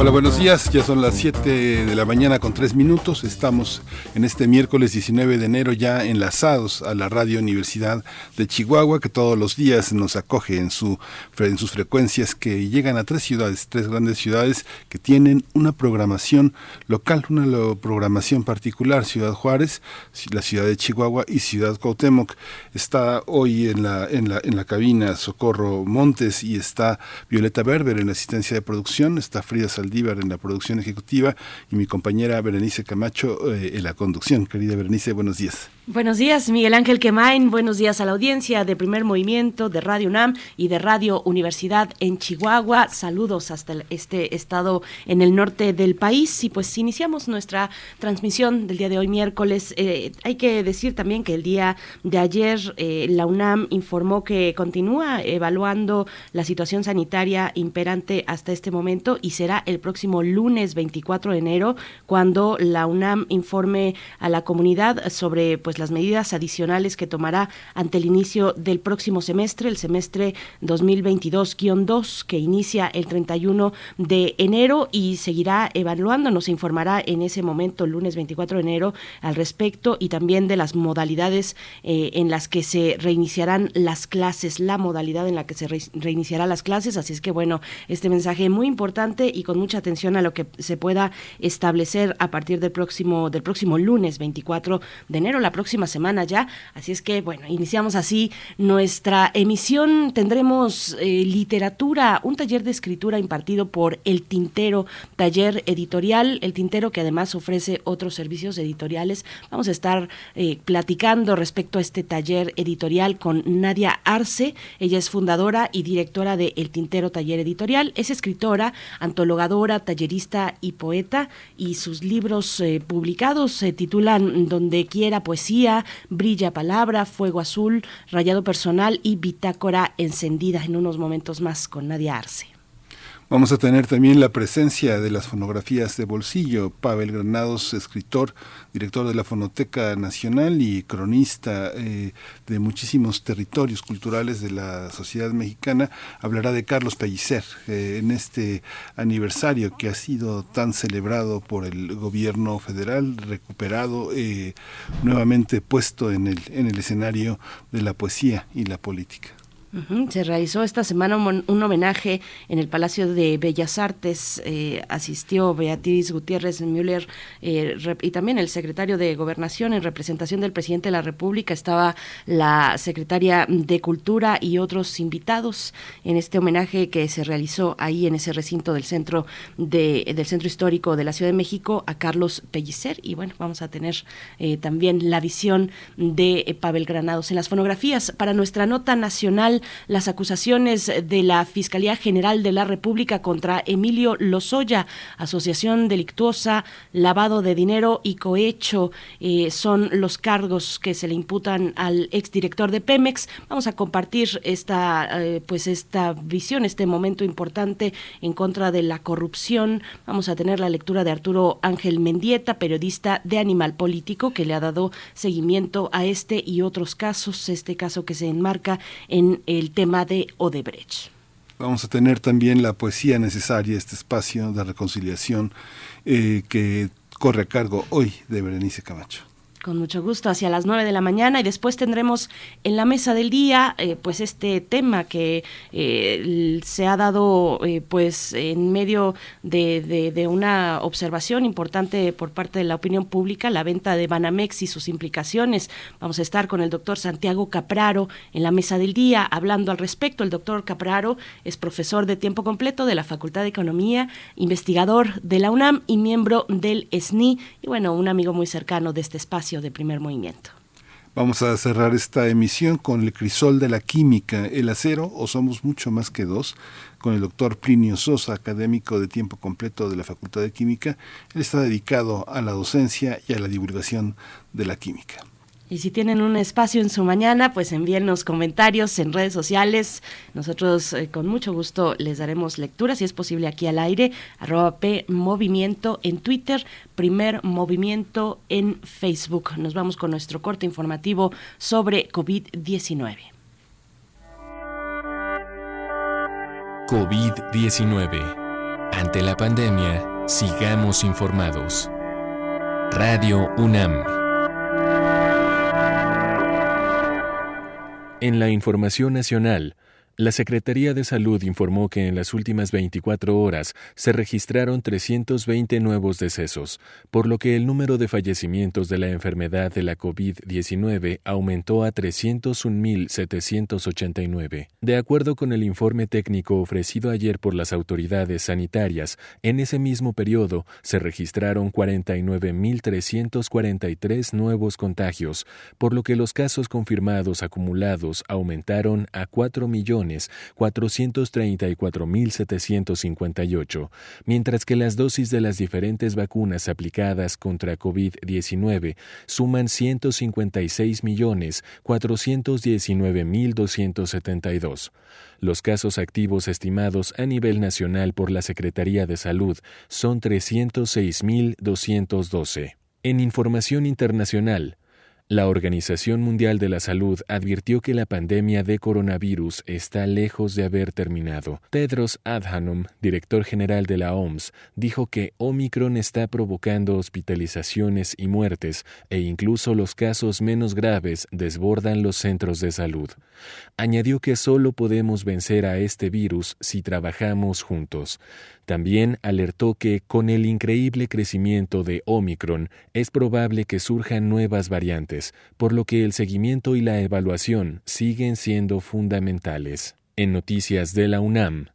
Hola, buenos días. Ya son las 7 de la mañana con 3 minutos. Estamos en este miércoles 19 de enero ya enlazados a la Radio Universidad de Chihuahua, que todos los días nos acoge en, su, en sus frecuencias que llegan a tres ciudades, tres grandes ciudades que tienen una programación local, una programación particular. Ciudad Juárez, la ciudad de Chihuahua y Ciudad Cuauhtémoc. Está hoy en la, en la, en la cabina Socorro Montes y está Violeta Berber en la asistencia de producción. Está Frida Saldívar en la producción ejecutiva y mi compañera Berenice Camacho eh, en la conducción. Querida Berenice, buenos días. Buenos días, Miguel Ángel Quemain. Buenos días a la audiencia de Primer Movimiento, de Radio UNAM y de Radio Universidad en Chihuahua. Saludos hasta este estado en el norte del país. Y pues iniciamos nuestra transmisión del día de hoy, miércoles. Eh, hay que decir también que el día de ayer eh, la UNAM informó que continúa evaluando la situación sanitaria imperante hasta este momento y será el próximo lunes 24 de enero cuando la UNAM informe a la comunidad sobre pues las medidas adicionales que tomará ante el inicio del próximo semestre, el semestre 2022-2, que inicia el 31 de enero y seguirá evaluando, nos informará en ese momento, el lunes 24 de enero, al respecto y también de las modalidades eh, en las que se reiniciarán las clases, la modalidad en la que se reiniciará las clases. Así es que, bueno, este mensaje muy importante y con mucha atención a lo que se pueda establecer a partir del próximo, del próximo lunes 24 de enero, la próxima próxima semana ya. Así es que, bueno, iniciamos así nuestra emisión. Tendremos eh, literatura, un taller de escritura impartido por El Tintero, taller editorial. El Tintero que además ofrece otros servicios editoriales. Vamos a estar eh, platicando respecto a este taller editorial con Nadia Arce. Ella es fundadora y directora de El Tintero Taller Editorial. Es escritora, antologadora, tallerista y poeta. Y sus libros eh, publicados se titulan Donde quiera poesía Brilla Palabra, Fuego Azul, Rayado Personal y Bitácora Encendida en unos momentos más con Nadia Arce. Vamos a tener también la presencia de las fonografías de bolsillo. Pavel Granados, escritor, director de la Fonoteca Nacional y cronista eh, de muchísimos territorios culturales de la sociedad mexicana, hablará de Carlos Pellicer eh, en este aniversario que ha sido tan celebrado por el gobierno federal, recuperado, eh, nuevamente puesto en el, en el escenario de la poesía y la política. Se realizó esta semana un, homenaje en el Palacio de Bellas Artes. Eh, asistió Beatriz Gutiérrez Müller eh, y también el secretario de Gobernación en representación del presidente de la República. Estaba la secretaria de Cultura y otros invitados en este homenaje que se realizó ahí en ese recinto del centro de, del centro histórico de la Ciudad de México a Carlos Pellicer. Y bueno, vamos a tener eh, también la visión de Pavel Granados en las fonografías para nuestra nota nacional las acusaciones de la Fiscalía General de la República contra Emilio Lozoya, asociación delictuosa, lavado de dinero y cohecho, eh, son los cargos que se le imputan al exdirector de Pemex. Vamos a compartir esta, eh, pues esta visión, este momento importante en contra de la corrupción. Vamos a tener la lectura de Arturo Ángel Mendieta, periodista de Animal Político, que le ha dado seguimiento a este y otros casos, este caso que se enmarca en el tema de Odebrecht. Vamos a tener también la poesía necesaria, este espacio de reconciliación eh, que corre a cargo hoy de Berenice Camacho. Con mucho gusto, hacia las 9 de la mañana y después tendremos en la mesa del día eh, pues este tema que eh, se ha dado eh, pues en medio de, de, una observación importante por parte de la opinión pública, la venta de Banamex y sus implicaciones. Vamos a estar con el doctor Santiago Capraro en la mesa del día hablando al respecto. El doctor Capraro es profesor de tiempo completo de la Facultad de Economía, investigador de la UNAM y miembro del SNI y bueno, un amigo muy cercano de este espacio de primer movimiento. Vamos a cerrar esta emisión con el crisol de la química, el acero o somos mucho más que dos, con el doctor Plinio Sosa, académico de tiempo completo de la Facultad de Química. Él está dedicado a la docencia y a la divulgación de la química. Y si tienen un espacio en su mañana, pues envíennos comentarios en redes sociales. Nosotros eh, con mucho gusto les daremos lectura, si es posible aquí al aire, arroba P Movimiento en Twitter, primer movimiento en Facebook. Nos vamos con nuestro corte informativo sobre COVID-19. COVID-19. Ante la pandemia, sigamos informados. Radio UNAM. En la información nacional, la Secretaría de Salud informó que en las últimas 24 horas se registraron 320 nuevos decesos, por lo que el número de fallecimientos de la enfermedad de la COVID-19 aumentó a 301.789. De acuerdo con el informe técnico ofrecido ayer por las autoridades sanitarias, en ese mismo periodo se registraron 49.343 nuevos contagios, por lo que los casos confirmados acumulados aumentaron a 4 millones 434.758, mientras que las dosis de las diferentes vacunas aplicadas contra COVID-19 suman 156.419.272. Los casos activos estimados a nivel nacional por la Secretaría de Salud son 306.212. En información internacional, la Organización Mundial de la Salud advirtió que la pandemia de coronavirus está lejos de haber terminado. Tedros Adhanom, director general de la OMS, dijo que Omicron está provocando hospitalizaciones y muertes e incluso los casos menos graves desbordan los centros de salud. Añadió que solo podemos vencer a este virus si trabajamos juntos. También alertó que con el increíble crecimiento de Omicron es probable que surjan nuevas variantes, por lo que el seguimiento y la evaluación siguen siendo fundamentales. En noticias de la UNAM,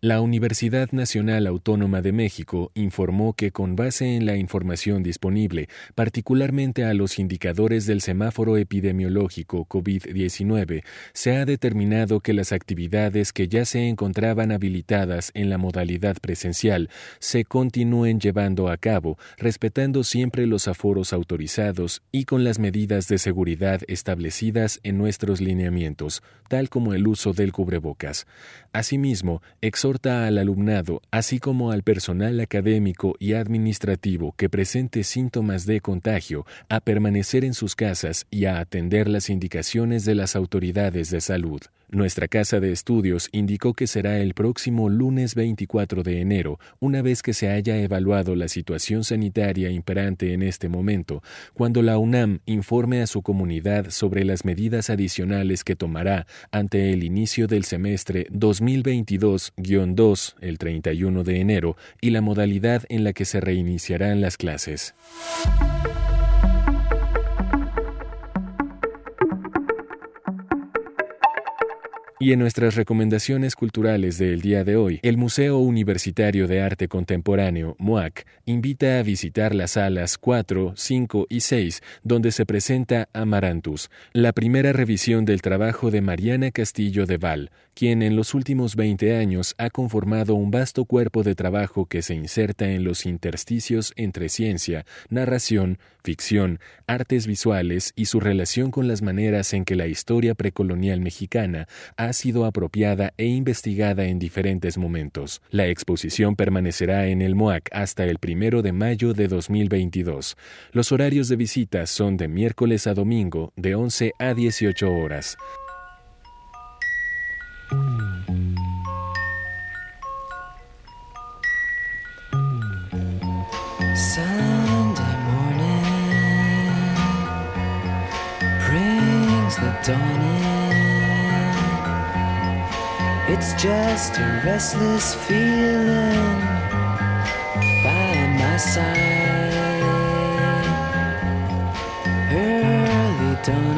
la Universidad Nacional Autónoma de México informó que con base en la información disponible, particularmente a los indicadores del semáforo epidemiológico COVID-19, se ha determinado que las actividades que ya se encontraban habilitadas en la modalidad presencial se continúen llevando a cabo, respetando siempre los aforos autorizados y con las medidas de seguridad establecidas en nuestros lineamientos, tal como el uso del cubrebocas. Asimismo, exhorta al alumnado, así como al personal académico y administrativo que presente síntomas de contagio, a permanecer en sus casas y a atender las indicaciones de las autoridades de salud. Nuestra casa de estudios indicó que será el próximo lunes 24 de enero, una vez que se haya evaluado la situación sanitaria imperante en este momento, cuando la UNAM informe a su comunidad sobre las medidas adicionales que tomará ante el inicio del semestre 2022-2 el 31 de enero y la modalidad en la que se reiniciarán las clases. Y en nuestras recomendaciones culturales del día de hoy, el Museo Universitario de Arte Contemporáneo, MUAC, invita a visitar las salas 4, 5 y 6, donde se presenta Amarantus, la primera revisión del trabajo de Mariana Castillo de Val, quien en los últimos 20 años ha conformado un vasto cuerpo de trabajo que se inserta en los intersticios entre ciencia, narración, ficción, artes visuales y su relación con las maneras en que la historia precolonial mexicana ha sido apropiada e investigada en diferentes momentos. La exposición permanecerá en el MOAC hasta el primero de mayo de 2022. Los horarios de visita son de miércoles a domingo, de 11 a 18 horas. Sunday morning brings the dawn in. It's just a restless feeling by my side. Early dawn.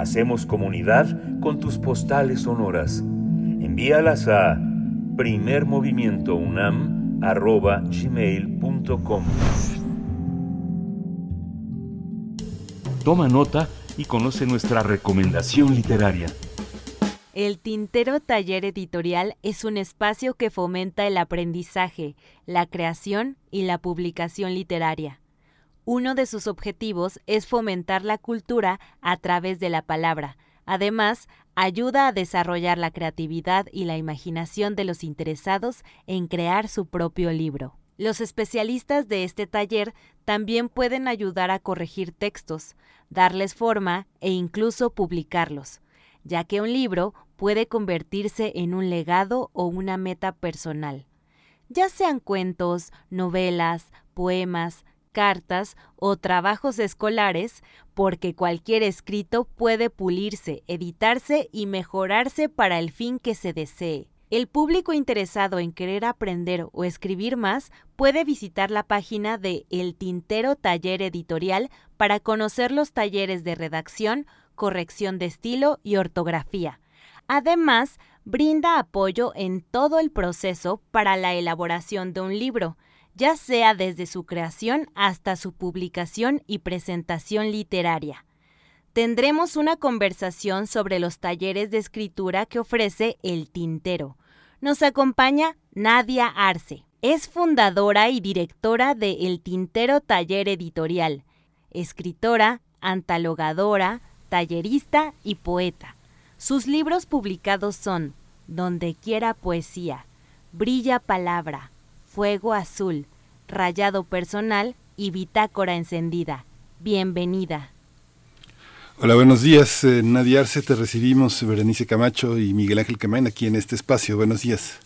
Hacemos comunidad con tus postales sonoras. Envíalas a primermovimientounam.gmail.com Toma nota y conoce nuestra recomendación literaria. El Tintero Taller Editorial es un espacio que fomenta el aprendizaje, la creación y la publicación literaria. Uno de sus objetivos es fomentar la cultura a través de la palabra. Además, ayuda a desarrollar la creatividad y la imaginación de los interesados en crear su propio libro. Los especialistas de este taller también pueden ayudar a corregir textos, darles forma e incluso publicarlos, ya que un libro puede convertirse en un legado o una meta personal. Ya sean cuentos, novelas, poemas, cartas o trabajos escolares, porque cualquier escrito puede pulirse, editarse y mejorarse para el fin que se desee. El público interesado en querer aprender o escribir más puede visitar la página de El Tintero Taller Editorial para conocer los talleres de redacción, corrección de estilo y ortografía. Además, brinda apoyo en todo el proceso para la elaboración de un libro, ya sea desde su creación hasta su publicación y presentación literaria. Tendremos una conversación sobre los talleres de escritura que ofrece El Tintero. Nos acompaña Nadia Arce. Es fundadora y directora de El Tintero Taller Editorial, escritora, antalogadora, tallerista y poeta. Sus libros publicados son Donde quiera poesía, Brilla palabra, Fuego azul, Rayado personal y Bitácora encendida. Bienvenida. Hola, buenos días. eh, Nadia Arce, te recibimos, Berenice Camacho y Miguel Ángel Quemain aquí en este espacio. Buenos días.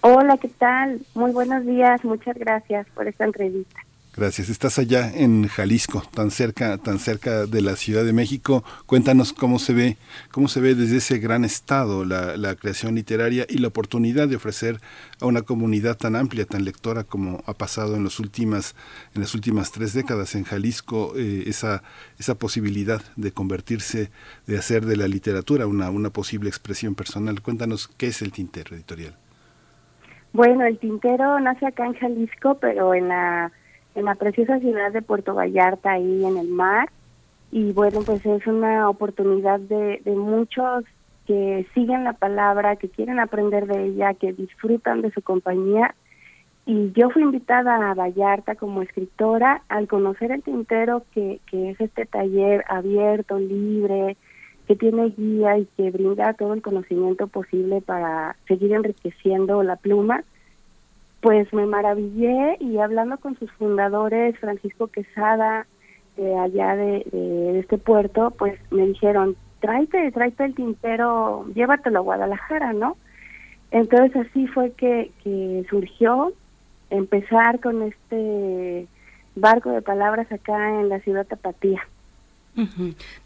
Hola, ¿qué tal? Muy buenos días, muchas gracias por esta entrevista. Gracias. Estás allá en Jalisco, tan cerca, tan cerca de la Ciudad de México. Cuéntanos cómo se ve, cómo se ve desde ese gran estado la, creación literaria y la oportunidad de ofrecer a una comunidad tan amplia, tan lectora como ha pasado en los últimas, en las últimas tres décadas en Jalisco, eh, esa, esa posibilidad de convertirse, de hacer de la literatura una, una posible expresión personal. Cuéntanos qué es el tintero editorial. Bueno, el tintero nace acá en Jalisco, pero en la, en la preciosa ciudad de Puerto Vallarta, ahí en el mar. Y bueno, pues es una oportunidad de, muchos que siguen la palabra, que quieren aprender de ella, que disfrutan de su compañía Y yo fui invitada a Vallarta como escritora al conocer el tintero, que, que es este taller abierto, libre, que tiene guía y que brinda todo el conocimiento posible para seguir enriqueciendo la pluma, pues me maravillé y hablando con sus fundadores, Francisco Quesada, de allá de, de, este puerto, pues me dijeron, tráete, tráete el tintero, llévatelo a Guadalajara, ¿no? Entonces así fue que, que surgió empezar con este barco de palabras acá en la ciudad Tapatía.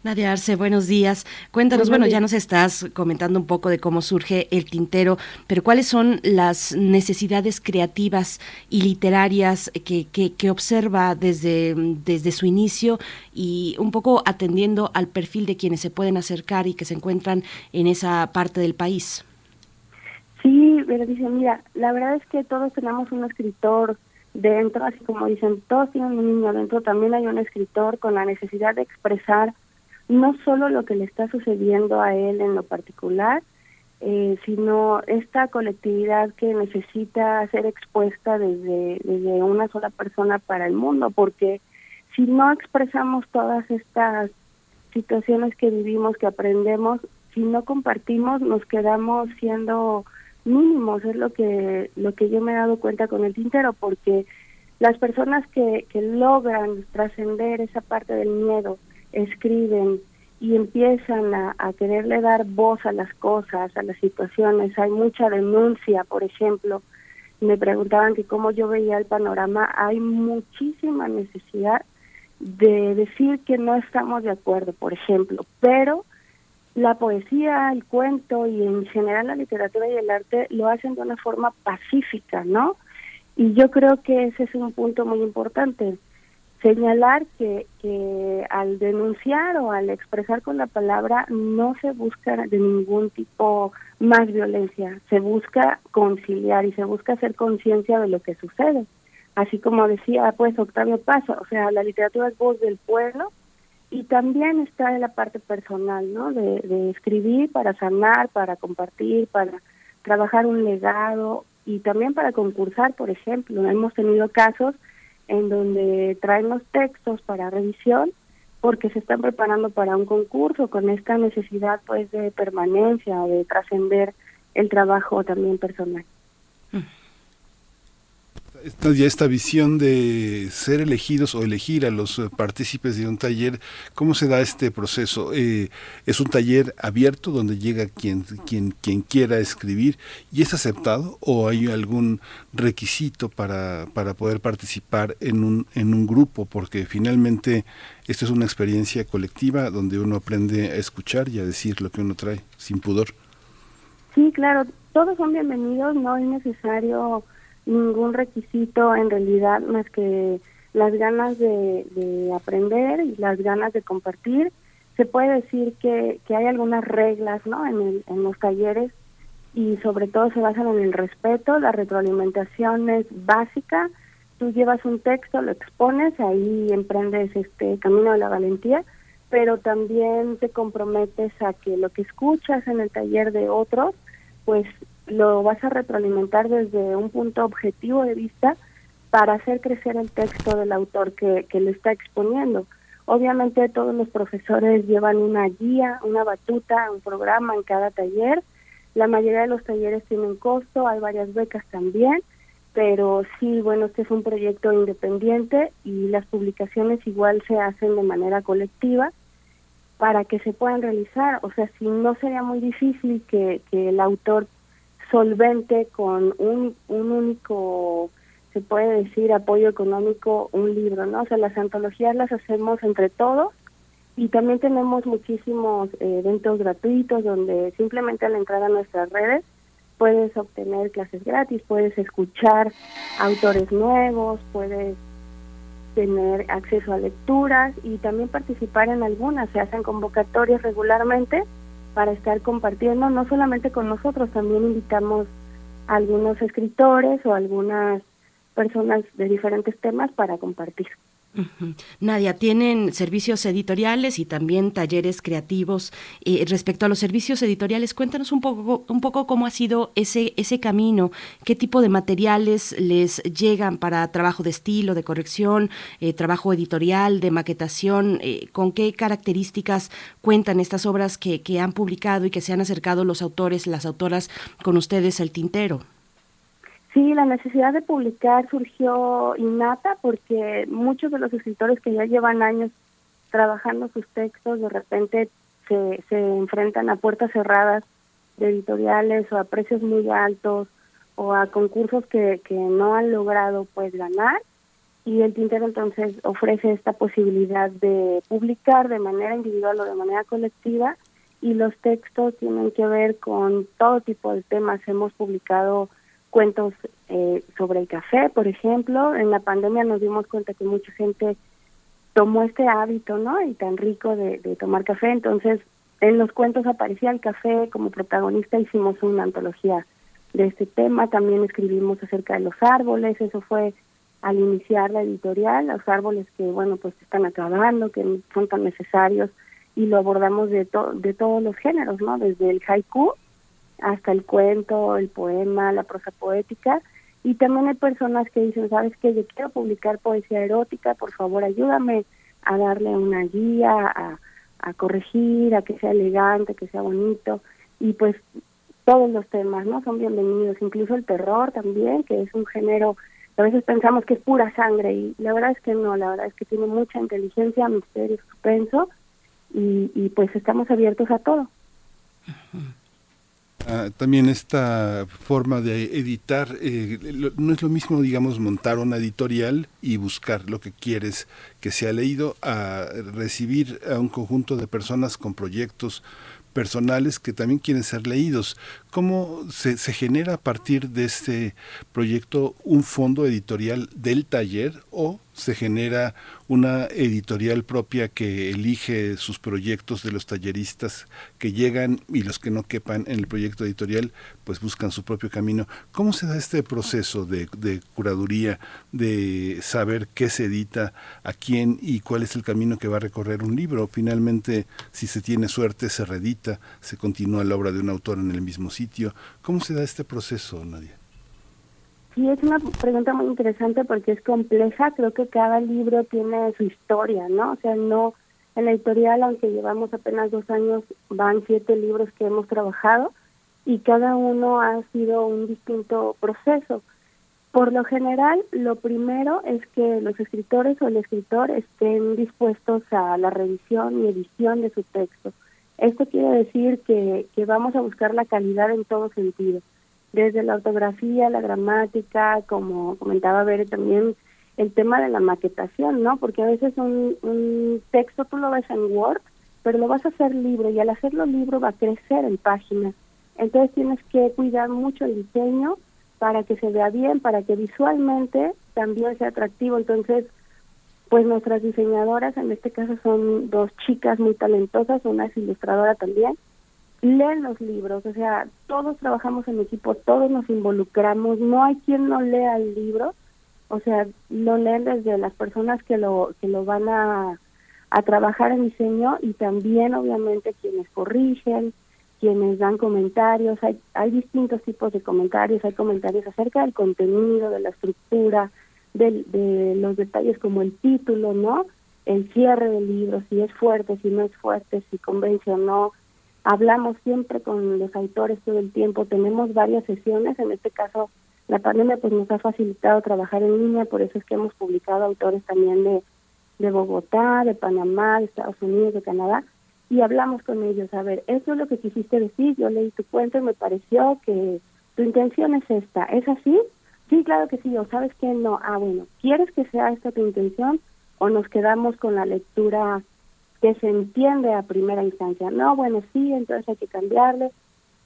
Nadia Arce, buenos días. Cuéntanos, bueno, ya nos estás comentando un poco de cómo surge el tintero, pero ¿cuáles son las necesidades creativas y literarias que, que, observa desde, desde su inicio y un poco atendiendo al perfil de quienes se pueden acercar y que se encuentran en esa parte del país? Sí, pero dice, mira, la verdad es que todos tenemos un escritor dentro, así como dicen, todos tienen un niño dentro, también hay un escritor con la necesidad de expresar no solo lo que le está sucediendo a él en lo particular, eh, sino esta colectividad que necesita ser expuesta desde, desde una sola persona para el mundo, porque si no expresamos todas estas situaciones que vivimos, que aprendemos, si no compartimos, nos quedamos siendo mínimos, es lo que, lo que yo me he dado cuenta con el tintero, porque las personas que, que logran trascender esa parte del miedo, escriben y empiezan a, a quererle dar voz a las cosas, a las situaciones, hay mucha denuncia, por ejemplo, me preguntaban que cómo yo veía el panorama, hay muchísima necesidad de decir que no estamos de acuerdo, por ejemplo, pero la poesía, el cuento y en general la literatura y el arte lo hacen de una forma pacífica, ¿no? Y yo creo que ese es un punto muy importante, señalar que, que al denunciar o al expresar con la palabra no se busca de ningún tipo más violencia, se busca conciliar y se busca hacer conciencia de lo que sucede. Así como decía pues Octavio Paz, o sea, la literatura es voz del pueblo y también está en la parte personal, ¿no? De, escribir para sanar, para compartir, para trabajar un legado y también para concursar, por ejemplo. Hemos tenido casos en donde traen los textos para revisión porque se están preparando para un concurso con esta necesidad pues de permanencia, de trascender el trabajo también personal. Mm esta, ya esta visión de ser elegidos o elegir a los eh, partícipes de un taller, ¿cómo se da este proceso? Eh, ¿Es un taller abierto donde llega quien, quien, quien quiera escribir y es aceptado o hay algún requisito para, para poder participar en un, en un grupo? Porque finalmente esto es una experiencia colectiva donde uno aprende a escuchar y a decir lo que uno trae sin pudor. Sí, claro, todos son bienvenidos, no es necesario ningún requisito en realidad más que las ganas de, aprender y las ganas de compartir. Se puede decir que, que hay algunas reglas ¿no? en, en los talleres y sobre todo se basan en el respeto, la retroalimentación es básica, tú llevas un texto, lo expones, ahí emprendes este camino de la valentía, pero también te comprometes a que lo que escuchas en el taller de otros, pues lo vas a retroalimentar desde un punto objetivo de vista para hacer crecer el texto del autor que, que lo está exponiendo. Obviamente todos los profesores llevan una guía, una batuta, un programa en cada taller. La mayoría de los talleres tienen costo, hay varias becas también, pero sí, bueno, este es un proyecto independiente y las publicaciones igual se hacen de manera colectiva para que se puedan realizar. O sea, si no sería muy difícil que, que el autor solvente con un, un único, se puede decir, apoyo económico, un libro, ¿no? O sea, las antologías las hacemos entre todos y también tenemos muchísimos eh, eventos gratuitos donde simplemente al entrar a nuestras redes puedes obtener clases gratis, puedes escuchar autores nuevos, puedes tener acceso a lecturas y también participar en algunas. Se hacen convocatorias regularmente para estar compartiendo, no solamente con nosotros, también invitamos a algunos escritores o algunas personas de diferentes temas para compartir. Nadia, tienen servicios editoriales y también talleres creativos. Eh, respecto a los servicios editoriales, cuéntanos un poco, un poco cómo ha sido ese, ese camino, qué tipo de materiales les llegan para trabajo de estilo, de corrección, eh, trabajo editorial, de maquetación, eh, con qué características cuentan estas obras que, que han publicado y que se han acercado los autores, las autoras con ustedes al tintero. Sí, la necesidad de publicar surgió innata porque muchos de los escritores que ya llevan años trabajando sus textos de repente se, se enfrentan a puertas cerradas de editoriales o a precios muy altos o a concursos que, que no han logrado pues ganar y el Tintero entonces ofrece esta posibilidad de publicar de manera individual o de manera colectiva y los textos tienen que ver con todo tipo de temas. Hemos publicado cuentos eh, sobre el café, por ejemplo. En la pandemia nos dimos cuenta que mucha gente tomó este hábito, ¿no? Y tan rico de, tomar café. Entonces, en los cuentos aparecía el café como protagonista. Hicimos una antología de este tema. También escribimos acerca de los árboles. Eso fue al iniciar la editorial. Los árboles que, bueno, pues están acabando, que son tan necesarios. Y lo abordamos de, de todos los géneros, ¿no? Desde el haiku hasta el cuento, el poema, la prosa poética. Y también hay personas que dicen, sabes que yo quiero publicar poesía erótica, por favor ayúdame a darle una guía, a, a corregir, a que sea elegante, que sea bonito. Y pues todos los temas, ¿no? Son bienvenidos, incluso el terror también, que es un género a veces pensamos que es pura sangre y la verdad es que no, la verdad es que tiene mucha inteligencia, misterio, suspenso y, y pues estamos abiertos a todo. Ah, también esta forma de editar, eh, no es lo mismo, digamos, montar una editorial y buscar lo que quieres que sea leído, a recibir a un conjunto de personas con proyectos personales que también quieren ser leídos. ¿Cómo se, se, genera a partir de este proyecto un fondo editorial del taller o se genera una editorial propia que elige sus proyectos de los talleristas que llegan y los que no quepan en el proyecto editorial pues buscan su propio camino. ¿Cómo se da este proceso de, de curaduría, de saber qué se edita, a quién y cuál es el camino que va a recorrer un libro? Finalmente, si se tiene suerte, se reedita, se continúa la obra de un autor en el mismo sitio. ¿Cómo se da este proceso, Nadia? Sí, es una pregunta muy interesante porque es compleja. Creo que cada libro tiene su historia, ¿no? O sea, no en la editorial, aunque llevamos apenas dos años, van siete libros que hemos trabajado y cada uno ha sido un distinto proceso. Por lo general, lo primero es que los escritores o el escritor estén dispuestos a la revisión y edición de su texto. Esto quiere decir que, que vamos a buscar la calidad en todo sentido desde la ortografía, la gramática, como comentaba Bere también, el tema de la maquetación, ¿no? Porque a veces un, un texto tú lo ves en Word, pero lo vas a hacer libro y al hacerlo libro va a crecer en páginas. Entonces tienes que cuidar mucho el diseño para que se vea bien, para que visualmente también sea atractivo. Entonces, pues nuestras diseñadoras, en este caso son dos chicas muy talentosas, una es ilustradora también, leen los libros, o sea, todos trabajamos en equipo, todos nos involucramos, no hay quien no lea el libro, o sea, lo leen desde las personas que lo que lo van a, a trabajar en diseño y también obviamente quienes corrigen, quienes dan comentarios, hay, hay distintos tipos de comentarios, hay comentarios acerca del contenido, de la estructura, de, de los detalles como el título, ¿no? El cierre del libro, si es fuerte, si no es fuerte, si convence o no, hablamos siempre con los autores todo el tiempo, tenemos varias sesiones, en este caso la pandemia pues nos ha facilitado trabajar en línea, por eso es que hemos publicado autores también de, de Bogotá, de Panamá, de Estados Unidos, de Canadá, y hablamos con ellos, a ver, eso es lo que quisiste decir, yo leí tu cuento y me pareció que tu intención es esta, ¿es así? Sí, claro que sí, o sabes que no, ah bueno, ¿quieres que sea esta tu intención o nos quedamos con la lectura que se entiende a primera instancia. No, bueno, sí, entonces hay que cambiarle.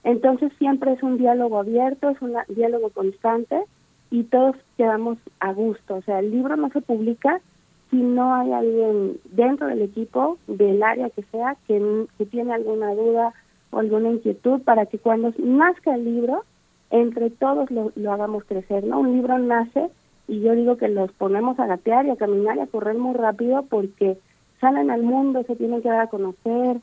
Entonces siempre es un diálogo abierto, es un diálogo constante y todos quedamos a gusto. O sea, el libro no se publica si no hay alguien dentro del equipo, del área que sea, que, que tiene alguna duda o alguna inquietud para que cuando nazca el libro, entre todos lo, lo hagamos crecer. ¿no? Un libro nace y yo digo que los ponemos a gatear y a caminar y a correr muy rápido porque salen al mundo, se tienen que dar a conocer.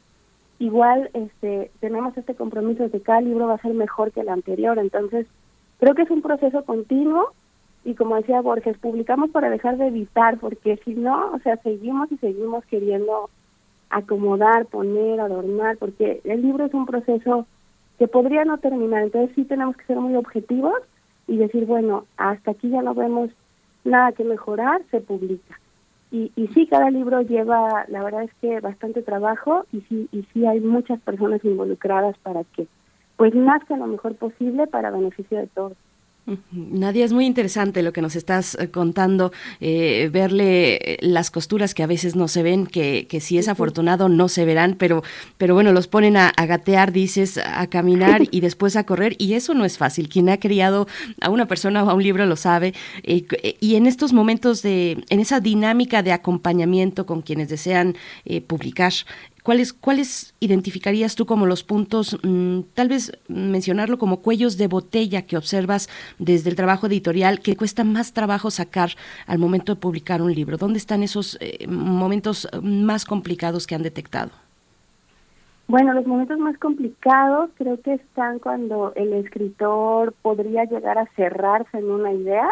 Igual este tenemos este compromiso de que cada libro va a ser mejor que el anterior, entonces creo que es un proceso continuo y como decía Borges, publicamos para dejar de evitar, porque si no, o sea, seguimos y seguimos queriendo acomodar, poner, adornar, porque el libro es un proceso que podría no terminar, entonces sí tenemos que ser muy objetivos y decir, bueno, hasta aquí ya no vemos nada que mejorar, se publica. Y, y sí, cada libro lleva, la verdad es que bastante trabajo y sí, y sí hay muchas personas involucradas para que pues nazca lo mejor posible para beneficio de todos. Nadia, es muy interesante lo que nos estás eh, contando, eh, verle eh, las costuras que a veces no se ven, que, que si es afortunado no se verán, pero, pero bueno, los ponen a, gatear, dices, a caminar y después a correr, y eso no es fácil. Quien ha criado a una persona o a un libro lo sabe, y en estos momentos de, en esa dinámica de acompañamiento con quienes desean publicar, ¿Cuáles, ¿Cuáles identificarías tú como los puntos, mm, tal vez mencionarlo como cuellos de botella que observas desde el trabajo editorial que cuesta más trabajo sacar al momento de publicar un libro? ¿Dónde están esos eh, momentos más complicados que han detectado? Bueno, los momentos más complicados creo que están cuando el escritor podría llegar a cerrarse en una idea.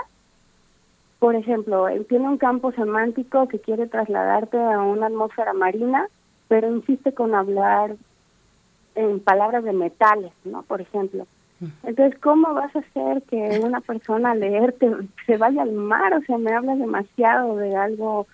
Por ejemplo, tiene un campo semántico que quiere trasladarte a una atmósfera marina pero insiste con hablar en palabras de metales, ¿no? Por ejemplo. Entonces, ¿cómo vas a hacer que una persona al leerte se vaya al mar? O sea, me hablas demasiado de algo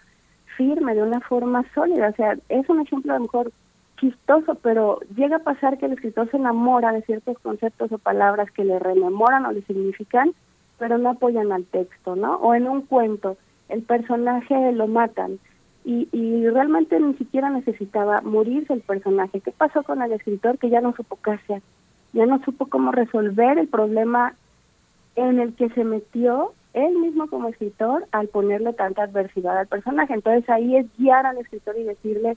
firme, de una forma sólida. O sea, es un ejemplo a lo mejor chistoso, pero llega a pasar que el escritor se enamora de ciertos conceptos o palabras que le rememoran o le significan, pero no apoyan al texto, ¿no? O en un cuento, el personaje lo matan y, y realmente ni siquiera necesitaba morirse el personaje. ¿Qué pasó con el escritor que ya no supo qué hacer? Ya no supo cómo resolver el problema en el que se metió él mismo como escritor al ponerle tanta adversidad al personaje. Entonces ahí es guiar al escritor y decirle,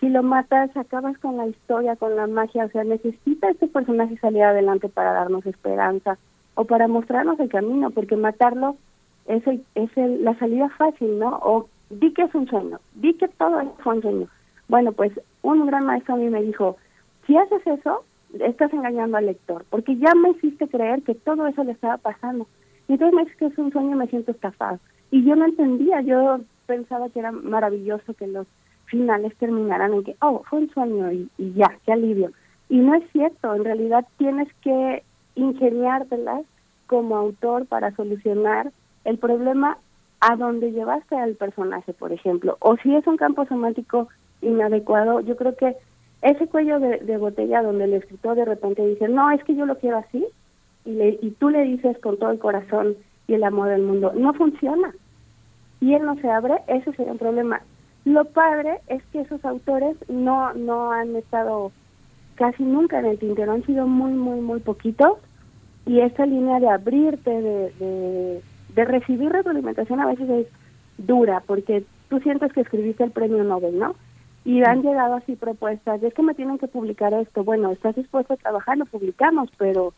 si lo matas, acabas con la historia, con la magia, o sea, necesita este personaje salir adelante para darnos esperanza o para mostrarnos el camino, porque matarlo es, el, es el, la salida fácil, ¿no? O di que es un sueño, di que todo es un sueño. Bueno, pues un gran maestro a mí me dijo, si haces eso, estás engañando al lector, porque ya me hiciste creer que todo eso le estaba pasando. Y entonces me dices que es un sueño y me siento estafado. Y yo no entendía, yo pensaba que era maravilloso que los finales terminaran en que, oh, fue un sueño y, y ya, qué alivio. Y no es cierto, en realidad tienes que ingeniártelas como autor para solucionar el problema a dónde llevaste al personaje, por ejemplo. O si es un campo semántico inadecuado, yo creo que ese cuello de, botella donde el escritor de repente dice, no, es que yo lo quiero así, y, le, y tú le dices con todo el corazón y el amor del mundo, no funciona. Y él no se abre, ese sería un problema. Lo padre es que esos autores no, no han estado casi nunca en el tintero, han sido muy, muy, muy poquitos. Y esa línea de abrirte, de de recibir retroalimentación a veces es dura, porque tú sientes que escribiste el premio Nobel, ¿no? Y han llegado así propuestas, es que me tienen que publicar esto. Bueno, estás dispuesto a trabajar, lo publicamos, pero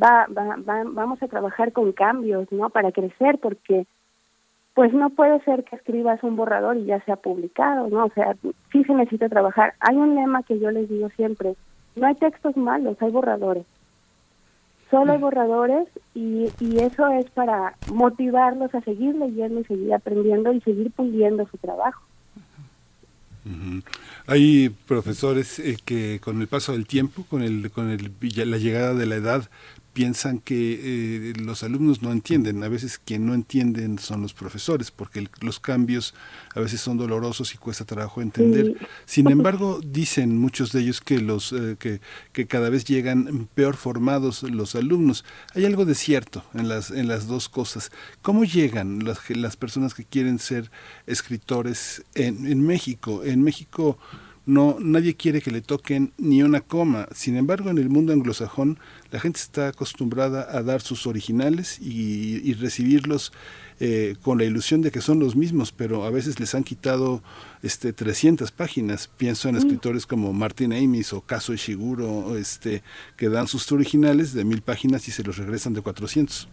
va, va, vamos a trabajar con cambios, ¿no? Para crecer, porque pues no puede ser que escribas un borrador y ya sea publicado, ¿no? O sea, sí se necesita trabajar. Hay un lema que yo les digo siempre, no hay textos malos, hay borradores. Solo hay borradores y, y eso es para motivarlos a seguir leyendo y seguir aprendiendo y seguir puliendo su trabajo. Hay profesores eh, que con el paso del tiempo, con el, con el, la llegada de la edad, piensan que eh, los alumnos no entienden. A veces quien no entienden son los profesores, porque los cambios a veces son dolorosos y cuesta trabajo entender. Sin embargo, dicen muchos de ellos que los eh, que, que, cada vez llegan peor formados los alumnos. Hay algo de cierto en las en las dos cosas. ¿Cómo llegan las, las personas que quieren ser escritores en, en México? En México no nadie quiere que le toquen ni una coma. Sin embargo, en el mundo anglosajón la gente está acostumbrada a dar sus originales y, recibirlos eh, con la ilusión de que son los mismos, pero a veces les han quitado este 300 páginas. Pienso en mm. escritores como Martin Amis o Kazuo Ishiguro, este, que dan sus originales de mil páginas y se los regresan de 400.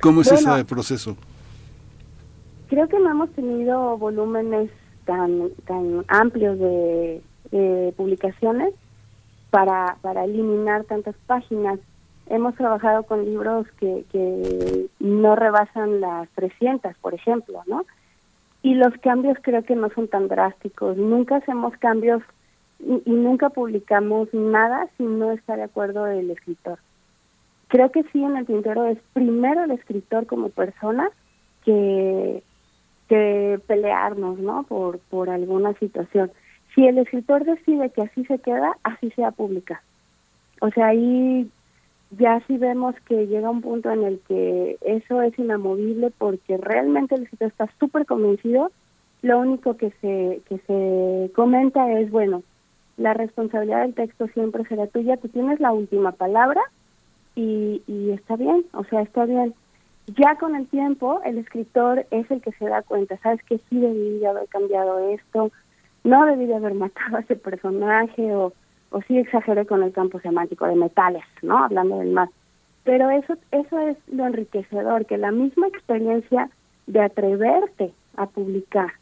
¿Cómo es ese proceso? creo que no hemos tenido volúmenes tan, tan amplios de, publicaciones para, para eliminar tantas páginas. Hemos trabajado con libros que, que no rebasan las 300, por ejemplo, ¿no? Y los cambios creo que no son tan drásticos. Nunca hacemos cambios y, y nunca publicamos nada si no está de acuerdo el escritor. Creo que sí en el tintero es primero el escritor como persona que que pelearnos, ¿no? Por, por alguna situación. Si el escritor decide que así se queda, así sea pública. O sea, ahí ya sí vemos que llega un punto en el que eso es inamovible porque realmente el escritor está súper convencido. Lo único que se, que se comenta es, bueno, la responsabilidad del texto siempre será tuya, tú tienes la última palabra y, y está bien, o sea, está bien. Ya con el tiempo, el escritor es el que se da cuenta, sabes que sí debí de haber cambiado esto, no debí de haber matado a ese personaje o, o sí exageré con el campo semántico de metales, ¿no? Hablando del más. Pero eso, eso es lo enriquecedor, que la misma experiencia de atreverte a publicar,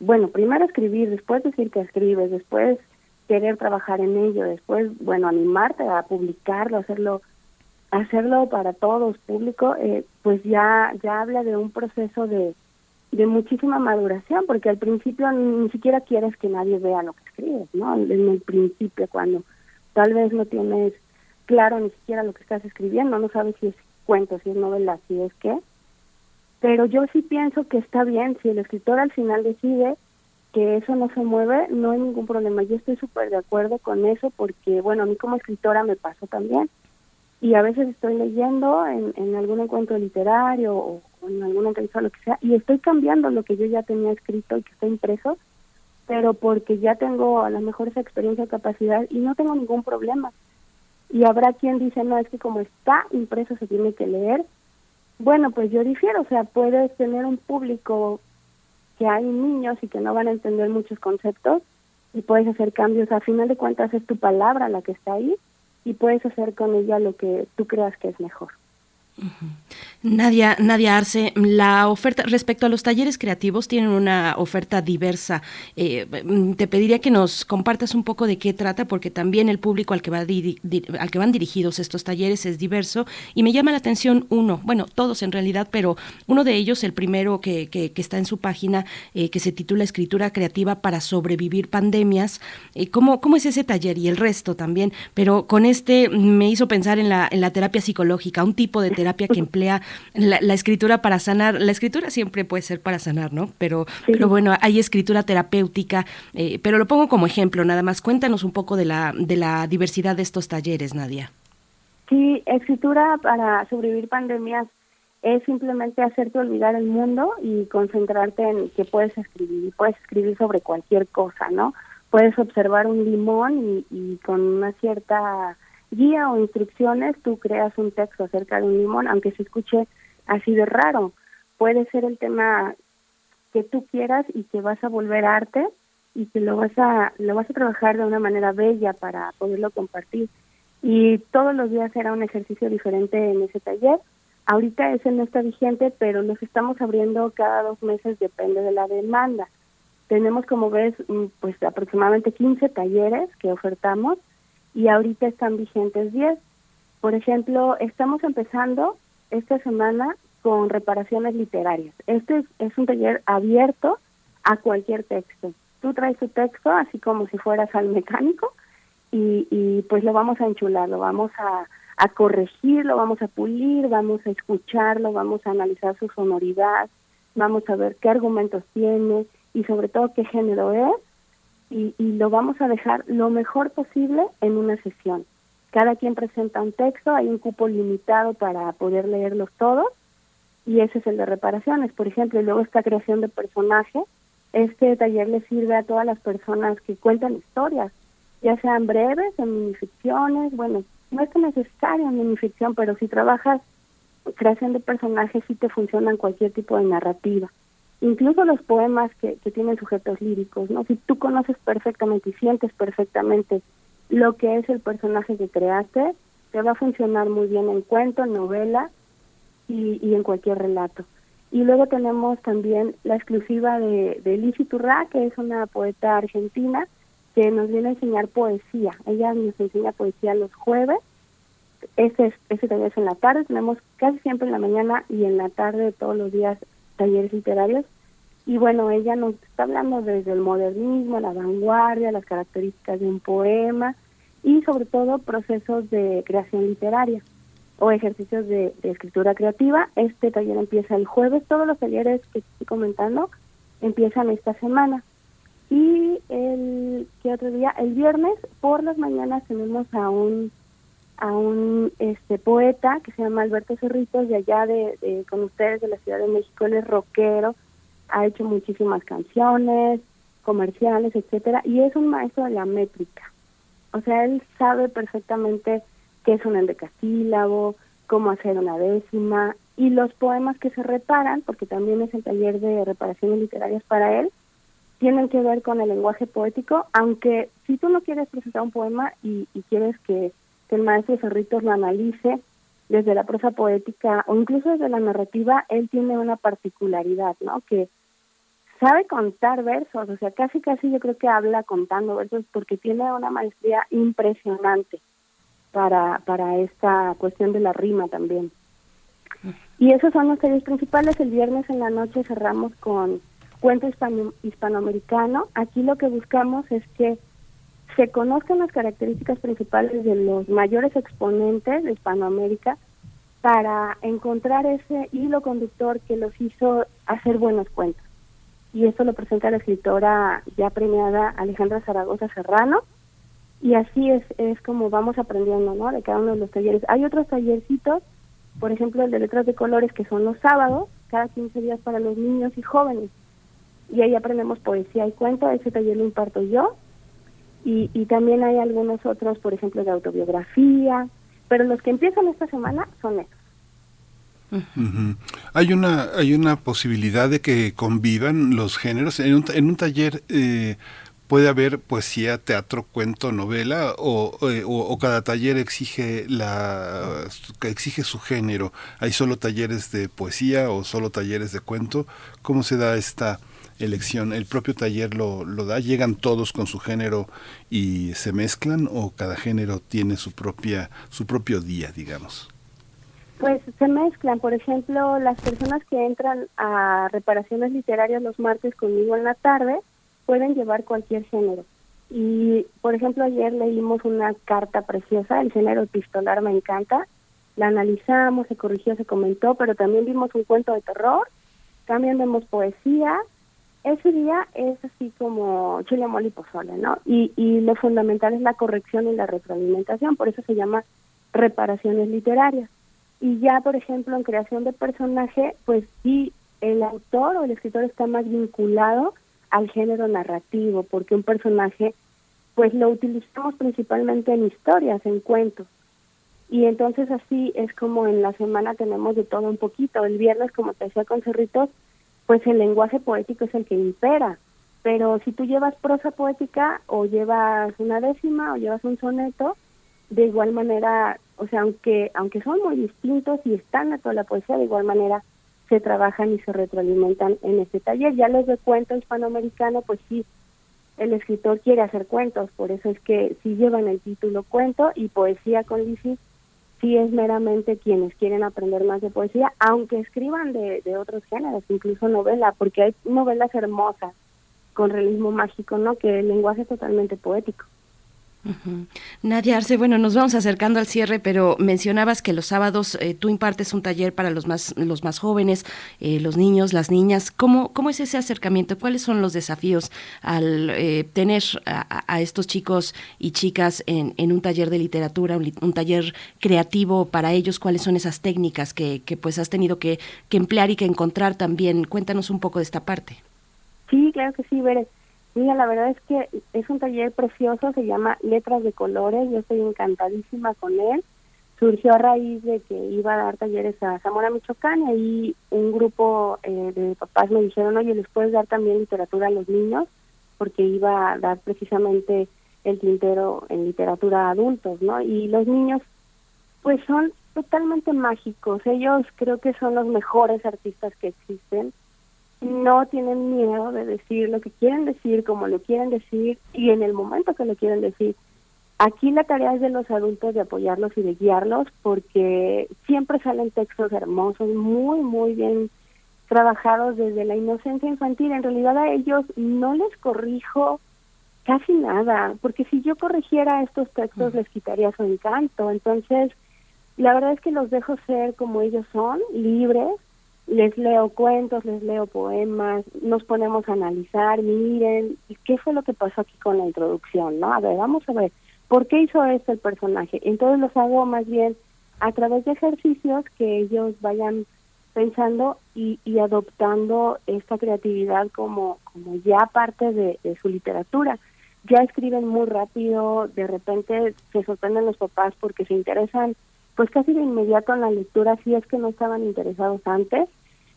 bueno, primero escribir, después decir que escribes, después querer trabajar en ello, después, bueno, animarte a publicarlo, hacerlo hacerlo para todos público, eh, pues ya ya habla de un proceso de, de muchísima maduración, porque al principio ni, siquiera quieres que nadie vea lo que escribes, ¿no? En el principio, cuando tal vez no tienes claro ni siquiera lo que estás escribiendo, no sabes si es cuento, si es novela, si es qué. Pero yo sí pienso que está bien, si el escritor al final decide que eso no se mueve, no hay ningún problema. Yo estoy súper de acuerdo con eso porque, bueno, a mí como escritora me pasó también y a veces estoy leyendo en, en algún encuentro literario o, en alguna entrevista o lo que sea y estoy cambiando lo que yo ya tenía escrito y que está impreso pero porque ya tengo a lo mejor esa experiencia o capacidad y no tengo ningún problema. Y habrá quien dice no es que como está impreso se tiene que leer. Bueno pues yo difiero o sea puedes tener un público que hay niños y que no van a entender muchos conceptos y puedes hacer cambios. A final de cuentas es tu palabra la que está ahí y puedes hacer con ella lo que tú creas que es mejor. Nadia, Arce, la oferta respecto a los talleres creativos tienen una oferta diversa. Eh, te pediría que nos compartas un poco de qué trata, porque también el público al que, va al que van dirigidos estos talleres es diverso y me llama la atención uno, bueno, todos en realidad, pero uno de ellos, el primero que, que, está en su página, eh, que se titula Escritura Creativa para sobrevivir pandemias. Eh, ¿cómo, ¿Cómo es ese taller y el resto también? Pero con este me hizo pensar en la, en la terapia psicológica, un tipo de terapia terapia que emplea la, escritura para sanar. La escritura siempre puede ser para sanar, ¿no? Pero, pero bueno, hay escritura terapéutica, eh, pero lo pongo como ejemplo, nada más. Cuéntanos un poco de la, de la diversidad de estos talleres, Nadia. Sí, escritura para sobrevivir pandemias es simplemente hacerte olvidar el mundo y concentrarte en que puedes escribir. Puedes escribir sobre cualquier cosa, ¿no? Puedes observar un limón y, y con una cierta guía o instrucciones, tú creas un texto acerca de un limón, aunque se escuche así de raro. Puede ser el tema que tú quieras y que vas a volver arte y que lo vas a lo vas a trabajar de una manera bella para poderlo compartir. Y todos los días será un ejercicio diferente en ese taller. Ahorita ese no está vigente, pero los estamos abriendo cada dos meses, depende de la demanda. Tenemos, como ves, mm, pues aproximadamente 15 talleres que ofertamos y ahorita están vigentes 10. Por ejemplo, estamos empezando esta semana con reparaciones literarias. Este es, un taller abierto a cualquier texto. Tú traes tu texto así como si fueras al mecánico y, y pues lo vamos a enchular, lo vamos a, a corregir, lo vamos a pulir, vamos a escucharlo, vamos a analizar su sonoridad, vamos a ver qué argumentos tiene y sobre todo qué género es y, y lo vamos a dejar lo mejor posible en una sesión. Cada quien presenta un texto, hay un cupo limitado para poder leerlos todos y ese es el de reparaciones, por ejemplo, y luego esta creación de personaje, este taller le sirve a todas las personas que cuentan historias, ya sean breves, en minificciones, bueno, no es necesario en minificción, pero si trabajas creación de personajes sí te funciona en cualquier tipo de narrativa incluso los poemas que, que tienen sujetos líricos, ¿no? Si tú conoces perfectamente y sientes perfectamente lo que es el personaje que creaste, te va a funcionar muy bien en cuento, en novela y, y en cualquier relato. Y luego tenemos también la exclusiva de, de Lizy Turra, que es una poeta argentina que nos viene a enseñar poesía. Ella nos enseña poesía los jueves. Ese, ese taller es en la tarde. Tenemos casi siempre en la mañana y en la tarde todos los días talleres literarios. Y bueno, ella nos está hablando desde el modernismo, la vanguardia, las características de un poema y sobre todo procesos de creación literaria o ejercicios de, escritura creativa. Este taller empieza el jueves, todos los talleres que estoy comentando empiezan esta semana. Y el ¿qué otro día? El viernes por las mañanas tenemos a un a un este poeta que se llama Alberto Cerritos de allá de, con ustedes de la Ciudad de México, él es rockero, ha hecho muchísimas canciones, comerciales, etcétera, y es un maestro de la métrica. O sea, él sabe perfectamente qué es un endecasílabo, cómo hacer una décima, y los poemas que se reparan, porque también es el taller de reparaciones literarias para él, tienen que ver con el lenguaje poético, aunque si tú no quieres presentar un poema y, quieres que, el maestro Cerritos lo analice desde la prosa poética o incluso desde la narrativa, él tiene una particularidad, ¿no? Que sabe contar versos, o sea, casi casi yo creo que habla contando versos porque tiene una maestría impresionante para, para esta cuestión de la rima también. Y esos son los talleres principales. El viernes en la noche cerramos con cuento hispano, hispanoamericano. Aquí lo que buscamos es que se conozcan las características principales de los mayores exponentes de Hispanoamérica para encontrar ese hilo conductor que los hizo hacer buenos cuentos y esto lo presenta la escritora ya premiada Alejandra Zaragoza Serrano. Y así es es como vamos aprendiendo no de cada uno de los talleres. Hay otros tallercitos por ejemplo el de letras de colores que son los sábados cada 15 días para los niños y jóvenes. Y ahí aprendemos poesía y cuento ese taller lo imparto yo y, y también hay algunos otros por ejemplo de autobiografía pero los que empiezan esta semana son estos hay una hay una posibilidad de que convivan los géneros. En un, en un taller eh, puede haber poesía teatro cuento novela o, eh, o, cada taller exige la exige su género. Hay solo talleres de poesía o solo talleres de cuento cómo se da esta elección el propio taller lo, lo da llegan todos con su género y se mezclan o cada género tiene su propia su propio día digamos pues se mezclan, por ejemplo, las personas que entran a reparaciones literarias los martes conmigo en la tarde pueden llevar cualquier género. Y, por ejemplo, ayer leímos una carta preciosa, el género epistolar me encanta, la analizamos, se corrigió, se comentó, pero también vimos un cuento de terror, también vemos poesía. Ese día es así como chile mole y pozole, ¿no? Y, y lo fundamental es la corrección y la retroalimentación, por eso se llama reparaciones literarias. Y ya, por ejemplo, en creación de personaje, pues sí, el autor o el escritor está más vinculado al género narrativo, porque un personaje, pues lo utilizamos principalmente en historias, en cuentos. Y entonces así es como en la semana tenemos de todo un poquito. El viernes, como te decía con Cerritos, pues el lenguaje poético es el que impera. Pero si tú llevas prosa poética o llevas una décima o llevas un soneto, de igual manera o sea, aunque aunque son muy distintos y están a toda la poesía, de igual manera se trabajan y se retroalimentan en este taller. Ya los de cuento hispanoamericano, pues sí, el escritor quiere hacer cuentos, por eso es que sí llevan el título cuento y poesía con Lizzie sí es meramente quienes quieren aprender más de poesía, aunque escriban de, de otros géneros, incluso novela, porque hay novelas hermosas con realismo mágico, ¿no? Que el lenguaje es totalmente poético. Nadia Arce, bueno, nos vamos acercando al cierre, pero mencionabas que los sábados eh, tú impartes un taller para los más, los más jóvenes, eh, los niños, las niñas. ¿Cómo, ¿Cómo es ese acercamiento? ¿Cuáles son los desafíos al eh, tener a, estos chicos y chicas en, en un taller de literatura, un, taller creativo para ellos? ¿Cuáles son esas técnicas que, que pues has tenido que, que emplear y que encontrar también? Cuéntanos un poco de esta parte. Sí, claro que sí, Veres. Mira, la verdad es que es un taller precioso, se llama Letras de Colores, yo estoy encantadísima con él. Surgió a raíz de que iba a dar talleres a Zamora, Michoacán, y ahí un grupo eh, de papás me dijeron, oye, ¿les puedes dar también literatura a los niños? Porque iba a dar precisamente el tintero en literatura a adultos, ¿no? Y los niños, pues son totalmente mágicos. Ellos creo que son los mejores artistas que existen. No tienen miedo de decir lo que quieren decir, como lo quieren decir y en el momento que lo quieren decir. Aquí la tarea es de los adultos de apoyarlos y de guiarlos porque siempre salen textos hermosos, muy, muy bien trabajados desde la inocencia infantil. En realidad a ellos no les corrijo casi nada, porque si yo corrigiera estos textos les quitaría su encanto. Entonces, la verdad es que los dejo ser como ellos son, libres. Les leo cuentos, les leo poemas, nos ponemos a analizar, miren, ¿qué fue lo que pasó aquí con la introducción? ¿No? A ver, vamos a ver, ¿por qué hizo esto el personaje? Entonces los hago más bien a través de ejercicios que ellos vayan pensando y, y adoptando esta creatividad como, como ya parte de, de su literatura ya escriben muy rápido, de repente se sorprenden los papás porque se interesan pues casi de inmediato en la lectura, si es que no estaban interesados antes,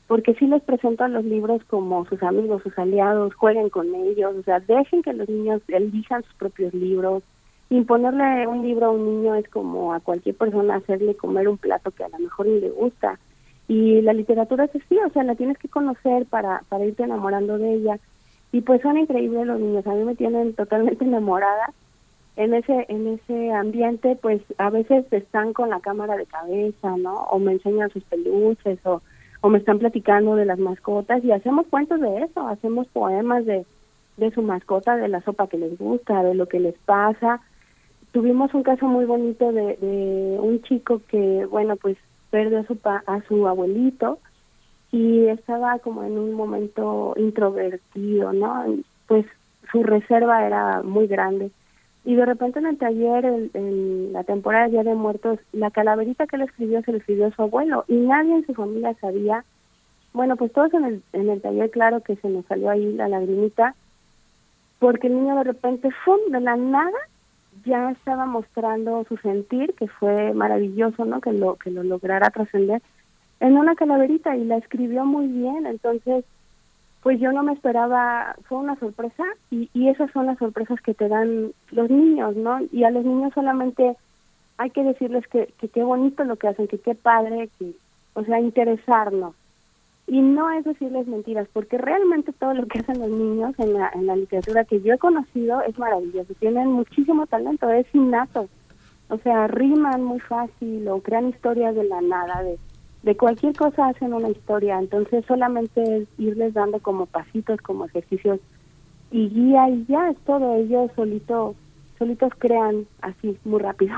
porque sí les presentan los libros como sus amigos, sus aliados, jueguen con ellos, o sea, dejen que los niños elijan sus propios libros. Imponerle un libro a un niño es como a cualquier persona hacerle comer un plato que a lo mejor ni le gusta. Y la literatura es así, o sea, la tienes que conocer para, para irte enamorando de ella y pues son increíbles los niños, a mí me tienen totalmente enamorada. En ese en ese ambiente, pues a veces están con la cámara de cabeza, ¿no? O me enseñan sus peluches o, o me están platicando de las mascotas y hacemos cuentos de eso, hacemos poemas de, de su mascota, de la sopa que les gusta, de lo que les pasa. Tuvimos un caso muy bonito de, de un chico que, bueno, pues perdió a su, pa, a su abuelito y estaba como en un momento introvertido, ¿no? Pues su reserva era muy grande. Y de repente en el taller, en, la temporada de Día de Muertos, la calaverita que le escribió se le escribió a su abuelo y nadie en su familia sabía. Bueno, pues todos en el, en el taller, claro que se nos salió ahí la lagrimita, porque el niño de repente, ¡fum!, de la nada, ya estaba mostrando su sentir, que fue maravilloso, ¿no?, que lo, que lo lograra trascender en una calaverita y la escribió muy bien, entonces pues yo no me esperaba, fue una sorpresa y, y esas son las sorpresas que te dan los niños, ¿no? Y a los niños solamente hay que decirles que, que qué bonito lo que hacen, que qué padre, que, o sea, interesarnos. Y no es decirles mentiras, porque realmente todo lo que hacen los niños en la, en la literatura que yo he conocido es maravilloso, tienen muchísimo talento, es innato. O sea, riman muy fácil o crean historias de la nada, de de cualquier cosa hacen una historia, entonces solamente es irles dando como pasitos, como ejercicios y guía y ya es todo, ellos solito, solitos crean así muy rápido.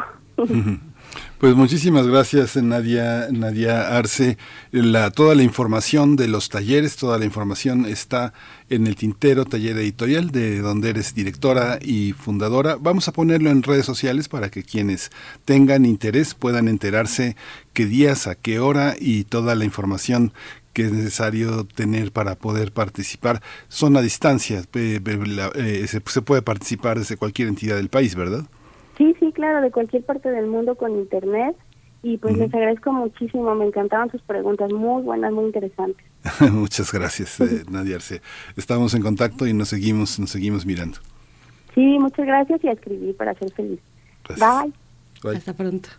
Pues muchísimas gracias Nadia, Nadia Arce. La, toda la información de los talleres, toda la información está en el Tintero Taller Editorial, de donde eres directora y fundadora. Vamos a ponerlo en redes sociales para que quienes tengan interés puedan enterarse qué días, a qué hora y toda la información que es necesario tener para poder participar. Son a distancia, eh, se puede participar desde cualquier entidad del país, ¿verdad? Sí, sí, claro, de cualquier parte del mundo con internet. Y pues les agradezco muchísimo, me encantaban sus preguntas, muy buenas, muy interesantes. Muchas gracias, eh, Nadia Arce. Estamos en contacto y nos seguimos, nos seguimos mirando. Sí, muchas gracias y a escribir para ser feliz. Bye. Bye. Hasta pronto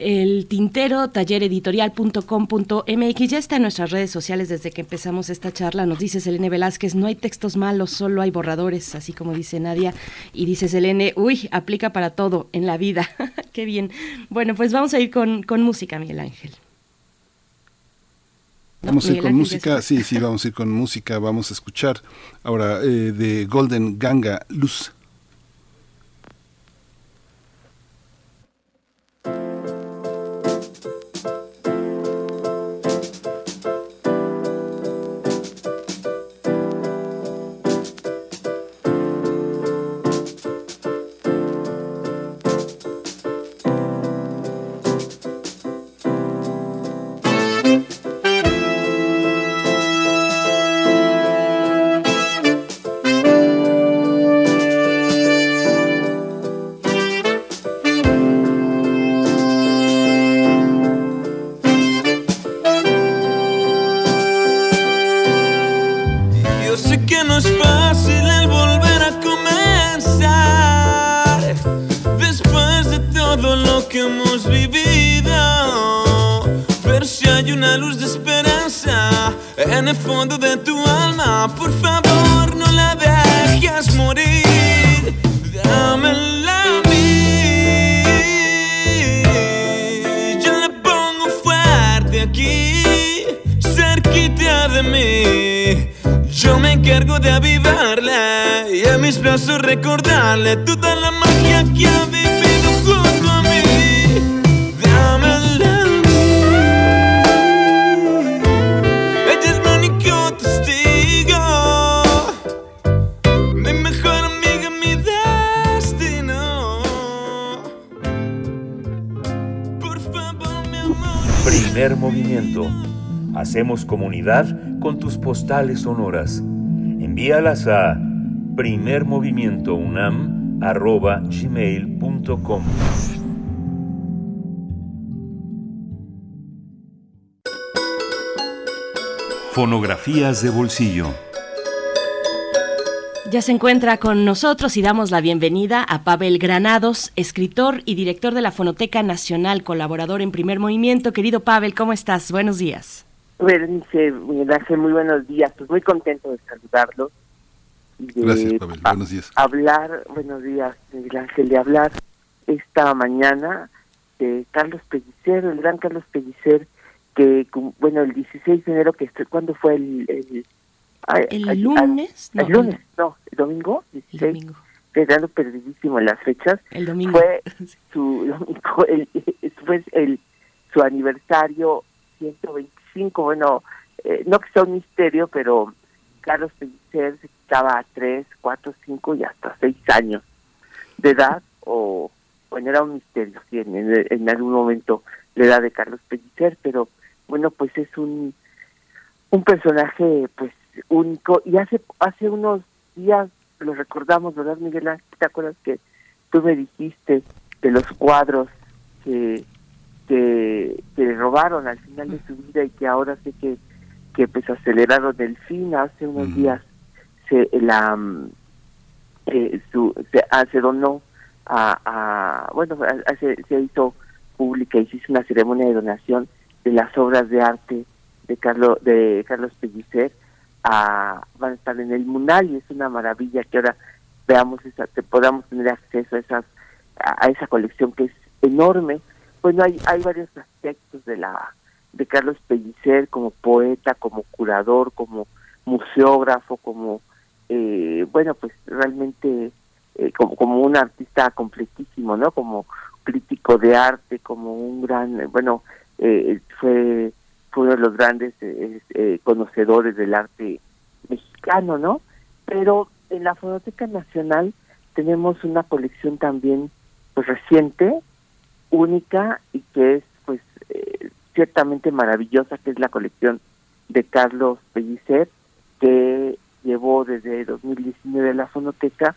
el tintero tallereditorial.com.mx ya está en nuestras redes sociales desde que empezamos esta charla. Nos dice Selene Velázquez, no hay textos malos, solo hay borradores, así como dice Nadia. Y dice Selene, uy, aplica para todo en la vida. Qué bien. Bueno, pues vamos a ir con, con música, Miguel Ángel. Vamos a ir con música, sí, sí, vamos a ir con música, vamos a escuchar ahora eh, de Golden Ganga Luz. Mis brazos recordarle toda la magia que ha vivido junto a mí. Dámela a mí. Ella es mi único testigo. Mi mejor amiga, mi destino. Por favor, mi amor. Primer movimiento. Hacemos comunidad con tus postales sonoras. Envíalas a primermovimientounam.gmail.com Fonografías de bolsillo. Ya se encuentra con nosotros y damos la bienvenida a Pavel Granados, escritor y director de la Fonoteca Nacional, colaborador en Primer Movimiento. Querido Pavel, ¿cómo estás? Buenos días. Berenice, muy buenos días. Pues muy contento de saludarlos. De Gracias, Pavel. a- Buenos días. Hablar, buenos días, Miguel Ángel, de hablar esta mañana de Carlos Pellicer, el gran Carlos Pellicer, que, bueno, el 16 de enero, que estoy, ¿cuándo fue el...? El, ay, ¿El ay, lunes? ay, el No, lunes, no, el domingo, 16, El domingo. quedando perdidísimo en las fechas. El domingo. Fue su, domingo, el, fue el, su aniversario 125, bueno, eh, no que sea un misterio, pero Carlos Pellicer se quitaba 3, 4, 5 y hasta 6 años de edad, o bueno, era un misterio, sí, en, algún momento la edad de Carlos Pellicer, pero bueno, pues es un, un personaje pues único y hace hace unos días lo recordamos, ¿verdad, Miguel Ángel? ¿Te acuerdas que tú me dijiste de los cuadros que que, robaron al final de su vida y que ahora sé que que pues aceleraron el fin hace unos días se la mm, eh, su se, ah, se donó a, a bueno a- a- se, se hizo pública y se hizo una ceremonia de donación de las obras de arte de Carlos de Carlos Pellicer a, van a estar en el Munal y es una maravilla que ahora veamos esa, que podamos tener acceso a esas a, a esa colección que es enorme. Bueno hay hay varios aspectos de la de Carlos Pellicer como poeta como curador como museógrafo como eh, bueno pues realmente eh, como como un artista completísimo no como crítico de arte como un gran bueno eh, fue fue uno de los grandes eh, eh, conocedores del arte mexicano no pero en la Fonoteca Nacional tenemos una colección también pues reciente única y que es ciertamente maravillosa que es la colección de Carlos Pellicer que llevó desde 2019 a la fonoteca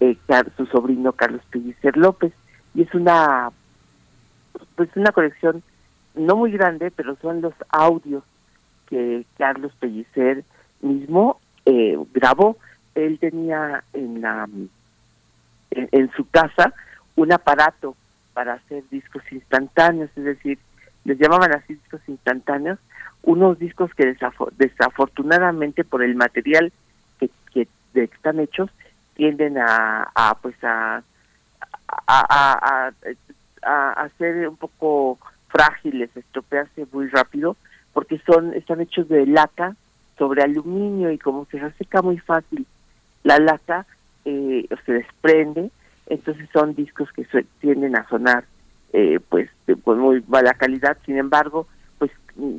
eh, su sobrino Carlos Pellicer López. Y es una pues una colección no muy grande pero son los audios que Carlos Pellicer mismo eh, grabó. Él tenía en la en su casa un aparato para hacer discos instantáneos, es decir, les llamaban así discos instantáneos, unos discos que desafo- desafortunadamente por el material que, de que están hechos tienden a, a pues a a, a, a, a- ser un poco frágiles, estropearse muy rápido, porque son están hechos de laca sobre aluminio y como se reseca muy fácil la laca eh, se desprende, entonces son discos que tienden a sonar eh, pues de con muy mala calidad, sin embargo, pues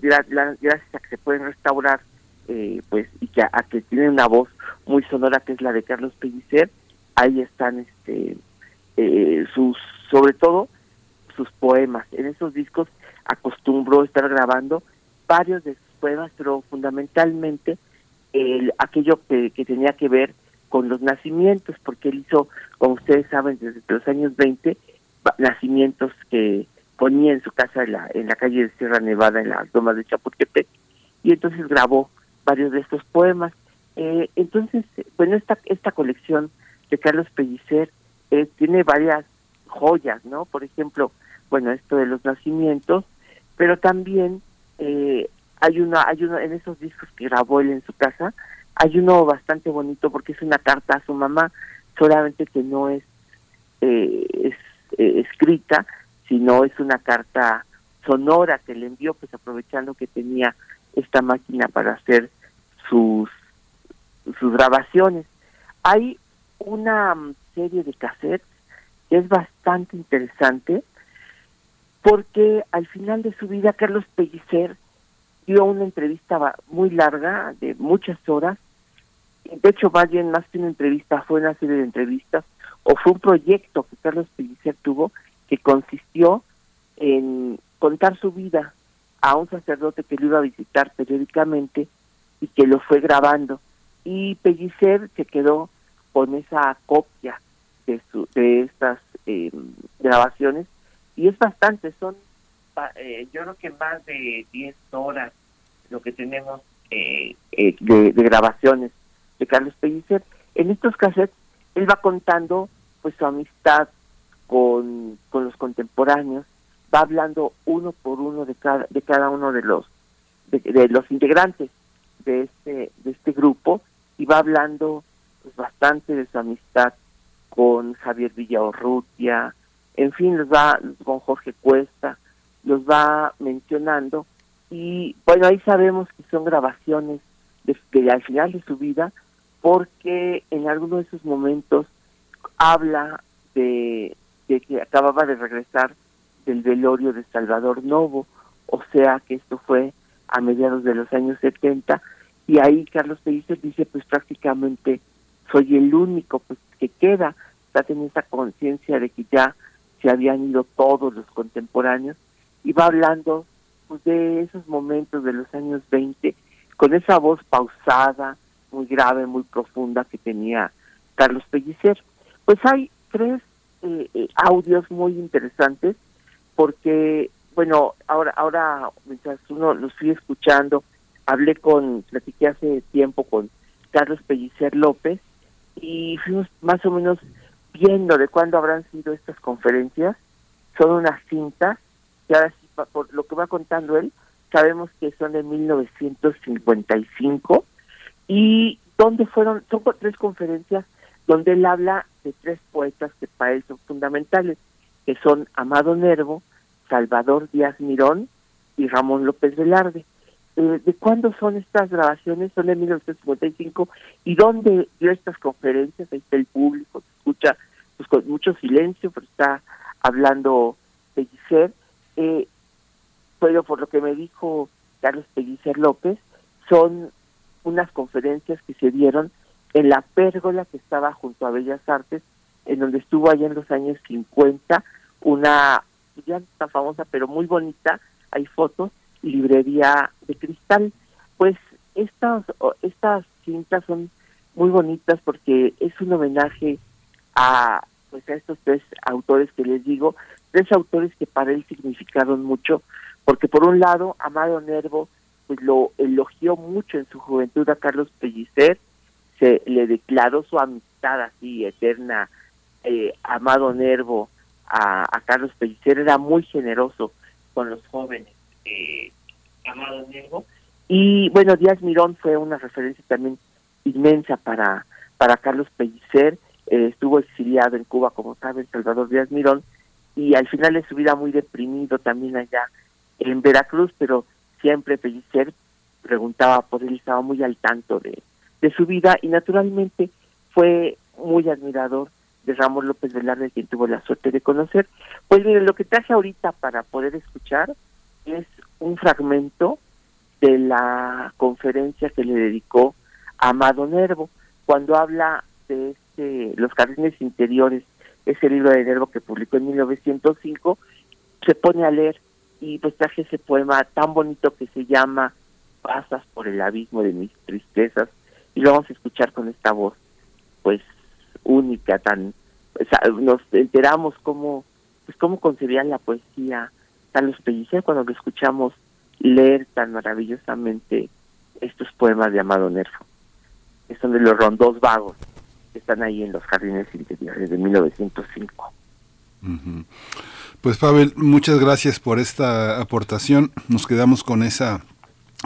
la- gracias a que se pueden restaurar eh, pues y que a, que tienen una voz muy sonora que es la de Carlos Pellicer, ahí están este eh, sus sobre todo sus poemas. En esos discos acostumbró estar grabando varios de sus poemas, pero fundamentalmente el, aquello que, que tenía que ver con los nacimientos, porque él hizo, como ustedes saben, desde los años 20, ba- nacimientos que ponía en su casa en la, en la calle de Sierra Nevada, en las lomas de Chapultepec, y entonces grabó varios de estos poemas. Eh, entonces, bueno, esta, esta colección de Carlos Pellicer eh, tiene varias joyas, ¿no? Por ejemplo, bueno, esto de los nacimientos, pero también eh, hay una, hay uno en esos discos que grabó él en su casa, hay uno bastante bonito porque es una carta a su mamá, solamente que no es, eh, es eh, escrita, sino es una carta sonora que le envió, pues aprovechando que tenía esta máquina para hacer sus, sus grabaciones. Hay una mm, serie de cassettes que es bastante interesante porque al final de su vida Carlos Pellicer dio una entrevista muy larga, de muchas horas, de hecho más bien más que una entrevista fue una serie de entrevistas o fue un proyecto que Carlos Pellicer tuvo que consistió en contar su vida a un sacerdote que lo iba a visitar periódicamente y que lo fue grabando y Pellicer se quedó con esa copia de, su, de estas eh, grabaciones y es bastante, son eh, yo creo que más de 10 horas lo que tenemos eh, eh, de, de, grabaciones de Carlos Pellicer. En estos cassettes él va contando pues su amistad con, con los contemporáneos, va hablando uno por uno de cada, de cada uno de los de, los integrantes de este de este grupo y va hablando pues, bastante de su amistad con Javier Villaorrutia, en fin, los va con Jorge Cuesta, los va mencionando y bueno, ahí sabemos que son grabaciones de, al final de su vida porque en alguno de esos momentos habla de, de que acababa de regresar del velorio de Salvador Novo, o sea que esto fue a mediados de los años 70 y ahí Carlos Pellicer dice pues prácticamente soy el único pues que queda, está teniendo esa conciencia de que ya se habían ido todos los contemporáneos y va hablando pues, de esos momentos de los años 20 con esa voz pausada, muy grave, muy profunda que tenía Carlos Pellicer. Pues hay tres eh, eh, audios muy interesantes porque, bueno, ahora, ahora mientras uno los fui escuchando, hablé con, platiqué hace tiempo con Carlos Pellicer López y fuimos más o menos viendo de cuándo habrán sido estas conferencias. Son unas cintas que ahora sí, por lo que va contando él, sabemos que son de 1955 y donde fueron, son tres conferencias donde él habla de tres poetas que para él son fundamentales, que son Amado Nervo, Salvador Díaz Mirón y Ramón López Velarde. Eh, ¿De cuándo son estas grabaciones? Son de 1955. ¿Y dónde dio estas conferencias? Ahí está el público, se escucha pues, con mucho silencio, pero está hablando Pellicer. Eh, pero por lo que me dijo Carlos Pellicer López, son unas conferencias que se dieron en la pérgola que estaba junto a Bellas Artes, en donde estuvo allá en los años 50, una, ya tan famosa, pero muy bonita, hay fotos, librería de cristal. Pues estas, estas cintas son muy bonitas porque es un homenaje a, pues a estos tres autores que les digo, tres autores que para él significaron mucho, porque por un lado, Amado Nervo, pues lo elogió mucho en su juventud a Carlos Pellicer, se le declaró su amistad así eterna, eh, Amado Nervo a, a, Carlos Pellicer, era muy generoso con los jóvenes, eh, Amado Nervo, y bueno, Díaz Mirón fue una referencia también inmensa para, para Carlos Pellicer, eh, estuvo exiliado en Cuba, como saben, Salvador Díaz Mirón, y al final de su vida muy deprimido también allá en Veracruz, pero siempre Pellicer preguntaba por él, estaba muy al tanto de, de su vida y naturalmente fue muy admirador de Ramón López Velarde, quien tuvo la suerte de conocer. Pues miren, lo que traje ahorita para poder escuchar es un fragmento de la conferencia que le dedicó a Amado Nervo, cuando habla de este, Los Jardines Interiores, ese libro de Nervo que publicó en 1905, se pone a leer y pues traje ese poema tan bonito que se llama Pasas por el abismo de mis tristezas y lo vamos a escuchar con esta voz pues única tan nos enteramos cómo pues cómo concebían la poesía los Pellicer cuando lo escuchamos leer tan maravillosamente estos poemas de Amado Nervo que son de los rondos vagos que están ahí en los jardines interiores de 1905 pues Pavel muchas gracias por esta aportación nos quedamos con esa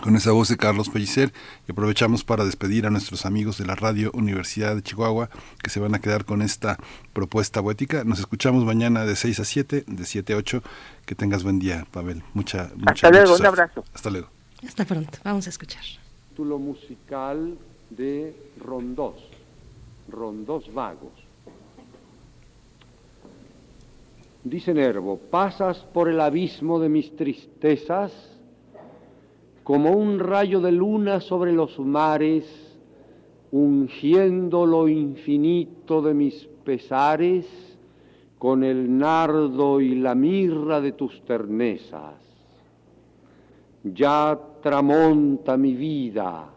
con esa voz de Carlos Pellicer y aprovechamos para despedir a nuestros amigos de la Radio Universidad de Chihuahua que se van a quedar con esta propuesta poética. Nos escuchamos mañana de 6 a 7, de 7 a 8. Que tengas buen día, Pavel. Mucha, mucha Hasta luego, un abrazo. Hasta luego. Hasta pronto, vamos a escuchar. Título musical de Rondós, Rondós Vagos. Dice Nervo, pasas por el abismo de mis tristezas como un rayo de luna sobre los mares, ungiendo lo infinito de mis pesares con el nardo y la mirra de tus ternezas. Ya tramonta mi vida,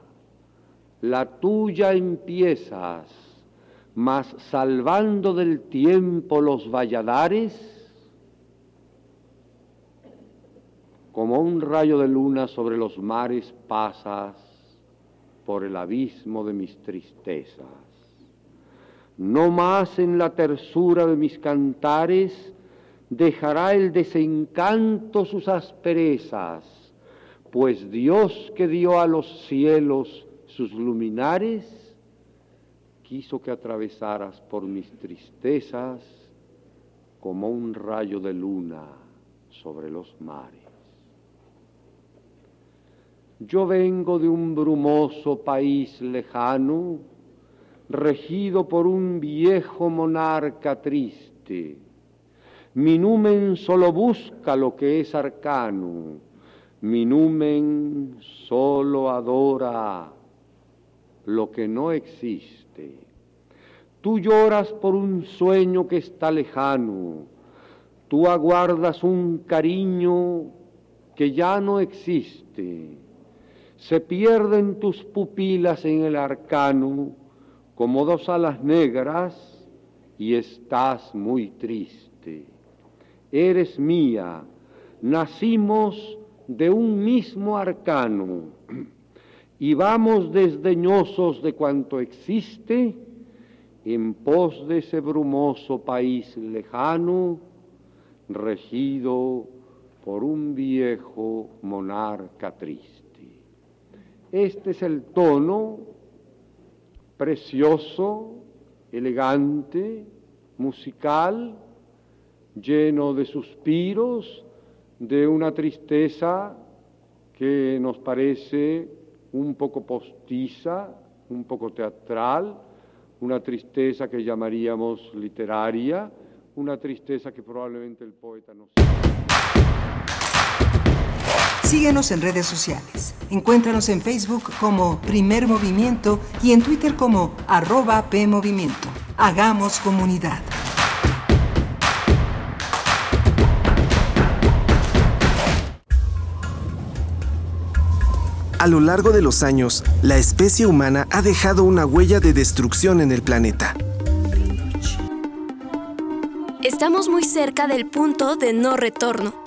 la tuya empiezas, mas salvando del tiempo los valladares, como un rayo de luna sobre los mares pasas por el abismo de mis tristezas. No más en la tersura de mis cantares dejará el desencanto sus asperezas, pues Dios que dio a los cielos sus luminares, quiso que atravesaras por mis tristezas como un rayo de luna sobre los mares. Yo vengo de un brumoso país lejano, regido por un viejo monarca triste. Mi numen solo busca lo que es arcano, mi numen solo adora lo que no existe. Tú lloras por un sueño que está lejano, tú aguardas un cariño que ya no existe se pierden tus pupilas en el arcano como dos alas negras y estás muy triste. Eres mía, nacimos de un mismo arcano y vamos desdeñosos de cuanto existe en pos de ese brumoso país lejano, regido por un viejo monarca triste. Este es el tono precioso, elegante, musical, lleno de suspiros, de una tristeza que nos parece un poco postiza, un poco teatral, una tristeza que llamaríamos literaria, una tristeza que probablemente el poeta no Síguenos en redes sociales. Encuéntranos en Facebook como Primer Movimiento y en Twitter como arroba PMovimiento. Hagamos comunidad. A lo largo de los años, la especie humana ha dejado una huella de destrucción en el planeta. Estamos muy cerca del punto de no retorno.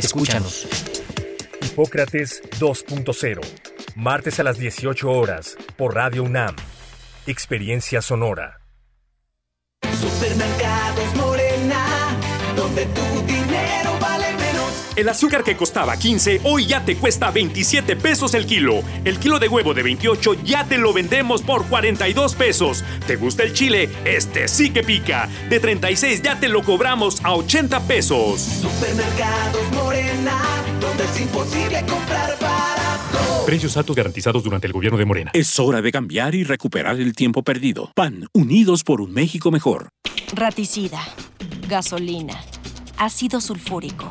Escúchanos. Hipócrates 2.0, martes a las 18 horas, por Radio UNAM. Experiencia sonora. Supermercados Morena, donde menos. El azúcar que costaba 15 hoy ya te cuesta 27 pesos el kilo. El kilo de huevo de 28 ya te lo vendemos por 42 pesos. ¿Te gusta el chile? Este sí que pica. De 36 ya te lo cobramos a 80 pesos. Supermercados Morena, donde es imposible comprar barato. Precios altos garantizados durante el gobierno de Morena. Es hora de cambiar y recuperar el tiempo perdido. PAN, unidos por un México mejor. Raticida, gasolina, ácido sulfúrico,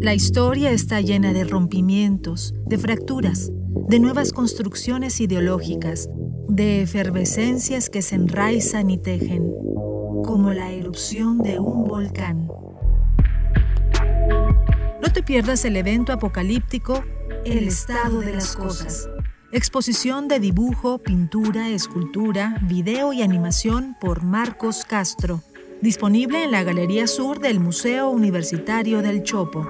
La historia está llena de rompimientos, de fracturas, de nuevas construcciones ideológicas, de efervescencias que se enraizan y tejen, como la erupción de un volcán. No te pierdas el evento apocalíptico El estado de las cosas. Exposición de dibujo, pintura, escultura, video y animación por Marcos Castro. Disponible en la Galería Sur del Museo Universitario del Chopo.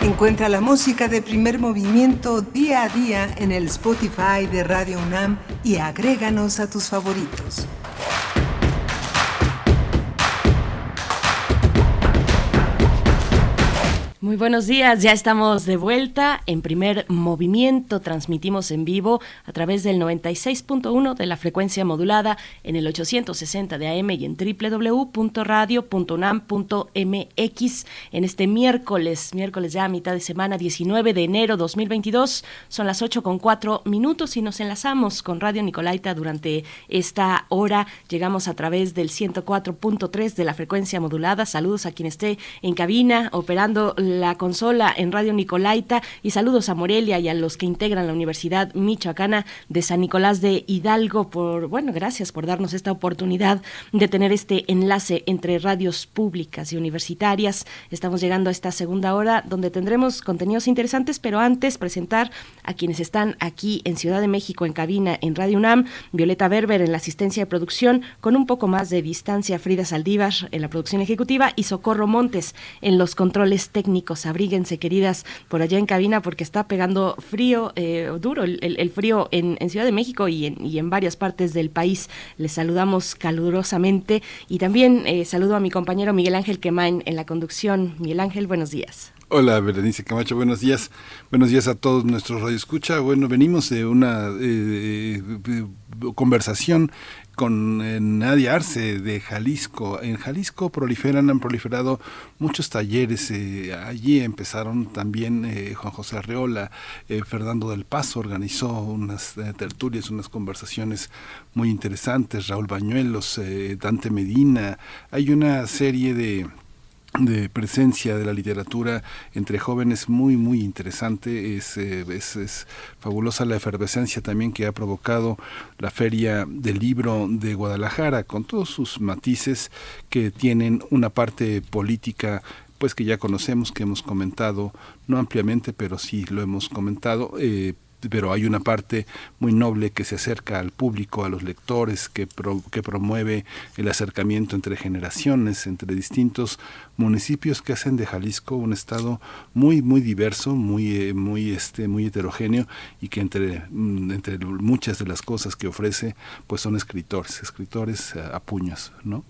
Encuentra la música de primer movimiento día a día en el Spotify de Radio UNAM y agréganos a tus favoritos. Muy buenos días, ya estamos de vuelta en primer movimiento, transmitimos en vivo a través del 96.1 de la frecuencia modulada en el 860 de AM y en www.radio.unam.mx en este miércoles, miércoles ya mitad de semana, 19 de enero 2022, son las 8 con 4 minutos y nos enlazamos con Radio Nicolaita durante esta hora, llegamos a través del 104.3 de la frecuencia modulada, saludos a quien esté en cabina operando la consola en Radio Nicolaita y saludos a Morelia y a los que integran la Universidad Michoacana de San Nicolás de Hidalgo por, bueno, gracias por darnos esta oportunidad de tener este enlace entre radios públicas y universitarias. Estamos llegando a esta segunda hora donde tendremos contenidos interesantes, pero antes presentar a quienes están aquí en Ciudad de México en cabina en Radio UNAM, Violeta Berber en la asistencia de producción, con un poco más de distancia Frida Saldívar en la producción ejecutiva y Socorro Montes en los controles técnicos Abríguense, queridas, por allá en cabina, porque está pegando frío, eh, duro el, frío en, en, Ciudad de México y en, y en, varias partes del país. Les saludamos calurosamente y también eh, saludo a mi compañero Miguel Ángel Quemain en la conducción. Miguel Ángel, buenos días. Hola, Berenice Camacho, buenos días. Buenos días a todos nuestros radioescucha. Bueno, venimos de una eh, conversación con eh, Nadia Arce de Jalisco. En Jalisco proliferan, han proliferado muchos talleres. Eh, allí empezaron también eh, Juan José Arreola, eh, Fernando del Paso organizó unas eh, tertulias, unas conversaciones muy interesantes. Raúl Bañuelos, eh, Dante Medina. Hay una serie de de presencia de la literatura entre jóvenes muy muy interesante. Es, eh, es, es, fabulosa la efervescencia también que ha provocado la feria del libro de Guadalajara con todos sus matices que tienen una parte política pues que ya conocemos que hemos comentado no ampliamente pero sí lo hemos comentado eh, pero hay una parte muy noble que se acerca al público, a los lectores, que, pro, que promueve el acercamiento entre generaciones, entre distintos municipios que hacen de Jalisco un estado muy muy diverso, muy eh, muy este muy heterogéneo y que entre mm, entre muchas de las cosas que ofrece pues son escritores, escritores a, a puños, ¿no?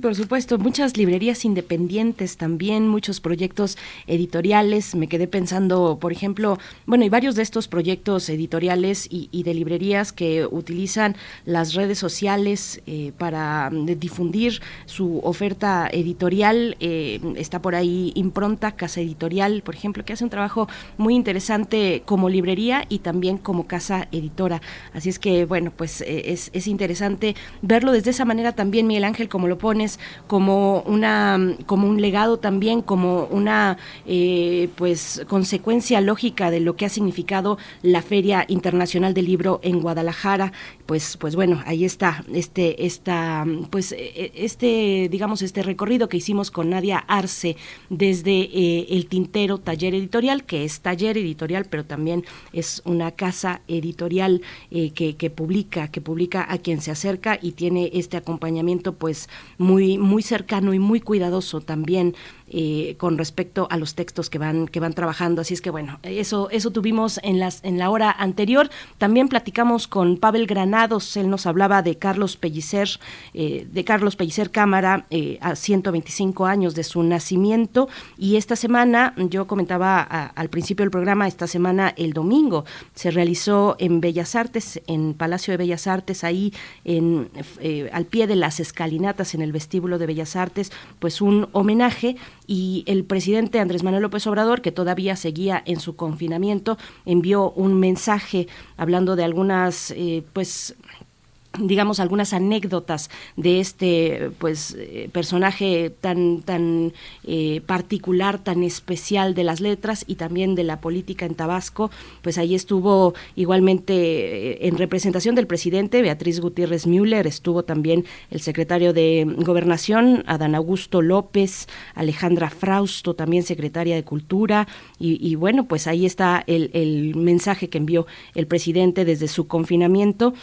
Por supuesto, muchas librerías independientes también, muchos proyectos editoriales. Me quedé pensando, por ejemplo, bueno, y varios de estos proyectos editoriales y, y de librerías que utilizan las redes sociales eh, para difundir su oferta editorial eh, está por ahí Impronta, Casa Editorial, por ejemplo, que hace un trabajo muy interesante como librería y también como casa editora. Así es que, bueno, pues eh, es, es, interesante verlo desde esa manera también, Miguel Ángel, como lo pones, como, una, como un legado también, como una eh, pues consecuencia lógica de lo que ha significado la Feria Internacional del Libro en Guadalajara. Pues, pues bueno, ahí está este, esta, pues, este, digamos, este recorrido que hicimos con Nadia Arce desde eh, el Tintero Taller Editorial, que es taller editorial, pero también es una casa editorial eh, que, que, publica, que publica a quien se acerca y tiene este acompañamiento pues muy, muy cercano y muy cuidadoso también eh, con respecto a los textos que van que van trabajando. Así es que bueno, eso eso tuvimos en las en la hora anterior. También platicamos con Pavel Granados. Él nos hablaba de Carlos Pellicer, eh, de Carlos Pellicer Cámara eh, a 125 años de su nacimiento. Y esta semana, yo comentaba al principio del programa, esta semana el domingo se realizó en Bellas Artes, en Palacio de Bellas Artes, ahí en, al pie de las escalinatas en el vestíbulo de Bellas Artes, pues un homenaje y el presidente Andrés Manuel López Obrador, que todavía seguía en su confinamiento, envió un mensaje hablando de algunas, eh, pues, digamos algunas anécdotas de este pues eh, personaje tan tan eh, particular tan especial de las letras y también de la política en Tabasco pues ahí estuvo igualmente eh, en representación del presidente Beatriz Gutiérrez Müller estuvo también el secretario de gobernación Adán Augusto López Alejandra Frausto también secretaria de cultura y, bueno pues ahí está el, el mensaje que envió el presidente desde su confinamiento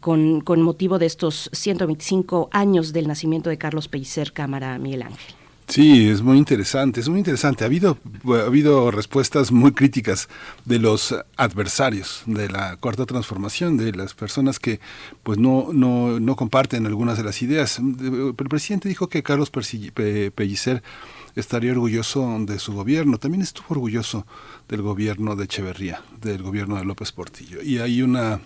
con con, motivo de estos 125 años del nacimiento de Carlos Pellicer Cámara Miguel Ángel. Sí, es muy interesante, es muy interesante. Ha habido, ha habido respuestas muy críticas de los adversarios de la cuarta transformación, de las personas que pues no, no, no comparten algunas de las ideas. El presidente dijo que Carlos Pellicer estaría orgulloso de su gobierno, también estuvo orgulloso del gobierno de Echeverría, del gobierno de López Portillo. Y hay una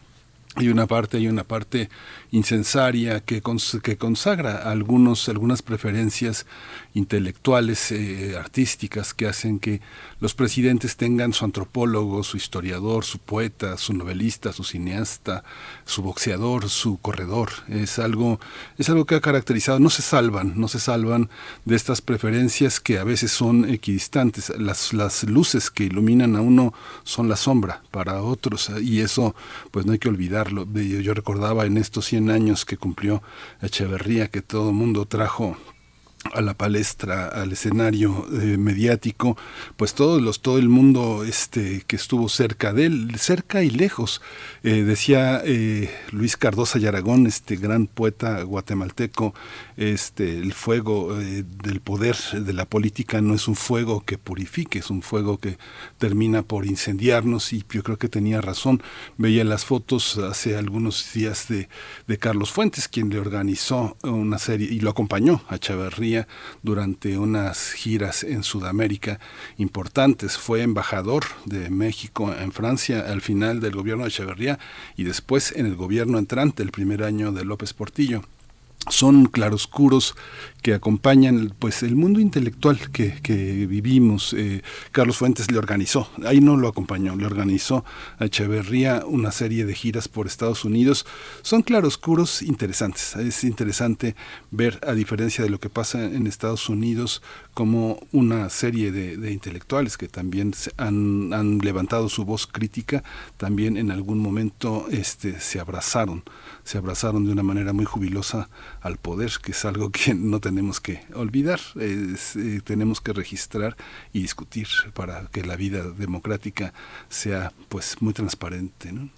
hay una parte, hay una parte incensaria que, que consagra algunos, algunas preferencias intelectuales, eh, artísticas, que hacen que los presidentes tengan su antropólogo, su historiador, su poeta, su novelista, su cineasta, su boxeador, su corredor. Es algo, es algo que ha caracterizado, no se salvan, no se salvan de estas preferencias que a veces son equidistantes. Las, las luces que iluminan a uno son la sombra para otros, y eso pues no hay que Yo recordaba en estos 100 años que cumplió Echeverría que todo mundo trajo a la palestra, al escenario eh, mediático, pues todos los, todo el mundo este, que estuvo cerca de él, cerca y lejos. Eh, decía eh, Luis Cardosa y Aragón, este gran poeta guatemalteco, este, el fuego del poder de la política no es un fuego que purifique, es un fuego que termina por incendiarnos y yo creo que tenía razón. Veía las fotos hace algunos días de, de Carlos Fuentes, quien le organizó una serie y lo acompañó a Chavarría durante unas giras en Sudamérica importantes. Fue embajador de México en Francia al final del gobierno de Echeverría y después en el gobierno entrante, el primer año de López Portillo son claroscuros que acompañan pues el mundo intelectual que, que vivimos. Eh, Carlos Fuentes le organizó, ahí no lo acompañó, le organizó a Echeverría una serie de giras por Estados Unidos. Son claroscuros interesantes. Es interesante ver, a diferencia de lo que pasa en Estados Unidos, como una serie de, intelectuales que también han, han, levantado su voz crítica, también en algún momento este, se abrazaron, se abrazaron de una manera muy jubilosa al poder, que es algo que no tenemos que olvidar, eh, tenemos que registrar y discutir para que la vida democrática sea pues muy transparente, ¿no?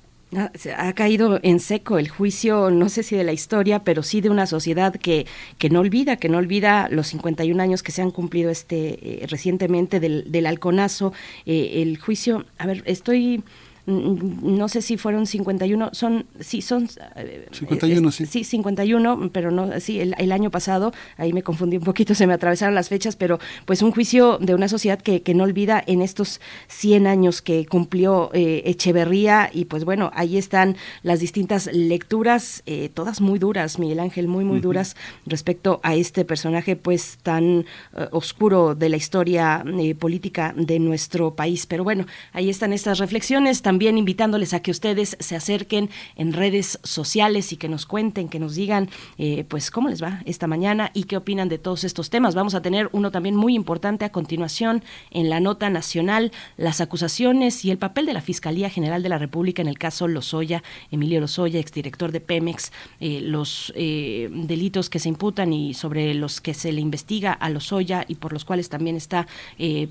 Ha caído en seco el juicio, no sé si de la historia, pero sí de una sociedad que, que no olvida, que no olvida los 51 años que se han cumplido este eh, recientemente del, del halconazo. Eh, el juicio, a ver, estoy no sé si fueron 51, son, sí, son... 51, eh, sí. Sí, 51, pero no, sí, el, año pasado, ahí me confundí un poquito, se me atravesaron las fechas, pero pues un juicio de una sociedad que, que no olvida en estos 100 años que cumplió eh, Echeverría y pues bueno, ahí están las distintas lecturas, eh, todas muy duras, Miguel Ángel, muy, muy duras respecto a este personaje pues tan oscuro de la historia política de nuestro país. Pero bueno, ahí están estas reflexiones, también también invitándoles a que ustedes se acerquen en redes sociales y que nos cuenten, que nos digan, eh, pues, cómo les va esta mañana y qué opinan de todos estos temas. Vamos a tener uno también muy importante a continuación en la nota nacional, las acusaciones y el papel de la Fiscalía General de la República en el caso Lozoya, Emilio Lozoya, exdirector de Pemex, eh, los eh, delitos que se imputan y sobre los que se le investiga a Lozoya y por los cuales también está,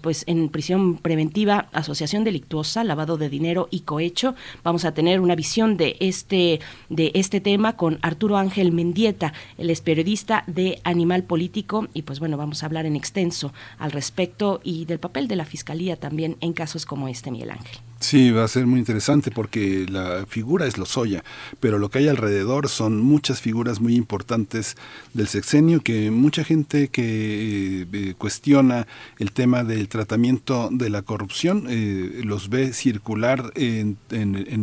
pues, en prisión preventiva, asociación delictuosa, lavado de dinero y cohecho. Vamos a tener una visión de este, de este tema con Arturo Ángel Mendieta, el es periodista de Animal Político, y pues bueno, vamos a hablar en extenso al respecto y del papel de la Fiscalía también en casos como este, Miguel Ángel. Sí, va a ser muy interesante porque la figura es Lozoya, pero lo que hay alrededor son muchas figuras muy importantes del sexenio que mucha gente que eh, cuestiona el tema del tratamiento de la corrupción eh, los ve circular en,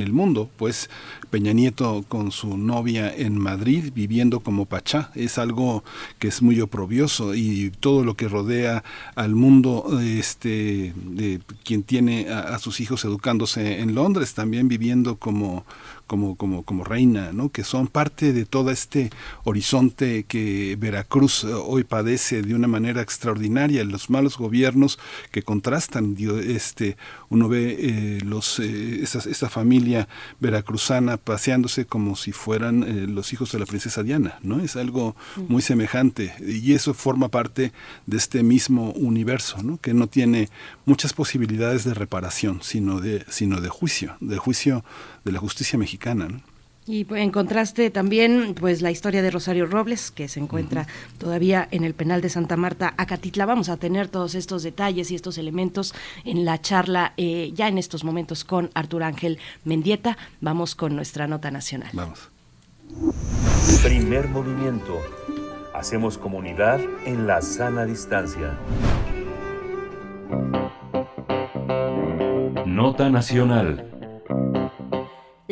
el mundo, pues Peña Nieto con su novia en Madrid viviendo como Pachá es algo que es muy oprobioso y todo lo que rodea al mundo este de quien tiene a, a sus hijos educados en Londres, también viviendo como, como, como, como reina, ¿no? que son parte de todo este horizonte que Veracruz eh, hoy padece de una manera extraordinaria, los malos gobiernos que contrastan, este, uno ve eh, los, eh, esa, familia veracruzana paseándose como si fueran los hijos de la princesa Diana, ¿no? es algo muy semejante y eso forma parte de este mismo universo, ¿no? que no tiene muchas posibilidades de reparación, sino de, sino de juicio, de juicio de la justicia mexicana. Y pues, en contraste también, pues la historia de Rosario Robles, que se encuentra todavía en el penal de Santa Marta, Acatitla. Vamos a tener todos estos detalles y estos elementos en la charla eh, ya en estos momentos con Arturo Ángel Mendieta. Vamos con nuestra nota nacional. Vamos. Primer movimiento. Hacemos comunidad en la sana distancia. Nota nacional.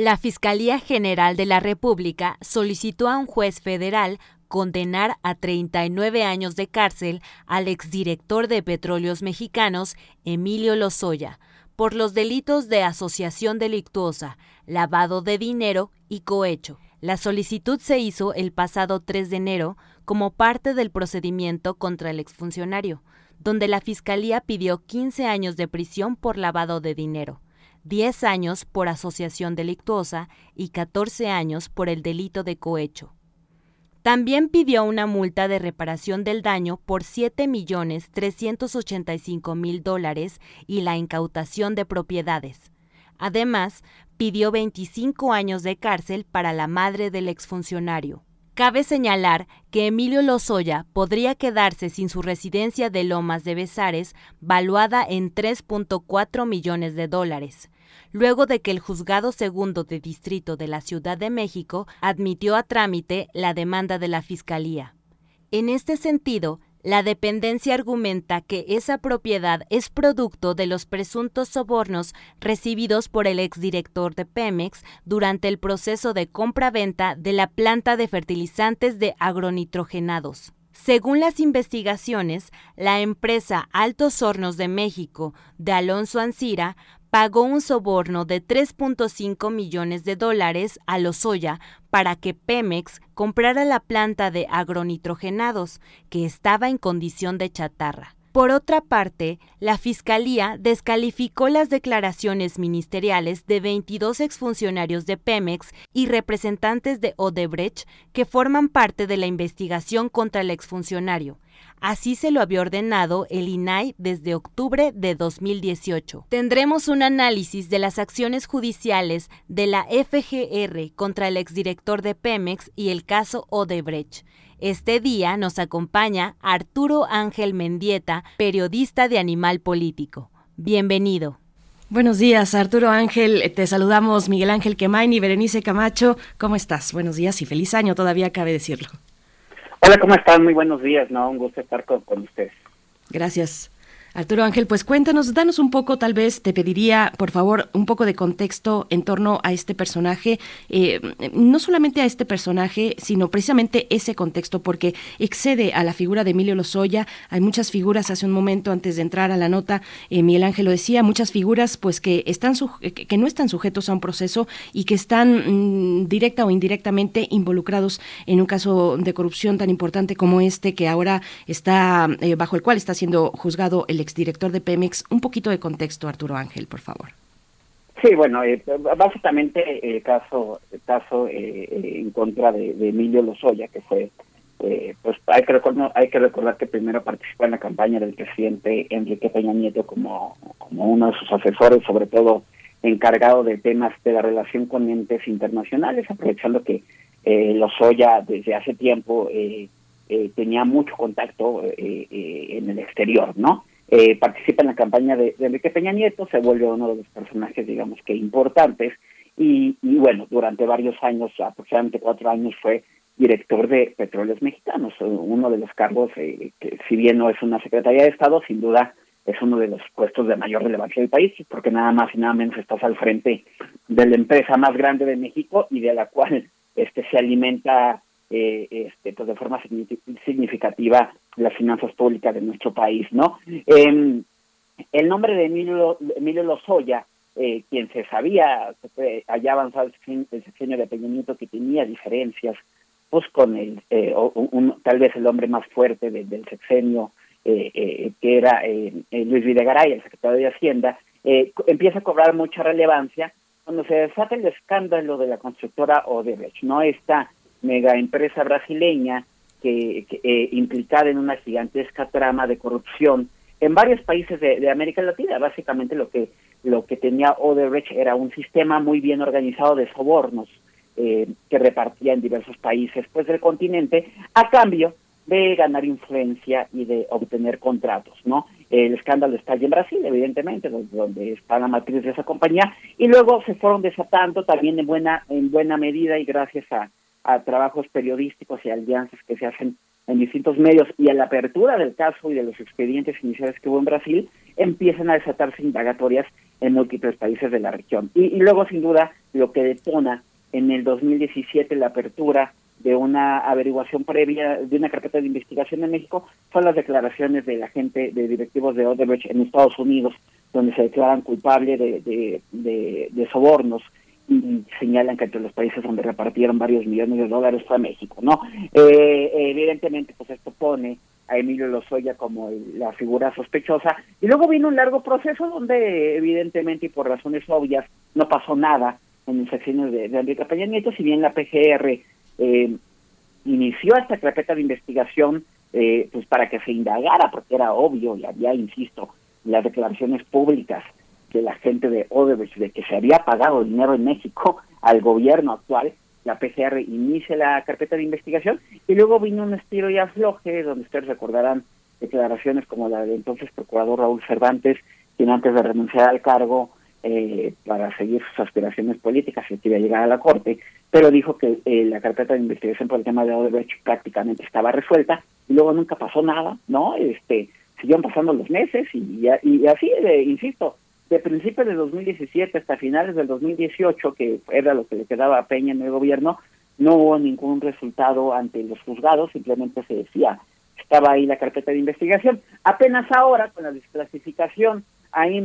La Fiscalía General de la República solicitó a un juez federal condenar a 39 años de cárcel al exdirector de Petróleos Mexicanos, Emilio Lozoya, por los delitos de asociación delictuosa, lavado de dinero y cohecho. La solicitud se hizo el pasado 3 de enero como parte del procedimiento contra el exfuncionario, donde la Fiscalía pidió 15 años de prisión por lavado de dinero. 10 años por asociación delictuosa y 14 años por el delito de cohecho. También pidió una multa de reparación del daño por 7.385.000 dólares y la incautación de propiedades. Además, pidió 25 años de cárcel para la madre del exfuncionario. Cabe señalar que Emilio Lozoya podría quedarse sin su residencia de Lomas de Besares, valuada en 3.4 millones de dólares, luego de que el Juzgado Segundo de Distrito de la Ciudad de México admitió a trámite la demanda de la Fiscalía. En este sentido, la dependencia argumenta que esa propiedad es producto de los presuntos sobornos recibidos por el exdirector de Pemex durante el proceso de compra-venta de la planta de fertilizantes de agronitrogenados. Según las investigaciones, la empresa Altos Hornos de México de Alonso Ancira pagó un soborno de 3.5 millones de dólares a Lozoya para que Pemex comprara la planta de agronitrogenados, que estaba en condición de chatarra. Por otra parte, la Fiscalía descalificó las declaraciones ministeriales de 22 exfuncionarios de Pemex y representantes de Odebrecht que forman parte de la investigación contra el exfuncionario, Así se lo había ordenado el INAI desde octubre de 2018. Tendremos un análisis de las acciones judiciales de la FGR contra el exdirector de Pemex y el caso Odebrecht. Este día nos acompaña Arturo Ángel Mendieta, periodista de Animal Político. Bienvenido. Buenos días, Arturo Ángel. Te saludamos Miguel Ángel Quemain y Berenice Camacho. ¿Cómo estás? Buenos días y feliz año, todavía cabe decirlo. Hola, ¿cómo están? Muy buenos días, ¿no? Un gusto estar con, con ustedes. Gracias. Arturo Ángel, pues cuéntanos, danos un poco, tal vez te pediría, por favor, un poco de contexto en torno a este personaje, eh, no solamente a este personaje, sino precisamente ese contexto, porque excede a la figura de Emilio Lozoya. Hay muchas figuras, hace un momento antes de entrar a la nota, eh, Miguel Ángel lo decía, muchas figuras pues que, están que no están sujetos a un proceso y que están mm, directa o indirectamente involucrados en un caso de corrupción tan importante como este, que ahora está, eh, bajo el cual está siendo juzgado el exdirector de Pemex. Un poquito de contexto, Arturo Ángel, por favor. Sí, bueno, eh, básicamente el caso, el caso eh, eh, en contra de, Emilio Lozoya, que fue, pues hay que, recordar, que primero participó en la campaña del presidente Enrique Peña Nieto como, como uno de sus asesores, sobre todo encargado de temas de la relación con entes internacionales, aprovechando que eh, Lozoya desde hace tiempo eh, eh, tenía mucho contacto eh, eh, en el exterior, ¿no? Eh, participa en la campaña de, de Enrique Peña Nieto, se vuelve uno de los personajes, digamos que importantes, y, y bueno, durante varios años, aproximadamente cuatro años, fue director de Petróleos Mexicanos, uno de los cargos eh, que si bien no es una Secretaría de Estado, sin duda es uno de los puestos de mayor relevancia del país, porque nada más y nada menos estás al frente de la empresa más grande de México y de la cual este se alimenta eh, este pues de forma significativa las finanzas públicas de nuestro país, ¿no? Eh, el nombre de Emilio, Emilio Lozoya, eh, quien se sabía eh, allá avanzado el sexenio, de Peña Nieto que tenía diferencias pues con el eh, un, tal vez el hombre más fuerte de, del sexenio eh, que era Luis Videgaray, el secretario de Hacienda, empieza a cobrar mucha relevancia cuando se desata el escándalo de la constructora Odebrecht, no esta mega empresa brasileña que, que implicada en una gigantesca trama de corrupción en varios países de, América Latina. Básicamente lo que lo que tenía Odebrecht era un sistema muy bien organizado de sobornos eh, que repartía en diversos países pues del continente a cambio de ganar influencia y de obtener contratos, ¿no? El escándalo está allí en Brasil, evidentemente, donde está la matriz de esa compañía, y luego se fueron desatando también en buena en buena medida y gracias a, a trabajos periodísticos y alianzas que se hacen en distintos medios y a la apertura del caso y de los expedientes iniciales que hubo en Brasil, empiezan a desatarse indagatorias en múltiples países de la región. Y, y luego, sin duda, lo que detona en el 2017 la apertura de una averiguación previa, de una carpeta de investigación en México, son las declaraciones de la gente, de directivos de Odebrecht en Estados Unidos, donde se declaran culpables de, de, de, de sobornos señalan que entre los países donde repartieron varios millones de dólares fue México, ¿no? Eh, evidentemente, pues esto pone a Emilio Lozoya como la figura sospechosa. Y luego vino un largo proceso donde, evidentemente, y por razones obvias, no pasó nada en el sexenio de, de Enrique Peña Nieto, si bien la PGR eh, inició esta carpeta de investigación eh, pues para que se indagara, porque era obvio y había, insisto, las declaraciones públicas de la gente de Odebrecht de que se había pagado dinero en México al gobierno actual, la PGR inicia la carpeta de investigación y luego vino un estilo y afloje donde ustedes recordarán declaraciones como la del entonces procurador Raúl Cervantes, quien antes de renunciar al cargo eh, para seguir sus aspiraciones políticas y quería llegar a la corte, pero dijo que eh, la carpeta de investigación por el tema de Odebrecht prácticamente estaba resuelta y luego nunca pasó nada, ¿no? Este, siguieron pasando los meses y, y, y así, eh, insisto, de principios de 2017 hasta finales del 2018, que era lo que le quedaba a Peña en el gobierno, no hubo ningún resultado ante los juzgados, simplemente se decía, estaba ahí la carpeta de investigación. Apenas ahora, con la desclasificación ahí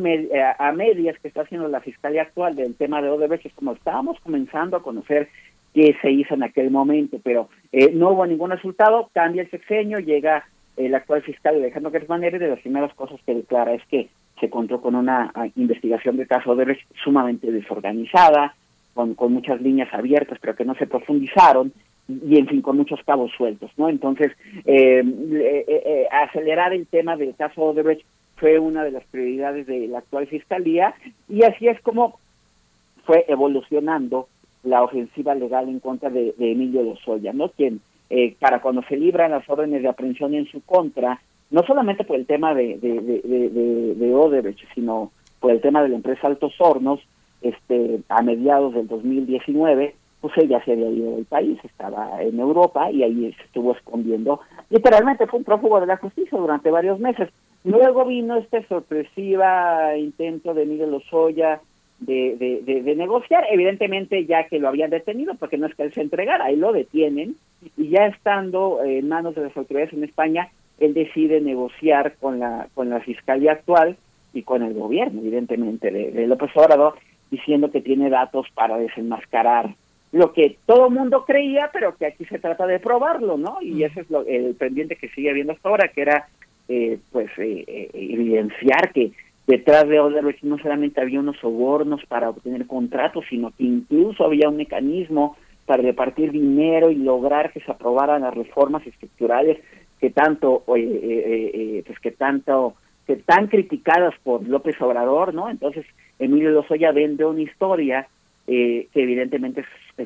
a medias que está haciendo la Fiscalía actual del tema de Odebrecht, es como estábamos comenzando a conocer qué se hizo en aquel momento, pero eh, no hubo ningún resultado, cambia el sexenio, llega el actual fiscal Alejandro Gersmanero y de las primeras cosas que declara es que se encontró con una investigación de caso de sumamente desorganizada, con, con muchas líneas abiertas, pero que no se profundizaron, y en fin, con muchos cabos sueltos, ¿no? Entonces, eh, eh, eh, acelerar el tema del caso Odebrecht fue una de las prioridades de la actual fiscalía, y así es como fue evolucionando la ofensiva legal en contra de, de Emilio Lozoya, ¿no? Quien, eh, para cuando se libran las órdenes de aprehensión en su contra, no solamente por el tema de, de, de, de, de Odebrecht, sino por el tema de la empresa Altos Hornos, este, a mediados del 2019, pues ella se había ido del país, estaba en Europa y ahí se estuvo escondiendo. Literalmente fue un prófugo de la justicia durante varios meses. Luego vino este sorpresiva intento de Miguel Lozoya de, de, de, de, negociar, evidentemente ya que lo habían detenido, porque no es que él se entregara, ahí lo detienen, y ya estando en manos de las autoridades en España, él decide negociar con la con la fiscalía actual y con el gobierno, evidentemente, de, de López Obrador, diciendo que tiene datos para desenmascarar lo que todo el mundo creía, pero que aquí se trata de probarlo, ¿no? Y ese es lo, el pendiente que sigue habiendo hasta ahora, que era, eh, pues, eh, eh, evidenciar que detrás de Odebrecht no solamente había unos sobornos para obtener contratos, sino que incluso había un mecanismo para repartir dinero y lograr que se aprobaran las reformas estructurales que tanto, eh, eh, eh, pues que tanto, que tan criticadas por López Obrador, ¿no? Entonces, Emilio Lozoya vende una historia eh, que evidentemente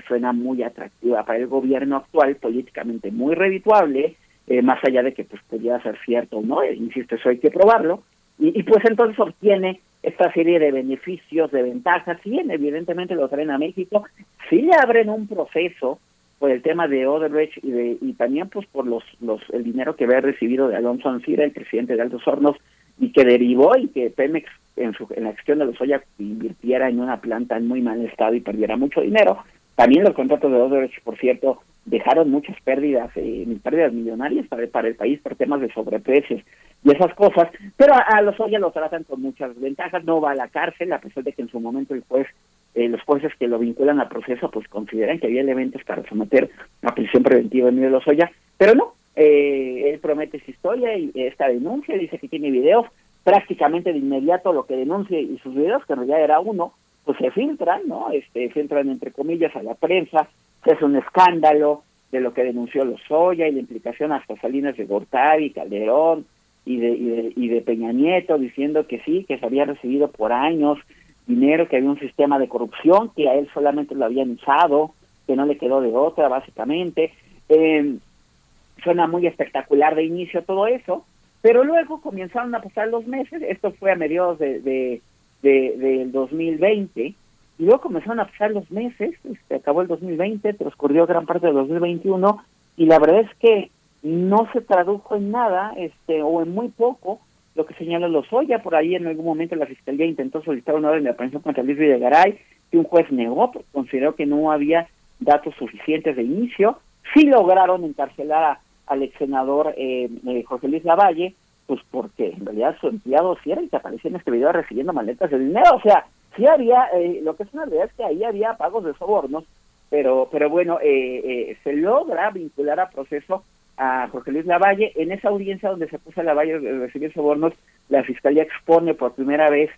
suena muy atractiva para el gobierno actual, políticamente muy redituable, eh, más allá de que pues podría ser cierto o no, insisto, eso hay que probarlo, y, y, pues entonces obtiene esta serie de beneficios, de ventajas, sí, evidentemente lo traen a México, sí le abren un proceso por el tema de Odebrecht y, de, y también pues por los, los el dinero que había recibido de Alonso Ancira, el presidente de Altos Hornos, y que derivó y que Pemex en, su, en la acción de los Oya invirtiera en una planta en muy mal estado y perdiera mucho dinero. También los contratos de Odebrecht, por cierto, dejaron muchas pérdidas, eh, pérdidas millonarias para, el país por temas de sobreprecios y esas cosas, pero a, los Oya lo tratan con muchas ventajas, no va a la cárcel, a pesar de que en su momento el juez eh, los jueces que lo vinculan al proceso pues consideran que había elementos para someter a prisión preventiva en Emilio Lozoya, pero no, eh, él promete su historia y esta denuncia, dice que tiene videos, prácticamente de inmediato lo que denuncia y sus videos, que en realidad era uno, pues se filtran, ¿no? Este, filtran entre comillas a la prensa, se hace un escándalo de lo que denunció Lozoya y la implicación hasta Salinas de Gortari, Calderón y de, y de, y de Peña Nieto diciendo que sí, que se había recibido por años dinero, que había un sistema de corrupción, que a él solamente lo habían usado, que no le quedó de otra, básicamente. Eh, suena muy espectacular de inicio todo eso, pero luego comenzaron a pasar los meses, esto fue a mediados de, de, de, del 2020, y luego comenzaron a pasar los meses, este, acabó el 2020, transcurrió gran parte del 2021, y la verdad es que no se tradujo en nada, este, o en muy poco, lo que señala Lozoya, por ahí en algún momento la Fiscalía intentó solicitar una orden de aprehensión contra Luis Videgaray, que un juez negó, porque consideró que no había datos suficientes de inicio, sí lograron encarcelar a, al ex senador eh, eh, José Luis Lavalle, pues porque en realidad su empleado sí era el que aparecía en este video recibiendo maletas de dinero, o sea, sí había, eh, lo que es una realidad es que ahí había pagos de sobornos, pero pero bueno, eh, eh, se logra vincular a proceso a Jorge Luis Lavalle. En esa audiencia donde se puso a Lavalle de recibir sobornos, la Fiscalía expone por primera vez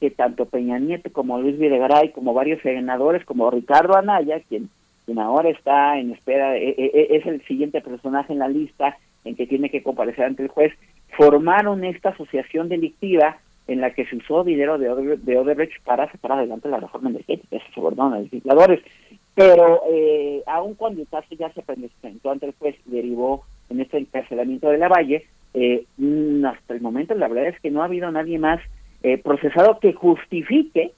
que tanto Peña Nieto como Luis Videgaray, como varios senadores, como Ricardo Anaya, quien, quien ahora está en espera, e, e, es el siguiente personaje en la lista en que tiene que comparecer ante el juez, formaron esta asociación delictiva en la que se usó dinero de Odebrecht para sacar adelante la reforma energética, se sobornaron a legisladores. Pero eh, aun cuando caso ya se presentó ante el juez derivó en este encarcelamiento de la Valle, eh, hasta el momento la verdad es que no ha habido nadie más eh, procesado que justifique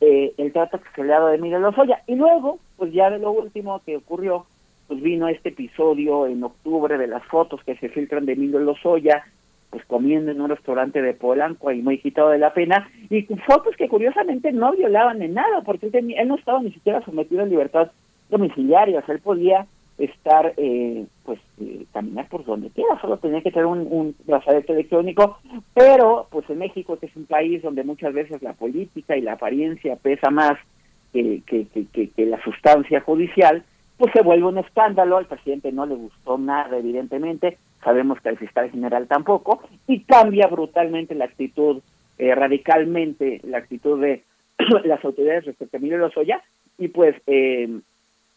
eh, el trato que se le ha dado de Miguel Lozoya. Y luego, pues ya de lo último que ocurrió, pues vino este episodio en octubre de las fotos que se filtran de Emilio Lozoya, pues comiendo en un restaurante de Polanco ahí muy quitado de la pena, y fotos que curiosamente no violaban en nada, porque él, tenía, él no estaba ni siquiera sometido a libertad domiciliaria, o él podía estar, eh, pues, eh, caminar por donde quiera, solo tenía que tener un, un brazalete electrónico, pero, pues en México, que es un país donde muchas veces la política y la apariencia pesa más que, que, que, que la sustancia judicial, pues se vuelve un escándalo, al presidente no le gustó nada, evidentemente, sabemos que al fiscal general tampoco, y cambia brutalmente la actitud, eh, radicalmente la actitud de las autoridades respecto a Emilio Lozoya, y pues eh,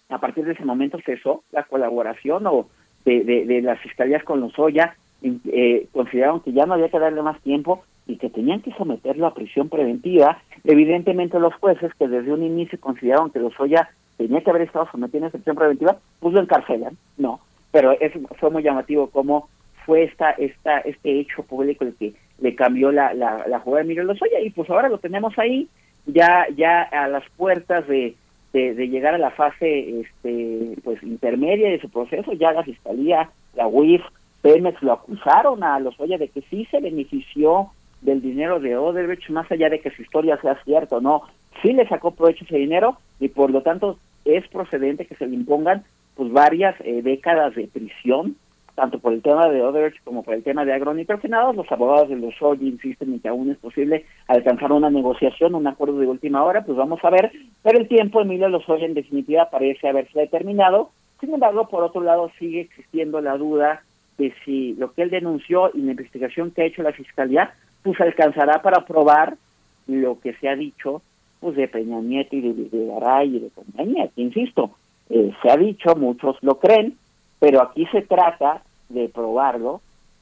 a partir de ese momento cesó la colaboración o de, de, de las fiscalías con Lozoya, eh, consideraron que ya no había que darle más tiempo y que tenían que someterlo a prisión preventiva. Evidentemente los jueces que desde un inicio consideraron que Lozoya tenía que haber estado sometido a prisión preventiva, pues lo encarcelan, no. Pero es, fue muy llamativo cómo fue esta, esta, este hecho público el que le cambió la, la, la jugada de Miguel Lozoya y pues ahora lo tenemos ahí, ya, ya a las puertas de, de, de, llegar a la fase este pues intermedia de su proceso, ya la Fiscalía, la UIF, Pemex lo acusaron a Lozoya de que sí se benefició del dinero de Odebrecht, más allá de que su historia sea cierta o no, sí le sacó provecho ese dinero y por lo tanto es procedente que se le impongan pues varias eh, décadas de prisión, tanto por el tema de Odebrecht como por el tema de agronitrogenados. Los abogados de los Lozoya insisten en que aún es posible alcanzar una negociación, un acuerdo de última hora, pues vamos a ver, pero el tiempo Emilio Lozoya en definitiva parece haberse determinado. Sin embargo, por otro lado, sigue existiendo la duda de si lo que él denunció y la investigación que ha hecho la Fiscalía, pues alcanzará para probar lo que se ha dicho pues de Peña Nieto y de, de Garay y de compañía, que insisto, eh, se ha dicho, muchos lo creen, pero aquí se trata de probarlo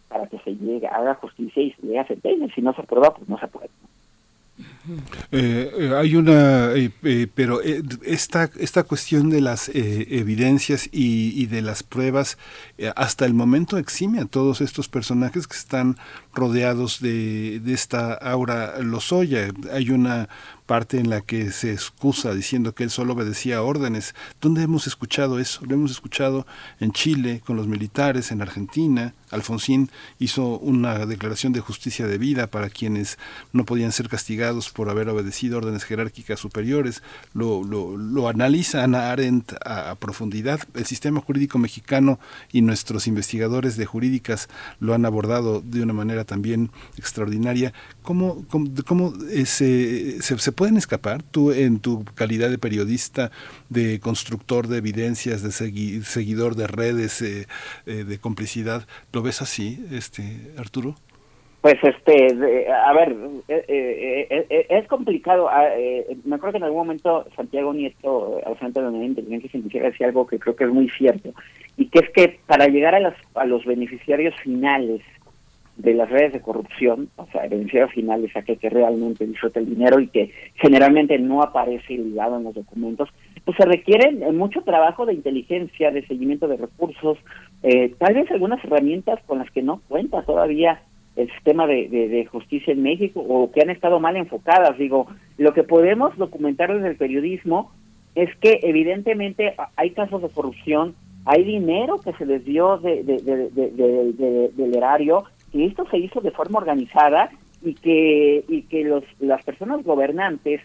para que se llegue, haga justicia y se llegue a sentencia. Si no se prueba, pues no se puede. Eh, eh, hay una, eh, pero esta, esta cuestión de las evidencias y, de las pruebas hasta el momento exime a todos estos personajes que están rodeados de, de esta aura Lozoya. Hay una parte en la que se excusa diciendo que él solo obedecía órdenes. ¿Dónde hemos escuchado eso? Lo hemos escuchado en Chile, con los militares, en Argentina. Alfonsín hizo una declaración de justicia de vida para quienes no podían ser castigados por haber obedecido órdenes jerárquicas superiores. Lo, lo, analiza Ana Arendt a, profundidad. El sistema jurídico mexicano y nuestros investigadores de jurídicas lo han abordado de una manera también extraordinaria. ¿Cómo, cómo, cómo eh, se, se, se pueden escapar? Tú, en tu calidad de periodista, de constructor de evidencias, de seguidor de redes, eh, eh, de complicidad, ¿lo ves así, este Arturo? Pues este, a ver, eh, es complicado. Ah, me acuerdo que en algún momento Santiago Nieto, al frente de la Inteligencia Científica, decía algo que creo que es muy cierto, y que es que para llegar a, las, a los beneficiarios finales de las redes de corrupción, o sea, el beneficiario final es aquel que realmente disfruta el dinero y que generalmente no aparece ligado en los documentos, pues se requiere mucho trabajo de inteligencia, de seguimiento de recursos, eh, tal vez algunas herramientas con las que no cuenta todavía el sistema de, de, justicia en México o que han estado mal enfocadas. Digo, lo que podemos documentar desde el periodismo es que evidentemente hay casos de corrupción, hay dinero que se les dio de, del erario que esto se hizo de forma organizada y que y que los las personas gobernantes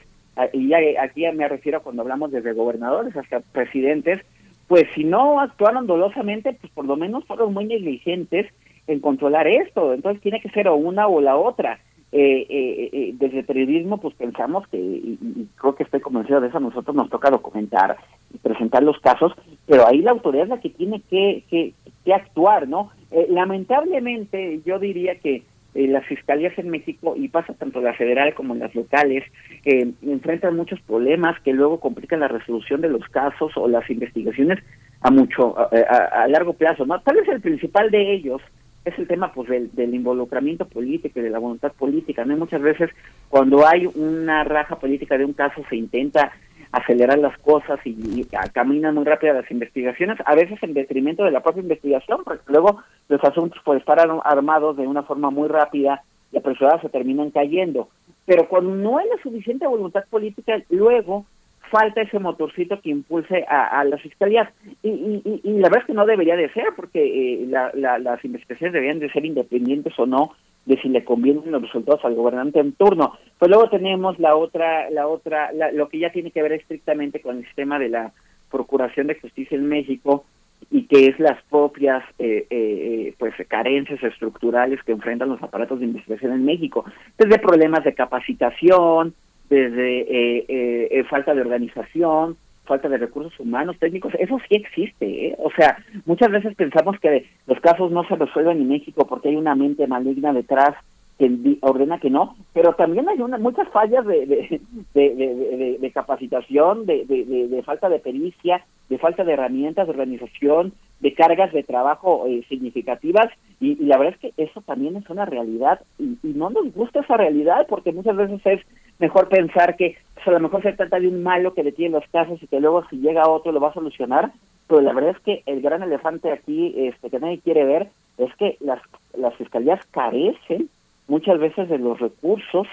y aquí ya me refiero cuando hablamos desde gobernadores hasta presidentes pues si no actuaron dolosamente pues por lo menos fueron muy negligentes en controlar esto. Entonces tiene que ser o una o la otra eh, eh, eh, desde periodismo pues pensamos que y, creo que estoy convencido de eso a nosotros nos toca documentar y presentar los casos pero ahí la autoridad es la que tiene que, que, que actuar no eh, lamentablemente, yo diría que eh, las fiscalías en México, y pasa tanto la federal como las locales, eh, enfrentan muchos problemas que luego complican la resolución de los casos o las investigaciones a mucho, a, largo plazo. ¿no? Tal vez el principal de ellos es el tema pues del, del, involucramiento político y de la voluntad política. ¿no? muchas veces cuando hay una raja política de un caso se intenta acelerar las cosas y, caminan muy rápido las investigaciones, a veces en detrimento de la propia investigación, porque luego los asuntos por estar armados de una forma muy rápida y apresurada se terminan cayendo. Pero cuando no hay la suficiente voluntad política, luego falta ese motorcito que impulse a, a las fiscalías. Y, y, la verdad es que no debería de ser, porque eh, las investigaciones deberían de ser independientes o no de si le convienen los resultados al gobernante en turno. Pues luego tenemos la otra, la otra, lo que ya tiene que ver estrictamente con el sistema de la Procuración de Justicia en México y que es las propias eh, eh, pues carencias estructurales que enfrentan los aparatos de investigación en México, desde problemas de capacitación, desde eh, eh falta de organización, falta de recursos humanos, técnicos, eso sí existe. ¿eh? O sea, muchas veces pensamos que los casos no se resuelven en México porque hay una mente maligna detrás que ordena que no, pero también hay una, muchas fallas de, de, capacitación, de, falta de pericia, de falta de herramientas de organización, de cargas de trabajo eh, significativas y, la verdad es que eso también es una realidad y, y, no nos gusta esa realidad porque muchas veces es mejor pensar que pues, a lo mejor se trata de un malo que detiene los casos y que luego si llega otro lo va a solucionar, pero la verdad es que el gran elefante aquí este que nadie quiere ver es que las, las fiscalías carecen muchas veces de los recursos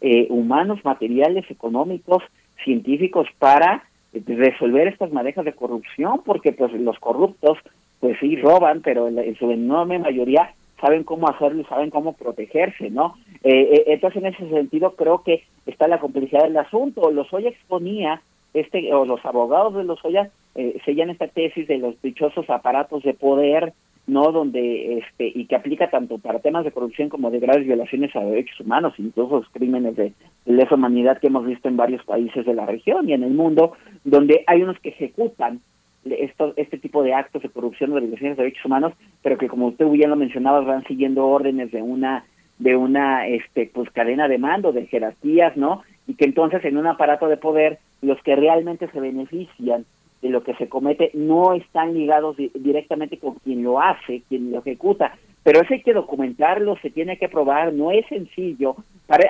eh, humanos, materiales, económicos, científicos para resolver estas manejas de corrupción, porque pues los corruptos pues sí roban, pero en, su enorme mayoría saben cómo hacerlo y saben cómo protegerse, ¿no? Eh, entonces, en ese sentido, creo que está la complejidad del asunto. Lozoya exponía, este, o los abogados de Lozoya eh, seguían esta tesis de los dichosos aparatos de poder no donde este y que aplica tanto para temas de corrupción como de graves violaciones a derechos humanos incluso los crímenes de lesa humanidad que hemos visto en varios países de la región y en el mundo donde hay unos que ejecutan esto, este tipo de actos de corrupción o de violaciones de derechos humanos pero que como usted bien lo mencionaba van siguiendo órdenes de una de una este pues cadena de mando de jerarquías no y que entonces en un aparato de poder los que realmente se benefician de lo que se comete no están ligados directamente con quien lo hace, quien lo ejecuta, pero eso hay que documentarlo, se tiene que probar, no es sencillo,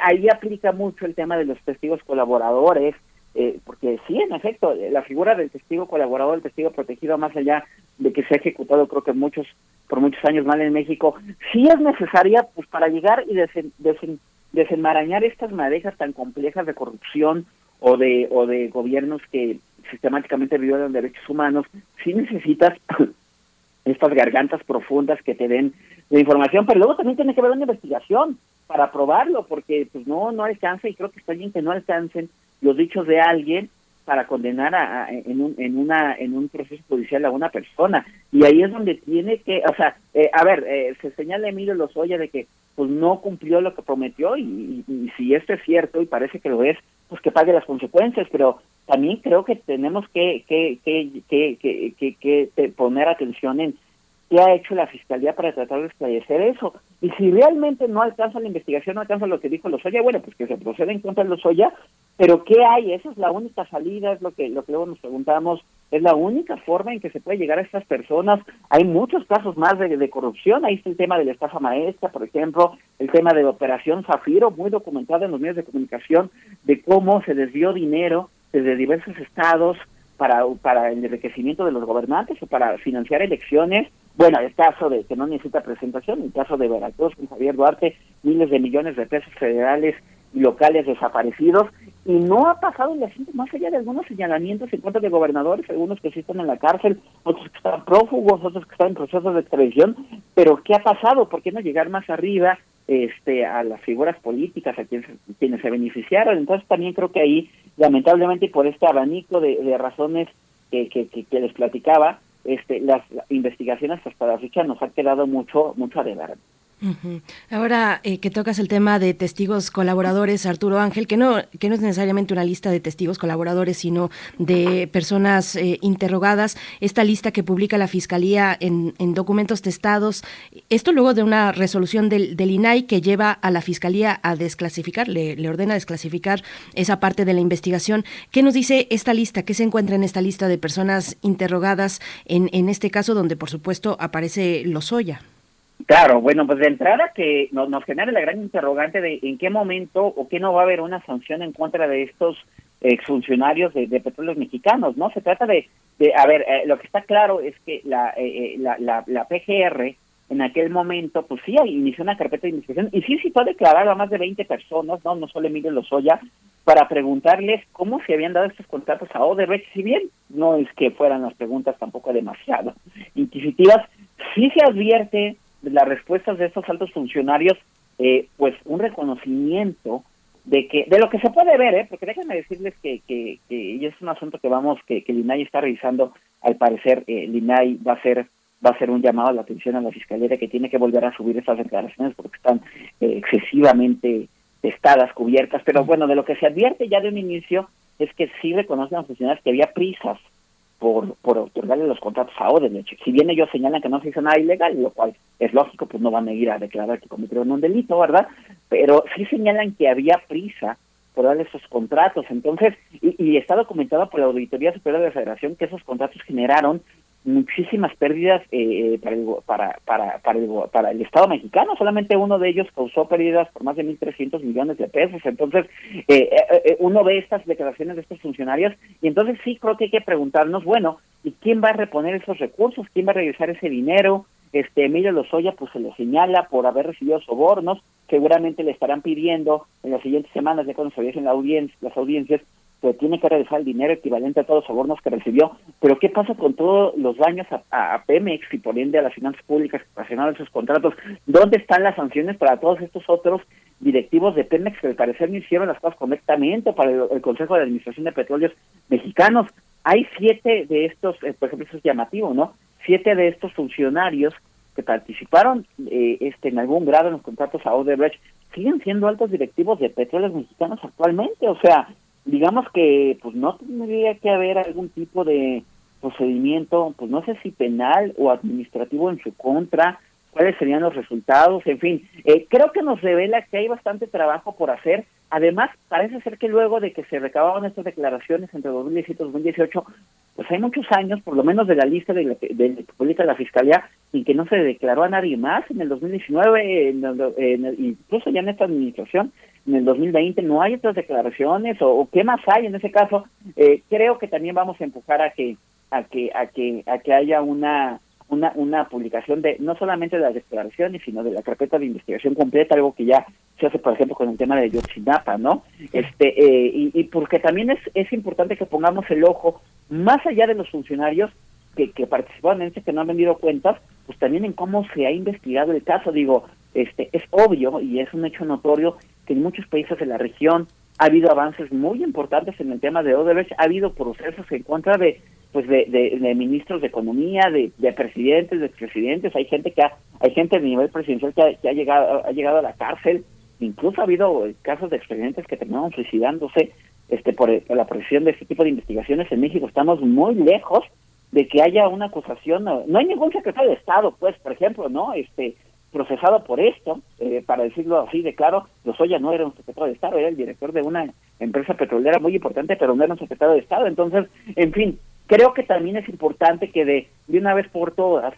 ahí aplica mucho el tema de los testigos colaboradores, eh, porque sí, en efecto, la figura del testigo colaborador, el testigo protegido, más allá de que se ha ejecutado, creo que muchos por muchos años mal en México, sí es necesaria pues para llegar y desenmarañar estas madejas tan complejas de corrupción o de o de gobiernos que sistemáticamente violan derechos humanos, sí necesitas estas gargantas profundas que te den la información, pero luego también tiene que haber una investigación para probarlo, porque pues no no alcanza y creo que está bien que no alcancen los dichos de alguien para condenar a, en, un, en una en un proceso judicial a una persona. Y ahí es donde tiene que o sea eh, a ver eh, se señala Emilio Lozoya de que pues no cumplió lo que prometió y, si esto es cierto y parece que lo es pues que pague las consecuencias pero también creo que tenemos que que que que, que, que poner atención en qué ha hecho la fiscalía para tratar de esclarecer eso. Y si realmente no alcanza la investigación, no alcanza lo que dijo Lozoya, bueno, pues que se proceda en contra de Lozoya, pero ¿qué hay? Esa es la única salida, es lo que, lo que luego nos preguntamos, es la única forma en que se puede llegar a estas personas. Hay muchos casos más de, de corrupción, ahí está el tema de la estafa maestra, por ejemplo, el tema de la operación Zafiro, muy documentado en los medios de comunicación, de cómo se desvió dinero desde diversos estados para, para el enriquecimiento de los gobernantes o para financiar elecciones. Bueno, el caso de que no necesita presentación, el caso de Veracruz con Javier Duarte, miles de millones de pesos federales y locales desaparecidos, y no ha pasado el asunto más allá de algunos señalamientos en contra de gobernadores, algunos que sí están en la cárcel, otros que están prófugos, otros que están en procesos de extradición, pero ¿qué ha pasado? ¿Por qué no llegar más arriba este a las figuras políticas, a quienes, quienes se beneficiaron? Entonces también creo que ahí, lamentablemente, por este abanico de, razones que, que, que les platicaba, este, las investigaciones hasta la fecha nos ha quedado mucho, mucho a deber. Ahora eh, que tocas el tema de testigos colaboradores, Arturo Ángel, que no, que no es necesariamente una lista de testigos colaboradores, sino de personas eh, interrogadas, esta lista que publica la Fiscalía en, documentos testados, esto luego de una resolución del, del, INAI que lleva a la Fiscalía a desclasificar, le, le ordena desclasificar esa parte de la investigación. ¿Qué nos dice esta lista? ¿Qué se encuentra en esta lista de personas interrogadas en, en este caso donde por supuesto aparece Lozoya? Claro, bueno, pues de entrada que nos, nos genera la gran interrogante de en qué momento o qué no va a haber una sanción en contra de estos exfuncionarios de, de petróleos mexicanos, ¿no? Se trata de, de a ver, eh, lo que está claro es que la, eh, eh, la, PGR en aquel momento, pues sí, inició una carpeta de investigación y sí citó a declarar a más de 20 personas, ¿no? No solo Emilio Lozoya, para preguntarles cómo se habían dado estos contratos a Odebrecht, si bien no es que fueran las preguntas tampoco demasiado inquisitivas, sí se advierte las respuestas de estos altos funcionarios, eh, pues un reconocimiento de que de lo que se puede ver, ¿eh? porque déjenme decirles que, que, y es un asunto que vamos, que, que el está revisando, al parecer eh, el INAI va a ser va a ser un llamado a la atención a la fiscalía que tiene que volver a subir estas declaraciones porque están eh, excesivamente testadas, cubiertas, pero bueno, de lo que se advierte ya de un inicio es que sí reconocen los funcionarios que había prisas por, por otorgarle los contratos a Odebrecht. Si bien ellos señalan que no se hizo nada ilegal, lo cual es lógico, pues no van a ir a declarar que cometieron un delito, ¿verdad? Pero sí señalan que había prisa por darle esos contratos. Entonces, y, y está documentado por la Auditoría Superior de la Federación que esos contratos generaron muchísimas pérdidas eh, eh, para, el, para, para, para, el, para el Estado mexicano. Solamente uno de ellos causó pérdidas por más de 1.300 millones de pesos. Entonces, eh, uno ve estas declaraciones de estos funcionarios y entonces sí creo que hay que preguntarnos, bueno, ¿y quién va a reponer esos recursos? ¿Quién va a regresar ese dinero? Este Emilio Lozoya pues se le señala por haber recibido sobornos, seguramente le estarán pidiendo en las siguientes semanas, ya cuando se en la las audiencias, que tiene que regresar el dinero equivalente a todos los sobornos que recibió, pero ¿qué pasa con todos los daños a, Pemex y por ende a las finanzas públicas que de esos contratos? ¿Dónde están las sanciones para todos estos otros directivos de Pemex que al parecer no hicieron las cosas correctamente para el, Consejo de Administración de Petróleos Mexicanos? Hay siete de estos, eh, por ejemplo, eso es llamativo, ¿no? Siete de estos funcionarios que participaron eh, este en algún grado en los contratos a Odebrecht siguen siendo altos directivos de petróleos mexicanos actualmente, o sea, digamos que pues no tendría que haber algún tipo de procedimiento, pues no sé si penal o administrativo en su contra, cuáles serían los resultados, en fin, eh, creo que nos revela que hay bastante trabajo por hacer. Además, parece ser que luego de que se recababan estas declaraciones entre 2017 y 2018, pues hay muchos años, por lo menos de la lista de la, de, de la Fiscalía, en que no se declaró a nadie más en el 2019, en incluso ya en esta administración, en el 2020, no hay otras declaraciones o, qué más hay en ese caso. Eh, creo que también vamos a empujar a que a que a que a que haya una una, una publicación de no solamente de las declaraciones, sino de la carpeta de investigación completa, algo que ya se hace, por ejemplo, con el tema de Yotzinapa, ¿no? Este, eh, y, y, porque también es, es importante que pongamos el ojo, más allá de los funcionarios que, que participaron en este, que no han vendido cuentas, pues también en cómo se ha investigado el caso. Digo, este, es obvio y es un hecho notorio que en muchos países de la región ha habido avances muy importantes en el tema de Odebrecht, ha habido procesos en contra de pues de, ministros de economía, de, de, presidentes, de expresidentes, hay gente que ha, hay gente de nivel presidencial que ha, llegado ha llegado a la cárcel, incluso ha habido casos de expresidentes que terminaron suicidándose este por, la presión de este tipo de investigaciones en México. Estamos muy lejos de que haya una acusación, no, hay ningún secretario de Estado, pues, por ejemplo, ¿no? Este procesado por esto, eh, para decirlo así de claro, Lozoya no era un secretario de Estado, era el director de una empresa petrolera muy importante, pero no era un secretario de Estado. Entonces, en fin, Creo que también es importante que de, de una vez por todas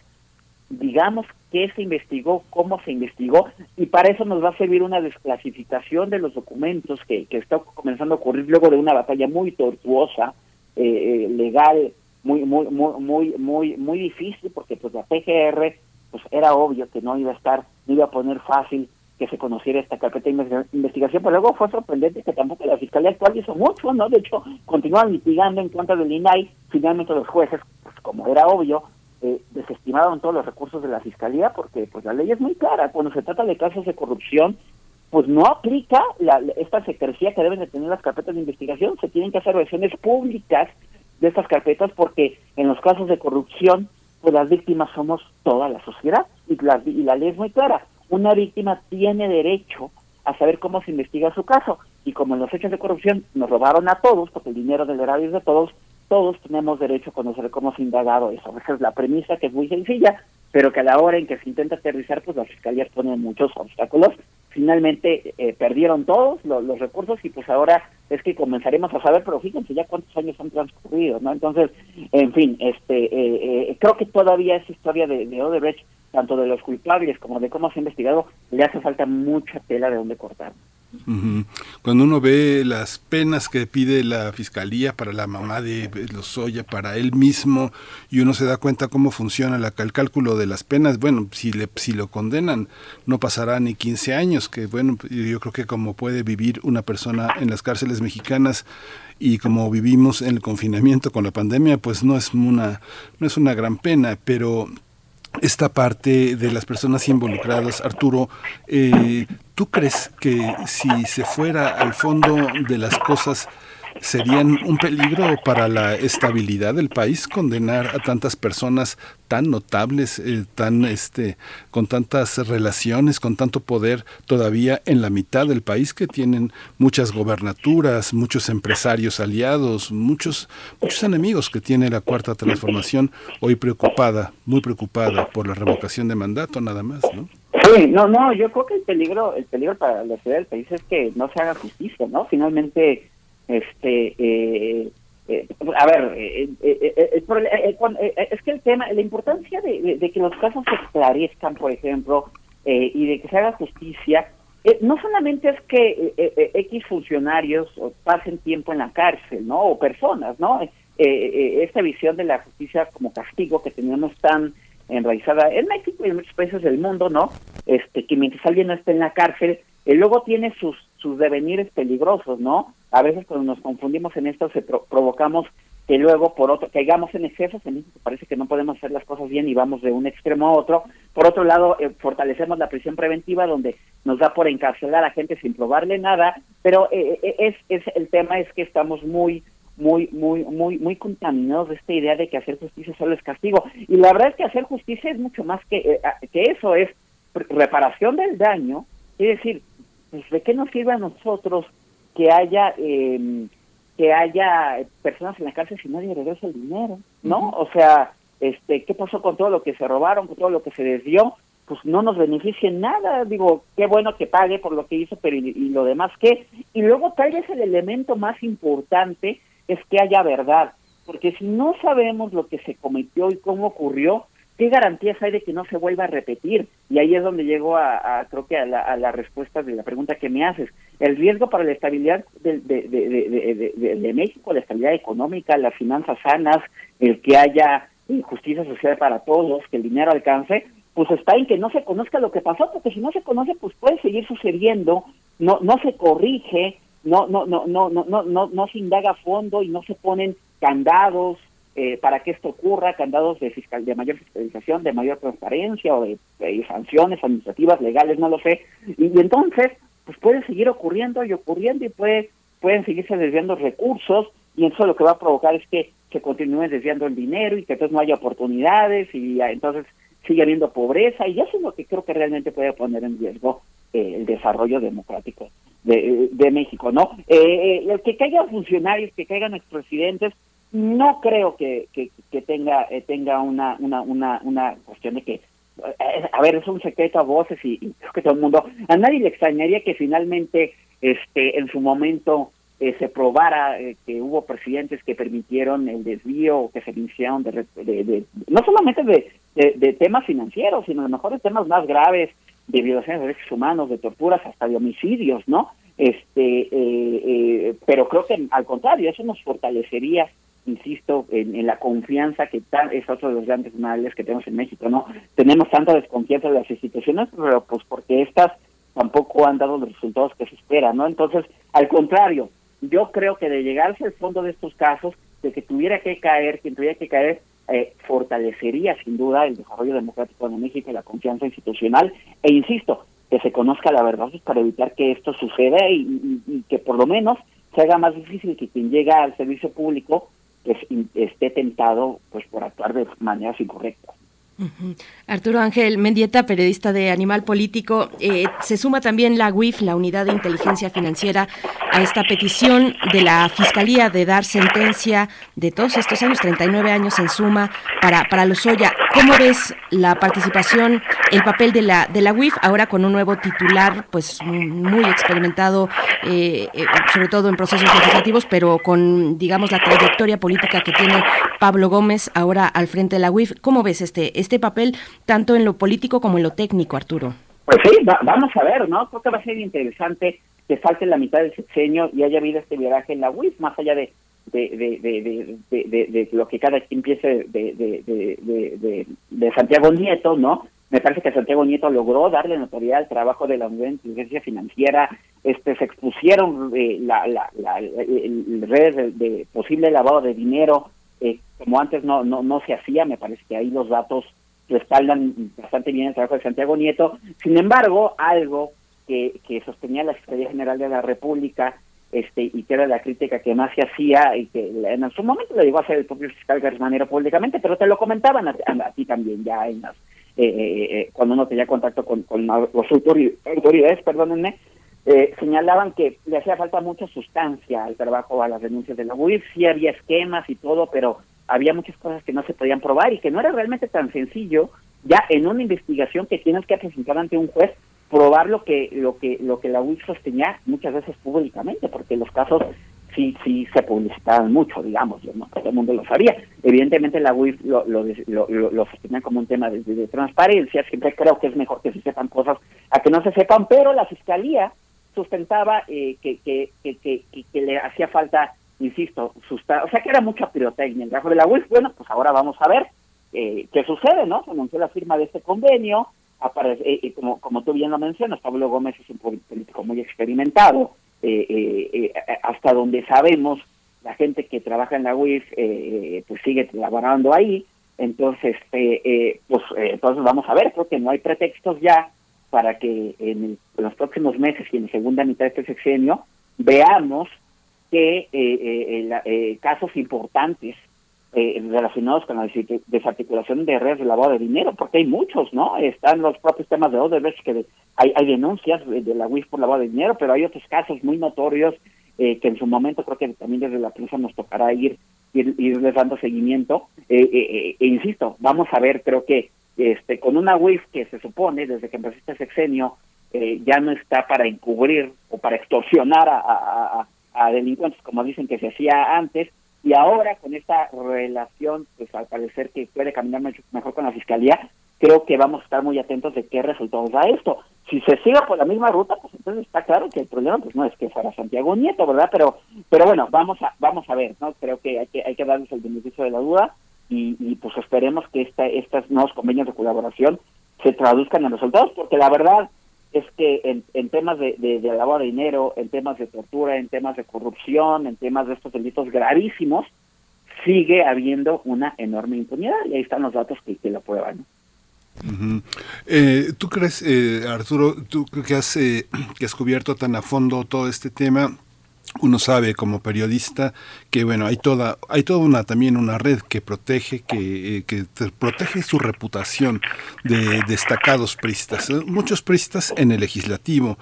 digamos qué se investigó, cómo se investigó, y para eso nos va a servir una desclasificación de los documentos que, que está comenzando a ocurrir luego de una batalla muy tortuosa, eh, eh, legal, muy, muy, muy, muy, muy, muy difícil, porque pues la PGR, pues era obvio que no iba a estar, no iba a poner fácil que se conociera esta carpeta de investigación, pero luego fue sorprendente que tampoco la Fiscalía actual hizo mucho, ¿no? De hecho, continúan litigando en contra del INAI, finalmente los jueces, pues como era obvio, eh, desestimaron todos los recursos de la Fiscalía porque pues la ley es muy clara, cuando se trata de casos de corrupción, pues no aplica la, esta secrecía que deben de tener las carpetas de investigación, se tienen que hacer versiones públicas de estas carpetas porque en los casos de corrupción, pues las víctimas somos toda la sociedad y la, y la ley es muy clara una víctima tiene derecho a saber cómo se investiga su caso. Y como en los hechos de corrupción nos robaron a todos, porque el dinero del erario es de todos, todos tenemos derecho a conocer cómo se ha indagado eso. Esa es la premisa que es muy sencilla, pero que a la hora en que se intenta aterrizar, pues las fiscalías ponen muchos obstáculos. Finalmente eh, perdieron todos los, recursos y pues ahora es que comenzaremos a saber, pero fíjense ya cuántos años han transcurrido, ¿no? Entonces, en fin, este, eh, eh, creo que todavía esa historia de, de Odebrecht tanto de los culpables como de cómo se ha investigado, le hace falta mucha tela de donde cortar. Cuando uno ve las penas que pide la fiscalía para la mamá de Lozoya, para él mismo, y uno se da cuenta cómo funciona el cálculo de las penas, bueno, si, le, si lo condenan, no pasará ni 15 años, que bueno, yo creo que como puede vivir una persona en las cárceles mexicanas y como vivimos en el confinamiento con la pandemia, pues no es una, no es una gran pena, pero esta parte de las personas involucradas. Arturo, eh, ¿tú crees que si se fuera al fondo de las cosas, serían un peligro para la estabilidad del país condenar a tantas personas tan notables, eh, tan este, con tantas relaciones, con tanto poder todavía en la mitad del país que tienen muchas gobernaturas, muchos empresarios aliados, muchos muchos enemigos que tiene la cuarta transformación hoy preocupada, muy preocupada por la revocación de mandato nada más, ¿no? Sí, no, no, yo creo que el peligro, el peligro para la ciudad del país es que no se haga justicia, ¿no? Finalmente este eh, eh, a ver eh, es que el tema la importancia de, que los casos se esclarezcan por ejemplo y de que se haga justicia no solamente es que x funcionarios pasen tiempo en la cárcel no o personas no esta visión de la justicia como castigo que teníamos tan enraizada en México y en muchos países del mundo no este que mientras alguien no esté en la cárcel luego tiene sus sus devenires peligrosos, ¿no? A veces cuando nos confundimos en esto se provocamos que luego por otro caigamos en excesos, en México parece que no podemos hacer las cosas bien y vamos de un extremo a otro. Por otro lado, eh, fortalecemos la prisión preventiva donde nos da por encarcelar a gente sin probarle nada, pero eh, eh, es, es el tema es que estamos muy muy muy muy muy contaminados de esta idea de que hacer justicia solo es castigo y la verdad es que hacer justicia es mucho más que que eso es reparación del daño, es decir, pues de qué nos sirve a nosotros que haya eh, que haya personas en la cárcel si nadie regresa el dinero, ¿no? O sea, este, ¿qué pasó con todo lo que se robaron, con todo lo que se desvió? Pues no nos beneficia en nada, digo, qué bueno que pague por lo que hizo, pero y, lo demás qué? Y luego tal vez el elemento más importante es que haya verdad, porque si no sabemos lo que se cometió y cómo ocurrió, ¿qué garantías hay de que no se vuelva a repetir? Y ahí es donde llego a, creo que a la, a la, respuesta de la pregunta que me haces. El riesgo para la estabilidad de, México, la estabilidad económica, las finanzas sanas, el que haya justicia social para todos, que el dinero alcance, pues está en que no se conozca lo que pasó, porque si no se conoce, pues puede seguir sucediendo, no, no se corrige, no, no, no, no, no, no, no, no se indaga a fondo y no se ponen candados eh, para que esto ocurra, candados de fiscal, de mayor fiscalización, de mayor transparencia o de, sanciones administrativas, legales, no lo sé. Y, entonces, pues puede seguir ocurriendo y ocurriendo y puede, pueden seguirse desviando recursos y eso lo que va a provocar es que se continúe desviando el dinero y que entonces no haya oportunidades y entonces sigue habiendo pobreza y eso es lo que creo que realmente puede poner en riesgo eh, el desarrollo democrático de, de México, ¿no? Eh, eh, que caigan funcionarios, que caigan expresidentes, no creo que, que, tenga eh, tenga una, una, una, una cuestión de que a ver, es un secreto a voces y, creo que todo el mundo, a nadie le extrañaría que finalmente este en su momento se probara que hubo presidentes que permitieron el desvío o que se iniciaron de, de, no solamente de, de, temas financieros, sino a lo mejor de temas más graves, de violaciones de derechos humanos, de torturas, hasta de homicidios, ¿no? Este, eh, eh, pero creo que al contrario, eso nos fortalecería, insisto, en, la confianza que tal es otro de los grandes males que tenemos en México, ¿no? Tenemos tanta desconfianza de las instituciones, pero pues porque estas tampoco han dado los resultados que se esperan, ¿no? Entonces, al contrario, yo creo que de llegarse al fondo de estos casos, de que tuviera que caer, quien tuviera que caer, eh, fortalecería sin duda el desarrollo democrático de México y la confianza institucional. E insisto, que se conozca la verdad para evitar que esto suceda y, que por lo menos se haga más difícil que quien llega al servicio público esté tentado pues por actuar de maneras incorrectas. Arturo Ángel Mendieta, periodista de Animal Político, eh, se suma también la UIF, la Unidad de Inteligencia Financiera, a esta petición de la Fiscalía de dar sentencia de todos estos años, 39 años en suma, para, para Lozoya. ¿Cómo ves la participación, el papel de la, de la UIF ahora con un nuevo titular, pues muy experimentado, eh, eh, sobre todo en procesos legislativos, pero con, digamos, la trayectoria política que tiene Pablo Gómez ahora al frente de la UIF? ¿Cómo ves este, este papel tanto en lo político como en lo técnico, Arturo? Pues sí, vamos a ver, ¿no? Creo que va a ser interesante que falte la mitad del sexenio y haya habido este viaje en la UIF, más allá de de, de, de, de, lo que cada quien piense de, de, Santiago Nieto, ¿no? Me parece que Santiago Nieto logró darle notoriedad al trabajo de la Unidad de Inteligencia Financiera, este, se expusieron eh, la, la, la, redes de, posible lavado de dinero, eh, como antes no, no, no se hacía, me parece que ahí los datos respaldan bastante bien el trabajo de Santiago Nieto. Sin embargo, algo que, que sostenía la Secretaría General de la República este y que era la crítica que más se hacía y que en su momento le llegó a hacer el propio fiscal García públicamente, pero te lo comentaban a, ti también ya en las, eh, eh, eh, cuando uno tenía contacto con, con las autoridades, perdónenme, señalaban que le hacía falta mucha sustancia al trabajo, a las denuncias de la UIF, sí había esquemas y todo, pero había muchas cosas que no se podían probar y que no era realmente tan sencillo ya en una investigación que tienes que presentar ante un juez probar lo que lo que lo que la UIF sostenía muchas veces públicamente porque los casos sí sí se publicitaban mucho digamos no todo el mundo lo sabía. Evidentemente la UIF lo lo, lo, sostenía como un tema de, transparencia. Siempre creo que es mejor que se sepan cosas a que no se sepan pero la fiscalía sustentaba eh, que, que, que, le hacía falta insisto o sea que era mucha pirotecnia el trabajo de la UIF bueno pues ahora vamos a ver eh, qué sucede no se anunció la firma de este convenio aparece, eh, eh, como, como tú bien lo mencionas, Pablo Gómez es un político muy experimentado, eh, hasta donde sabemos, la gente que trabaja en la UIF pues sigue trabajando ahí, entonces, pues entonces vamos a ver, creo que no hay pretextos ya para que en, los próximos meses y en la segunda mitad de este sexenio veamos que casos importantes eh, relacionados con la desarticulación de redes de lavado de dinero, porque hay muchos, ¿no? Están los propios temas de Odebrecht, que hay, hay denuncias de, la UIF por lavado de dinero, pero hay otros casos muy notorios eh, que en su momento creo que también desde la prensa nos tocará ir, ir irles dando seguimiento. Eh, eh, e insisto, vamos a ver, creo que este con una UIF que se supone desde que empezó este sexenio ya no está para encubrir o para extorsionar a, a, delincuentes, como dicen que se hacía antes, y ahora con esta relación, pues al parecer que puede caminar mejor con la fiscalía, creo que vamos a estar muy atentos de qué resultados da esto. Si se sigue por la misma ruta, pues entonces está claro que el problema pues no es que fuera Santiago Nieto, ¿verdad? Pero pero bueno, vamos a vamos a ver, ¿no? Creo que hay que hay que darles el beneficio de la duda y, y pues esperemos que esta estos nuevos convenios de colaboración se traduzcan en resultados, porque la verdad es que en, temas de, de, de lavado de dinero, en temas de tortura, en temas de corrupción, en temas de estos delitos gravísimos, sigue habiendo una enorme impunidad y ahí están los datos que, que lo prueban. Eh, ¿Tú crees, eh, Arturo, tú que has, eh, que has cubierto tan a fondo todo este tema? Uno sabe como periodista que bueno hay toda hay toda una también una red que protege que, eh, que te protege su reputación de destacados pristas muchos pristas en el legislativo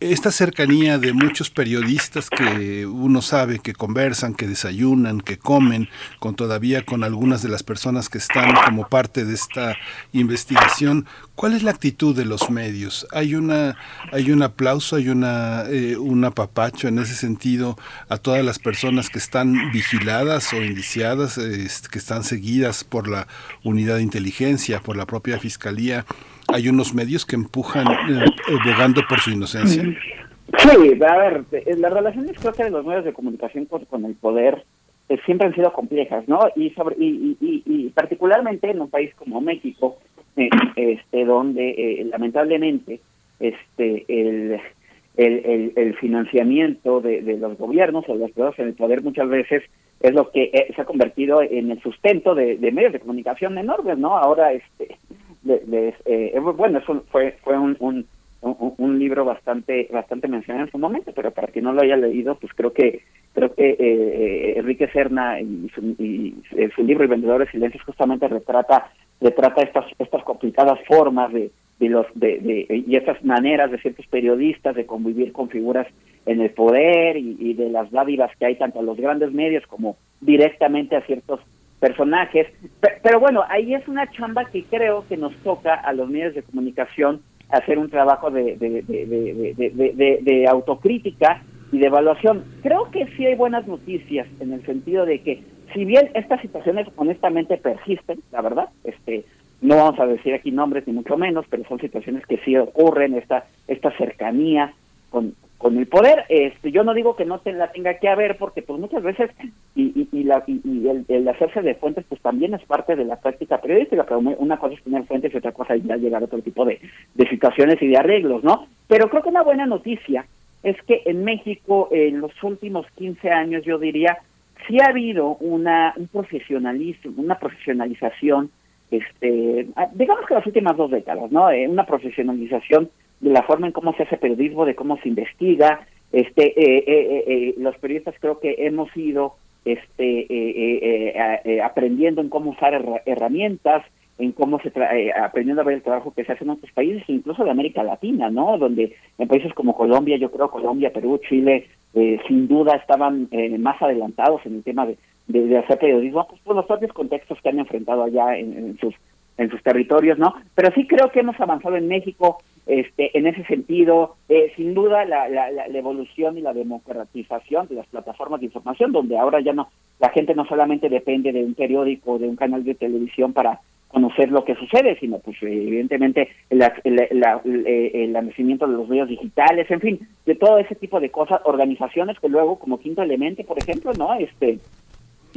esta cercanía de muchos periodistas que uno sabe que conversan, que desayunan, que comen, con todavía con algunas de las personas que están como parte de esta investigación, ¿cuál es la actitud de los medios? ¿Hay una hay un aplauso, hay una eh, un apapacho en ese sentido a todas las personas que están vigiladas o indiciadas, eh, que están seguidas por la unidad de inteligencia, por la propia fiscalía? Hay unos medios que empujan eh, por su inocencia. Sí, a ver, eh, las relaciones creo que de los medios de comunicación con, el poder eh, siempre han sido complejas, ¿no? Y sobre y, y, particularmente en un país como México, eh, este, donde lamentablemente este el el, financiamiento de, los gobiernos o de los privados en el poder muchas veces es lo que se ha convertido en el sustento de medios de comunicación enormes, ¿no? Ahora, este, les, eh, bueno, eso fue fue un, un, libro bastante bastante mencionado en su momento, pero para quien no lo haya leído, pues creo que creo que eh, Enrique Serna y su, y su libro El vendedor de silencios justamente retrata retrata estas estas complicadas formas de de los de, y estas maneras de ciertos periodistas de convivir con figuras en el poder y, y de las dádivas que hay tanto a los grandes medios como directamente a ciertos personajes. Pero bueno, ahí es una chamba que creo que nos toca a los medios de comunicación hacer un trabajo de, de, de, de, autocrítica y de evaluación. Creo que sí hay buenas noticias en el sentido de que si bien estas situaciones honestamente persisten, la verdad, este no vamos a decir aquí nombres ni mucho menos, pero son situaciones que sí ocurren, esta, esta cercanía con, con el poder. Este, yo no digo que no te la tenga que haber, porque pues muchas veces, y, y, y, la, y, y el, el, hacerse de fuentes, pues también es parte de la práctica periodística, pero una cosa es tener fuentes y otra cosa es llegar a otro tipo de, de situaciones y de arreglos, ¿no? Pero creo que una buena noticia es que en México, en los últimos 15 años, yo diría, sí ha habido una, un profesionalismo, una profesionalización este, digamos que las últimas dos décadas, ¿no? Eh, una profesionalización de la forma en cómo se hace periodismo, de cómo se investiga. Este, eh, eh, eh los periodistas creo que hemos ido este, aprendiendo en cómo usar herramientas, en cómo se aprendiendo a ver el trabajo que se hace en otros países, incluso de América Latina, ¿no? Donde en países como Colombia, yo creo Colombia, Perú, Chile, sin duda estaban más adelantados en el tema de, de, hacer periodismo, pues por los propios contextos que han enfrentado allá en, sus en sus territorios, ¿no? Pero sí creo que hemos avanzado en México este, en ese sentido. Eh, sin duda, la, la, la, evolución y la democratización de las plataformas de información, donde ahora ya no, la gente no solamente depende de un periódico o de un canal de televisión para conocer lo que sucede, sino pues evidentemente el, el, nacimiento de los medios digitales, en fin, de todo ese tipo de cosas, organizaciones que luego, como quinto elemento, por ejemplo, ¿no? Este,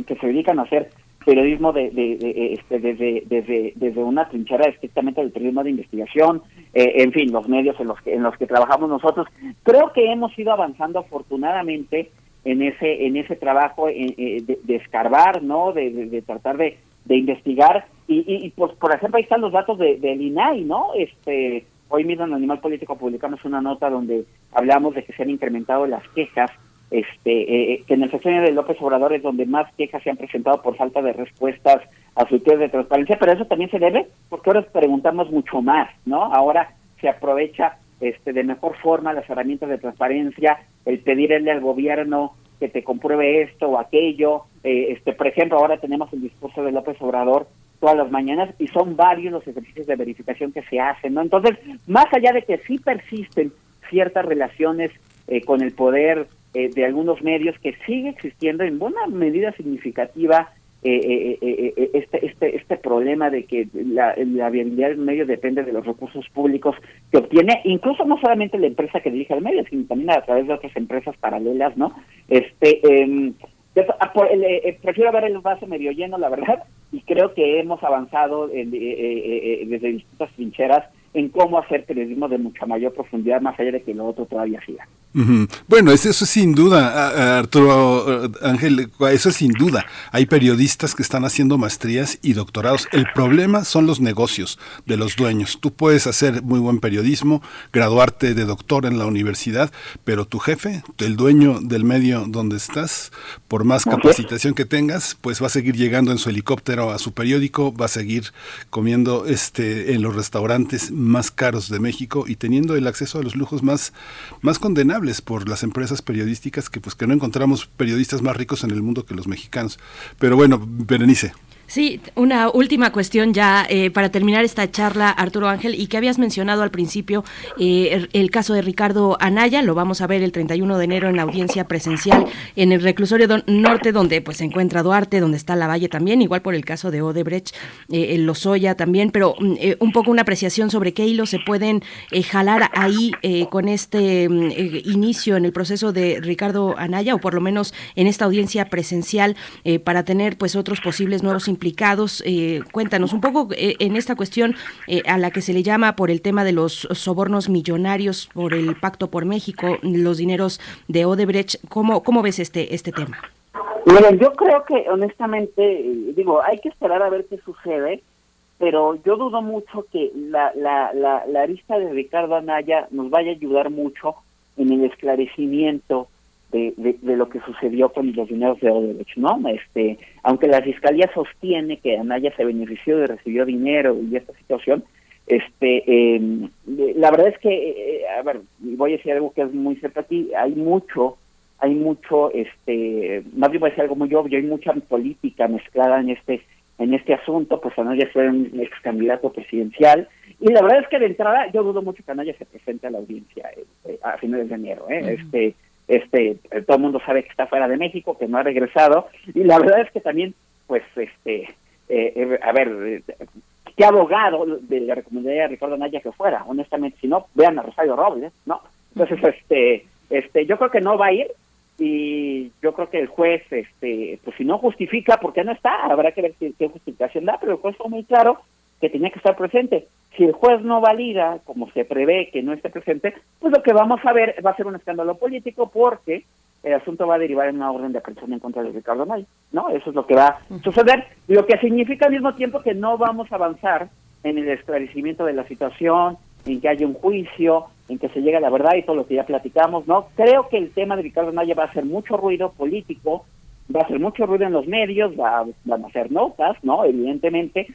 que se dedican a hacer periodismo de, de, este, desde, desde, desde una trinchera estrictamente del periodismo de investigación, eh, en fin, los medios en los que en los que trabajamos nosotros. Creo que hemos ido avanzando afortunadamente en ese en ese trabajo eh, eh, de, escarbar, ¿no? De, tratar de, de investigar y, y, y, pues por ejemplo ahí están los datos de, del INAI, ¿no? Este hoy mismo en Animal Político publicamos una nota donde hablamos de que se han incrementado las quejas este, eh, que en el sexenio de López Obrador es donde más quejas se han presentado por falta de respuestas a su de transparencia, pero eso también se debe porque ahora preguntamos mucho más, ¿no? Ahora se aprovecha este, de mejor forma las herramientas de transparencia, el pedirle al gobierno que te compruebe esto o aquello, eh, este, por ejemplo, ahora tenemos el discurso de López Obrador todas las mañanas y son varios los ejercicios de verificación que se hacen, ¿no? Entonces, más allá de que sí persisten ciertas relaciones eh, con el poder eh, de algunos medios que sigue existiendo en buena medida significativa eh, eh, este, este, este problema de que la, la viabilidad del medio depende de los recursos públicos que obtiene, incluso no solamente la empresa que dirige el medio, sino también a través de otras empresas paralelas, ¿no? Este, em, ah, prefiero ver el vaso medio lleno, la verdad, y creo que hemos avanzado desde distintas trincheras en cómo hacer periodismo de mucha mayor profundidad, más allá de que lo otro todavía siga. Bueno, eso, eso sin duda, Arturo Ángel, eso es sin duda. Hay periodistas que están haciendo maestrías y doctorados. El problema son los negocios de los dueños. Tú puedes hacer muy buen periodismo, graduarte de doctor en la universidad, pero tu jefe, el dueño del medio donde estás, por más capacitación que tengas, pues va a seguir llegando en su helicóptero a su periódico, va a seguir comiendo este en los restaurantes más caros de México y teniendo el acceso a los lujos más, más condenables por las empresas periodísticas que pues que no encontramos periodistas más ricos en el mundo que los mexicanos. Pero bueno, Berenice. Sí, una última cuestión ya eh, para terminar esta charla, Arturo Ángel, y que habías mencionado al principio eh, el, caso de Ricardo Anaya, lo vamos a ver el 31 de enero en la audiencia presencial en el reclusorio norte, donde pues se encuentra Duarte, donde está La Valle también, igual por el caso de Odebrecht, eh, Lozoya también, pero mm, un poco una apreciación sobre qué hilos se pueden jalar ahí con este mm, inicio en el proceso de Ricardo Anaya, o por lo menos en esta audiencia presencial, para tener pues otros posibles nuevos Eh, cuéntanos un poco eh, en esta cuestión eh, a la que se le llama por el tema de los sobornos millonarios por el Pacto por México, los dineros de Odebrecht. ¿Cómo, cómo ves este, este tema? Miren, yo creo que honestamente, digo, hay que esperar a ver qué sucede, pero yo dudo mucho que la, la, la, la arista de Ricardo Anaya nos vaya a ayudar mucho en el esclarecimiento de, de, lo que sucedió con los dineros de Odebrecht, ¿no? Este, aunque la fiscalía sostiene que Anaya se benefició de recibió dinero y esta situación, este, eh, la verdad es que, eh, a ver, voy a decir algo que es muy cierto aquí, hay mucho, hay mucho, este, más bien voy a decir algo muy obvio, hay mucha política mezclada en este, en este asunto, pues Anaya fue un ex candidato presidencial, y la verdad es que de entrada yo dudo mucho que Anaya se presente a la audiencia eh, a finales de enero, ¿eh? este este todo el mundo sabe que está fuera de México, que no ha regresado, y la verdad es que también, pues, este, eh, eh, a ver, eh, qué abogado le recomendaría a Ricardo Naya que fuera, honestamente, si no, vean a Rosario Robles, ¿no? Entonces, este, este, yo creo que no va a ir, y yo creo que el juez, este, pues si no justifica, porque no está, habrá que ver qué, justificación da, pero el juez fue muy claro que tenía que estar presente. Si el juez no valida, como se prevé que no esté presente, pues lo que vamos a ver va a ser un escándalo político porque el asunto va a derivar en una orden de aprehensión en contra de Ricardo May, ¿no? Eso es lo que va a suceder, lo que significa al mismo tiempo que no vamos a avanzar en el esclarecimiento de la situación, en que haya un juicio, en que se llegue a la verdad y todo lo que ya platicamos, ¿no? Creo que el tema de Ricardo Naya va a hacer mucho ruido político, va a hacer mucho ruido en los medios, va, van a hacer notas, ¿no? Evidentemente,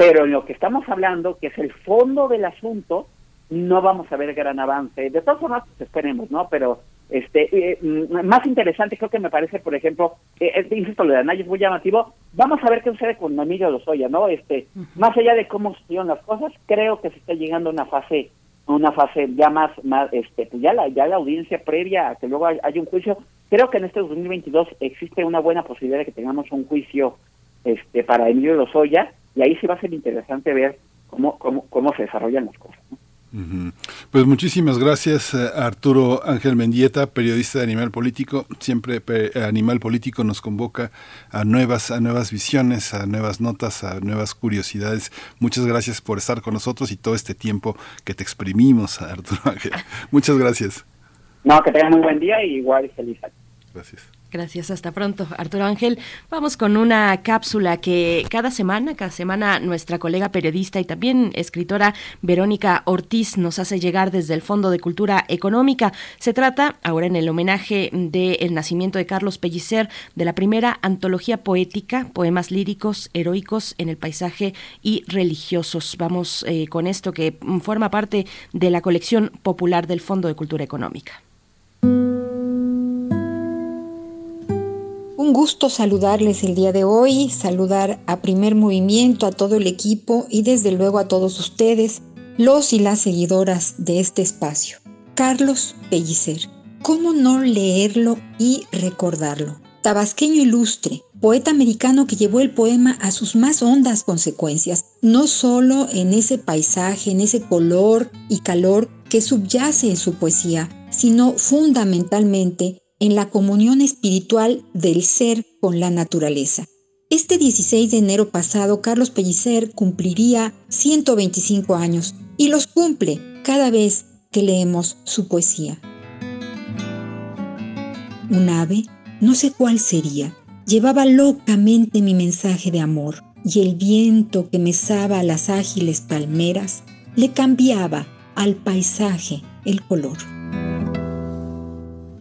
pero en lo que estamos hablando, que es el fondo del asunto, no vamos a ver gran avance. De todas formas, pues, esperemos, ¿no? Pero este eh, mm, más interesante creo que me parece, por ejemplo, eh, insisto, lo de Anaya es muy llamativo. Vamos a ver qué sucede con Emilio Lozoya, ¿no? Este, más allá de cómo sucedieron las cosas, creo que se está llegando a una fase una fase ya más, más este pues ya la ya la audiencia previa a que luego haya un juicio creo que en este 2022 existe una buena posibilidad de que tengamos un juicio este para Emilio Lozoya y ahí sí va a ser interesante ver cómo, cómo, cómo se desarrollan las cosas. Pues muchísimas gracias eh, Arturo Ángel Mendieta, periodista de Animal Político. Siempre Animal Político nos convoca a nuevas, a nuevas visiones, a nuevas notas, a nuevas curiosidades. Muchas gracias por estar con nosotros y todo este tiempo que te exprimimos, Arturo Ángel. Muchas gracias. No, que tengan muy buen día y igual feliz año. Gracias. Gracias, hasta pronto, Arturo Ángel. Vamos con una cápsula que cada semana, cada semana nuestra colega periodista y también escritora Verónica Ortiz nos hace llegar desde el Fondo de Cultura Económica. Se trata, ahora en el homenaje del nacimiento de Carlos Pellicer, de la primera antología poética, poemas líricos, heroicos en el paisaje y religiosos. Vamos eh, con esto que forma parte de la colección popular del Fondo de Cultura Económica. Un gusto saludarles el día de hoy, saludar a primer movimiento, a todo el equipo y desde luego a todos ustedes, los y las seguidoras de este espacio. Carlos Pellicer. ¿cómo no leerlo y recordarlo? Tabasqueño ilustre, poeta americano que llevó el poema a sus más hondas consecuencias, no solo en ese paisaje, en ese color y calor que subyace en su poesía, sino fundamentalmente en la comunión espiritual del ser con la naturaleza. Este 16 de enero pasado, Carlos Pellicer cumpliría 125 años y los cumple cada vez que leemos su poesía. Un ave, no sé cuál sería, llevaba locamente mi mensaje de amor y el viento que mesaba las ágiles palmeras le cambiaba al paisaje el color.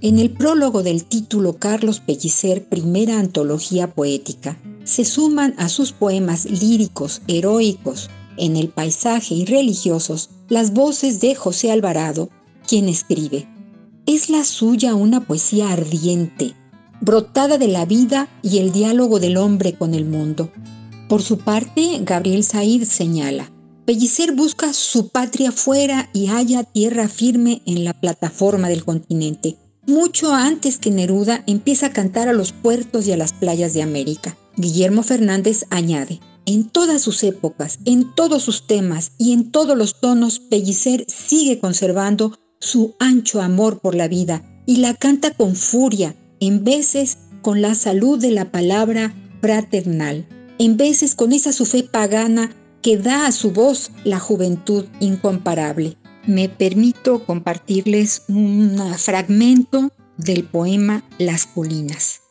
En el prólogo del título Carlos Pellicer, primera antología poética, se suman a sus poemas líricos, heroicos, en el paisaje y religiosos, las voces de José Alvarado, quien escribe, es la suya una poesía ardiente, brotada de la vida y el diálogo del hombre con el mundo. Por su parte, Gabriel Said señala, Pellicer busca su patria fuera y halla tierra firme en la plataforma del continente, mucho antes que Neruda empieza a cantar a los puertos y a las playas de América. Guillermo Fernández añade, en todas sus épocas, en todos sus temas y en todos los tonos, Pellicer sigue conservando su ancho amor por la vida y la canta con furia, en veces con la salud de la palabra fraternal, en veces con esa su fe pagana que da a su voz la juventud incomparable me permito compartirles un fragmento del poema Las colinas.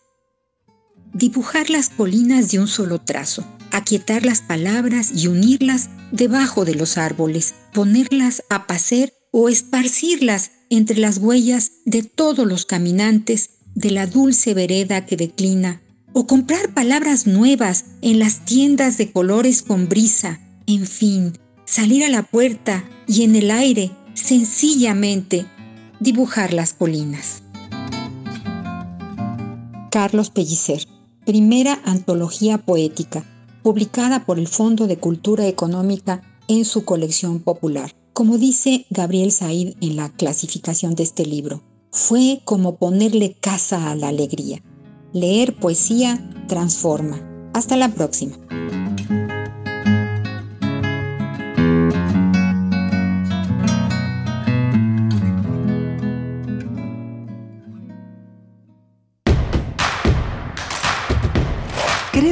Dibujar las colinas de un solo trazo, aquietar las palabras y unirlas debajo de los árboles, ponerlas a pacer o esparcirlas entre las huellas de todos los caminantes de la dulce vereda que declina, o comprar palabras nuevas en las tiendas de colores con brisa, en fin, salir a la puerta y en el aire, sencillamente, dibujar las colinas. Carlos Pellicer, primera antología poética, publicada por el Fondo de Cultura Económica en su colección popular. Como dice Gabriel Said en la clasificación de este libro, fue como ponerle casa a la alegría. Leer poesía transforma. Hasta la próxima.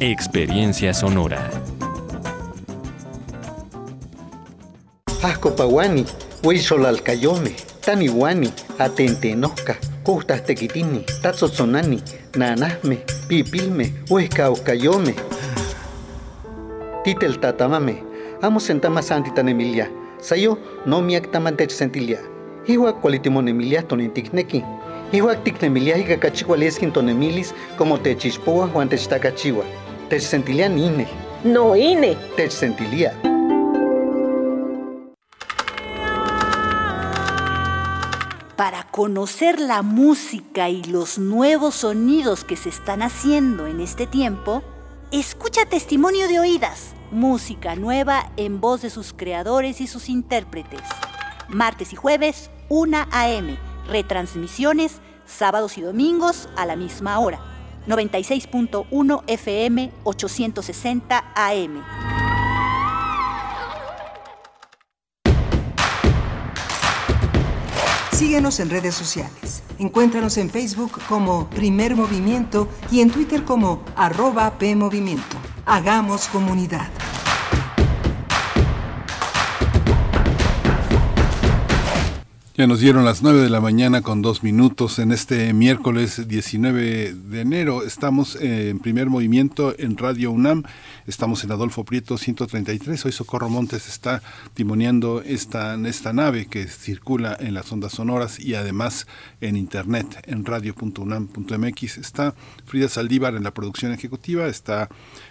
Experiencia sonora. Ascopawani, Huizolalcayome, Taniwani, Atentenoca, Custas Tequitini, Tazotzonani, Nanasme, Pipilme, Huescauscayome. Titel Tatamame, Amo Sentama Santitan Emilia, Sayo no miak tamantech sentilia. Iwa cualitimon Emilia tonintikneki. Iwa tiknemilia higa cachihualeskin tonemilis como techispoa Juan techtacachiwa. Techsentilia nine. No ine. Techsentilia. Para conocer la música y los nuevos sonidos que se están haciendo en este tiempo, escucha Testimonio de Oídas, música nueva en voz de sus creadores y sus intérpretes. Martes y jueves, 1 a.m. Retransmisiones, sábados y domingos a la misma hora. 96.1 FM, 860 AM. Síguenos en redes sociales. Encuéntranos en Facebook como Primer Movimiento y en Twitter como arroba PMovimiento. Hagamos comunidad. Ya nos dieron las 9 de la mañana con dos minutos en este miércoles 19 de enero. Estamos en primer movimiento en Radio UNAM. Estamos en Adolfo Prieto 133. Hoy Socorro Montes está timoneando esta, esta nave que circula en las ondas sonoras y además en internet en radio.unam.mx. Está Frida Saldívar en la producción ejecutiva. Está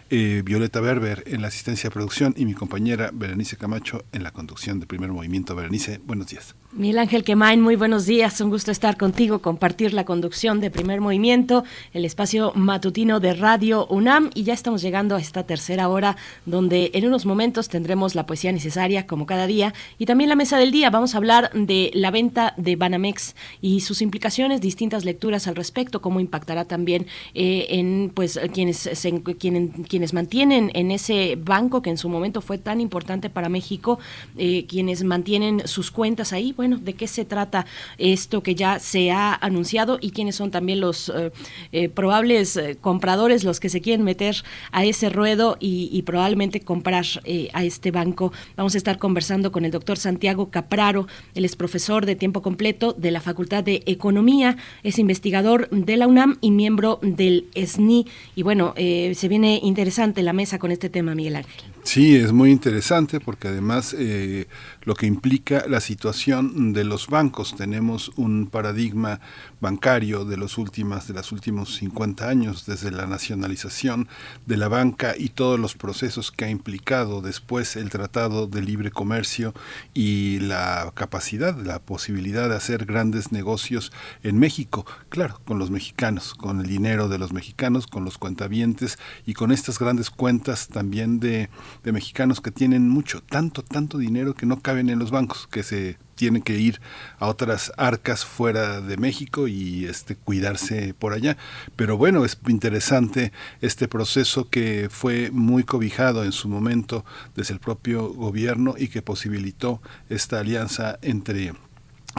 eh, Violeta Berber en la asistencia de producción y mi compañera Berenice Camacho en la conducción de primer movimiento. Berenice, buenos días. Miguel Ángel Quemain, muy buenos días. Un gusto estar contigo, compartir la conducción de primer movimiento, el espacio matutino de Radio UNAM. Y ya estamos llegando a esta tercera hora, donde en unos momentos tendremos la poesía necesaria, como cada día, y también la mesa del día. Vamos a hablar de la venta de Banamex y sus implicaciones, distintas lecturas al respecto, cómo impactará también eh, en pues quienes, se, quienes, quienes mantienen en ese banco que en su momento fue tan importante para México, eh, quienes mantienen sus cuentas ahí. ¿De qué se trata esto que ya se ha anunciado y quiénes son también los eh, eh, probables compradores, los que se quieren meter a ese ruedo y, probablemente comprar a este banco? Vamos a estar conversando con el doctor Santiago Capraro, él es profesor de tiempo completo de la Facultad de Economía, es investigador de la UNAM y miembro del SNI. Y bueno, se viene interesante la mesa con este tema, Miguel Ángel. Sí, es muy interesante porque además eh, lo que implica la situación de los bancos. Tenemos un paradigma bancario de los últimas de los últimos 50 años desde la nacionalización de la banca y todos los procesos que ha implicado después el Tratado de Libre Comercio y la capacidad, la posibilidad de hacer grandes negocios en México, claro, con los mexicanos, con el dinero de los mexicanos, con los cuentavientes y con estas grandes cuentas también de de mexicanos que tienen mucho, tanto, tanto dinero que no caben en los bancos, que se tienen que ir a otras arcas fuera de México y este cuidarse por allá. Pero bueno, es interesante este proceso que fue muy cobijado en su momento desde el propio gobierno y que posibilitó esta alianza entre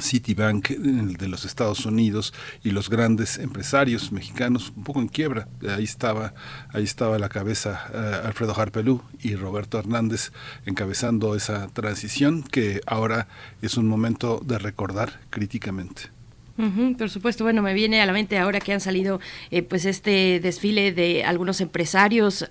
Citibank de los Estados Unidos y los grandes empresarios mexicanos un poco en quiebra. Ahí estaba, ahí estaba la cabeza uh, Alfredo Harpelú y Roberto Hernández encabezando esa transición que ahora es un momento de recordar críticamente. Por supuesto, bueno, me viene a la mente ahora que han salido eh, pues este desfile de algunos empresarios,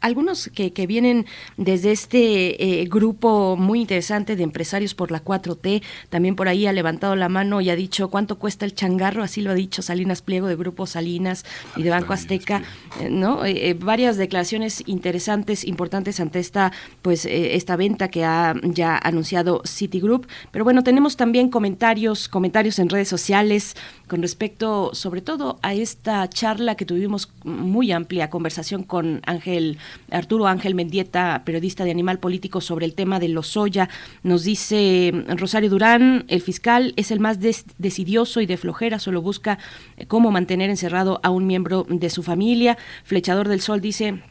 algunos que, que, vienen desde este eh, grupo muy interesante de empresarios por la 4T, también por ahí ha levantado la mano y ha dicho cuánto cuesta el changarro, así lo ha dicho Salinas Pliego de Grupo Salinas y de Banco Azteca, eh, ¿no? Eh, varias declaraciones interesantes, importantes ante esta pues esta venta que ha ya anunciado Citigroup, pero bueno, tenemos también comentarios, comentarios en redes sociales con respecto sobre todo a esta charla que tuvimos muy amplia conversación con Ángel Arturo Ángel Mendieta, periodista de Animal Político sobre el tema de los soya. Nos dice Rosario Durán, el fiscal es el más des decidioso y de flojera, solo busca cómo mantener encerrado a un miembro de su familia. Flechador del Sol dice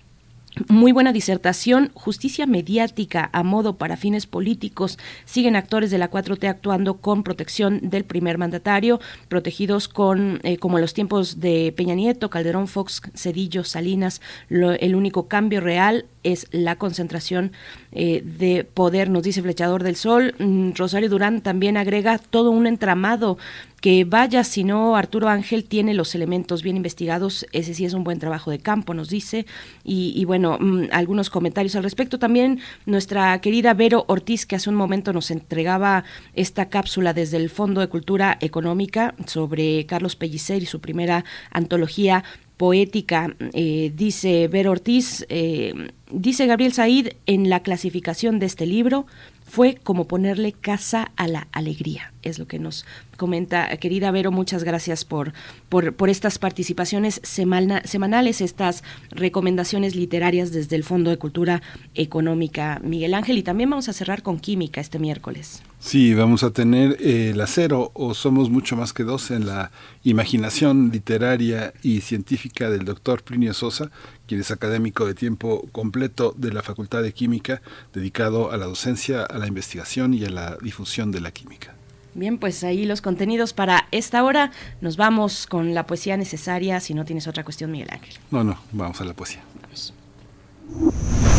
muy buena disertación, justicia mediática a modo para fines políticos. Siguen actores de la 4T actuando con protección del primer mandatario, protegidos con, eh, como en los tiempos de Peña Nieto, Calderón, Fox, Cedillo, Salinas. Lo, el único cambio real es la concentración eh, de poder, nos dice Flechador del Sol. Mm, Rosario Durán también agrega todo un entramado que vaya, si no, Arturo Ángel tiene los elementos bien investigados, ese sí es un buen trabajo de campo, nos dice, y, y bueno, mmm, algunos comentarios al respecto. También nuestra querida Vero Ortiz, que hace un momento nos entregaba esta cápsula desde el Fondo de Cultura Económica sobre Carlos Pellicer y su primera antología poética, eh, dice Vero Ortiz, eh, dice Gabriel Said en la clasificación de este libro, fue como ponerle casa a la alegría, es lo que nos comenta querida Vero, muchas gracias por, por, por estas participaciones semanales, estas recomendaciones literarias desde el Fondo de Cultura Económica Miguel Ángel y también vamos a cerrar con química este miércoles. Sí, vamos a tener eh, el acero o somos mucho más que dos en la imaginación literaria y científica del doctor Plinio Sosa, quien es académico de tiempo completo de la Facultad de Química, dedicado a la docencia, a la investigación y a la difusión de la química. Bien, pues ahí los contenidos para esta hora. Nos vamos con la poesía necesaria, si no tienes otra cuestión, Miguel Ángel. No, no, vamos a la poesía. Vamos.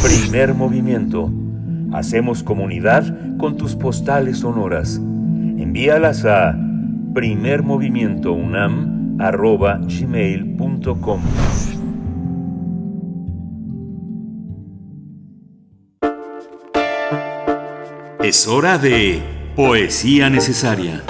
Primer movimiento. Hacemos comunidad con tus postales sonoras. Envíalas a primermovimientounam.gmail.com Es hora de Poesía Necesaria.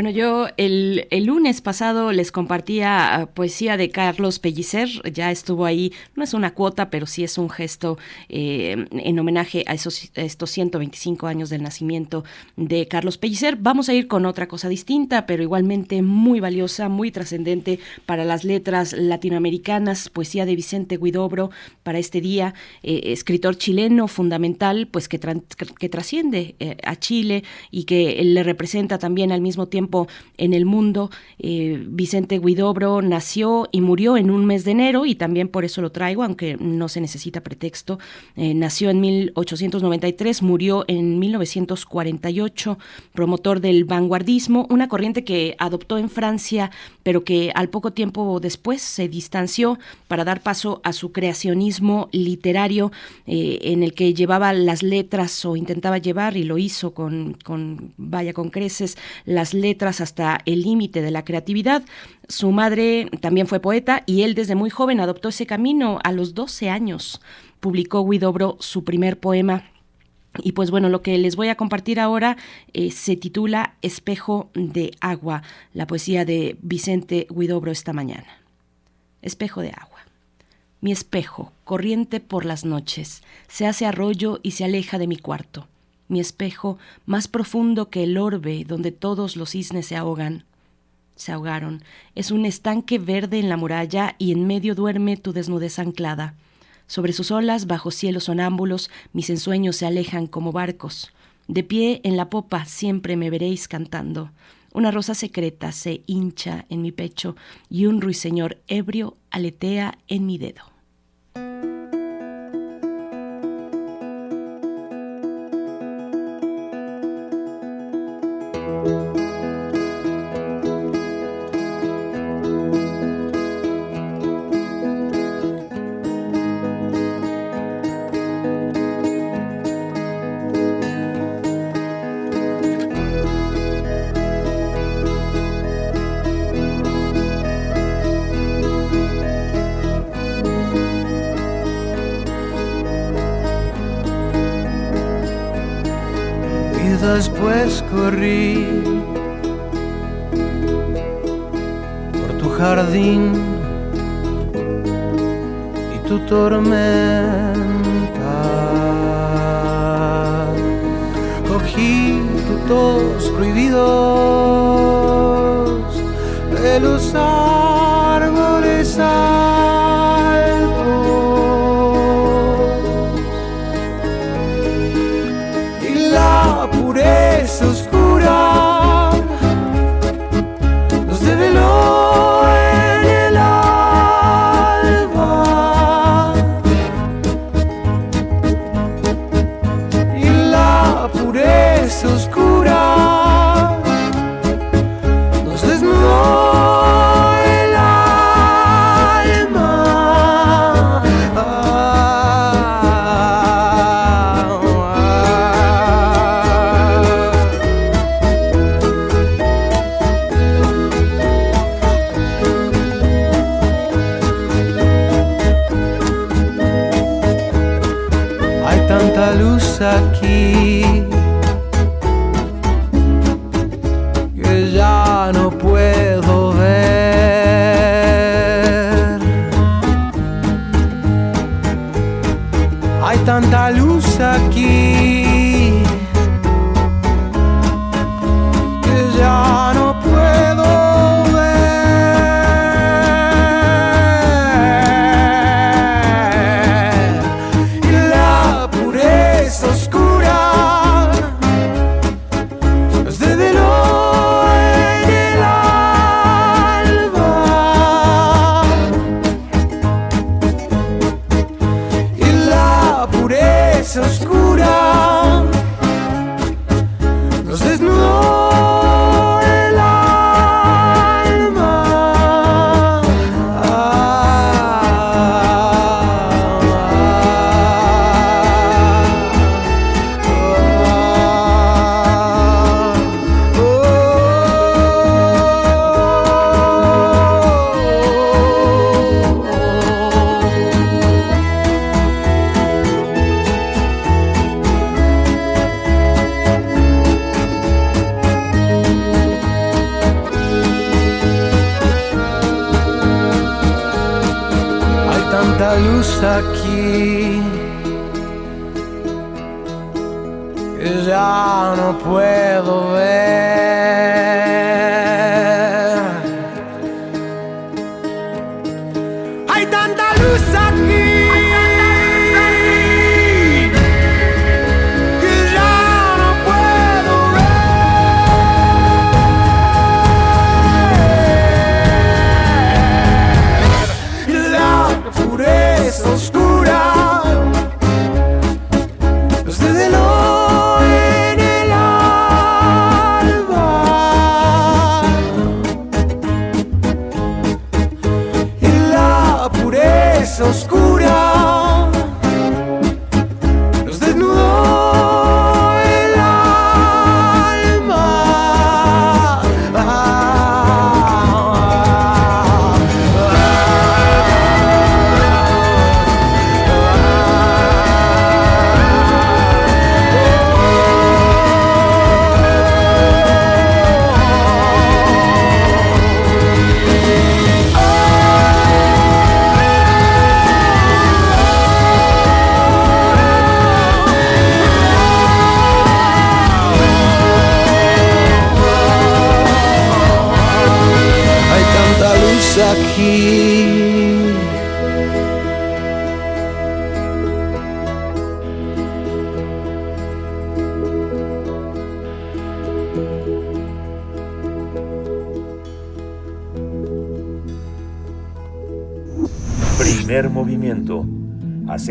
Bueno, yo el, lunes pasado les compartía ah, poesía de Carlos Pellicer, ya estuvo ahí, no es una cuota, pero sí es un gesto eh, en homenaje a, esos, estos 125 años del nacimiento de Carlos Pellicer. Vamos a ir con otra cosa distinta, pero igualmente muy valiosa, muy trascendente para las letras latinoamericanas, poesía de Vicente Guidobro para este día, eh, escritor chileno fundamental, pues que, que trasciende eh, a Chile y que le representa también al mismo tiempo en el mundo. Eh, Vicente Guidobro nació y murió en un mes de enero y también por eso lo traigo, aunque no se necesita pretexto. Eh, nació en 1893, murió en 1948, promotor del vanguardismo, una corriente que adoptó en Francia, pero que al poco tiempo después se distanció para dar paso a su creacionismo literario eh, en el que llevaba las letras o intentaba llevar y lo hizo con, con vaya con creces las letras hasta el límite de la creatividad. Su madre también fue poeta y él desde muy joven adoptó ese camino. A los 12 años publicó Guidobro su primer poema. Y pues bueno, lo que les voy a compartir ahora eh, se titula Espejo de agua, la poesía de Vicente Guidobro esta mañana. Espejo de agua. Mi espejo, corriente por las noches, se hace arroyo y se aleja de mi cuarto mi espejo, más profundo que el orbe donde todos los cisnes se ahogan. Se ahogaron. Es un estanque verde en la muralla y en medio duerme tu desnudez anclada. Sobre sus olas, bajo cielos sonámbulos, mis ensueños se alejan como barcos. De pie en la popa siempre me veréis cantando. Una rosa secreta se hincha en mi pecho y un ruiseñor ebrio aletea en mi dedo. Por tu jardín y tu tormenta. Cogí tus prohibidos de.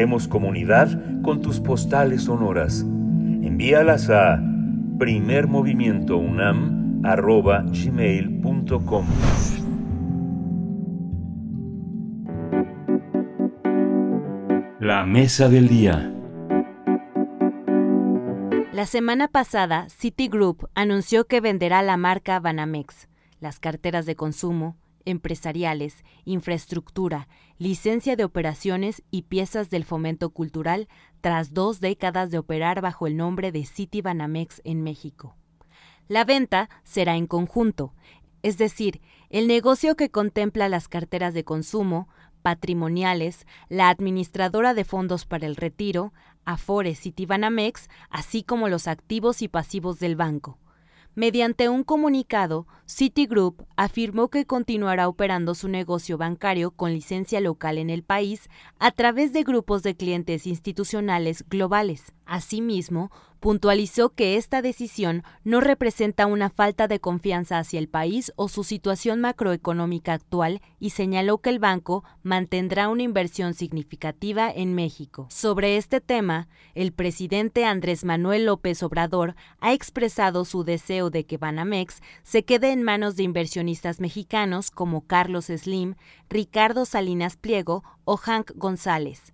Hacemos comunidad con tus postales sonoras. Envíalas a primermovimientounam.gmail.com La mesa del día. La semana pasada, Citigroup anunció que venderá la marca Banamex, las carteras de consumo, empresariales, infraestructura, licencia de operaciones y piezas del fomento cultural tras dos décadas de operar bajo el nombre de Citi Banamex en México. La venta será en conjunto, es decir, el negocio que contempla las carteras de consumo, patrimoniales, la administradora de fondos para el retiro, Afore Citibanamex, así como los activos y pasivos del banco. Mediante un comunicado, Citigroup afirmó que continuará operando su negocio bancario con licencia local en el país a través de grupos de clientes institucionales globales. Asimismo, puntualizó que esta decisión no representa una falta de confianza hacia el país o su situación macroeconómica actual y señaló que el banco mantendrá una inversión significativa en México. Sobre este tema, el presidente Andrés Manuel López Obrador ha expresado su deseo de que Banamex se quede en manos de inversionistas mexicanos como Carlos Slim, Ricardo Salinas Pliego o Hank González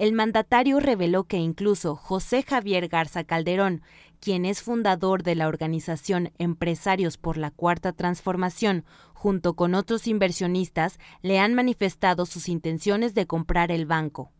el mandatario reveló que incluso José Javier Garza Calderón, quien es fundador de la organización Empresarios por la Cuarta Transformación, junto con otros inversionistas, le han manifestado sus intenciones de comprar el banco.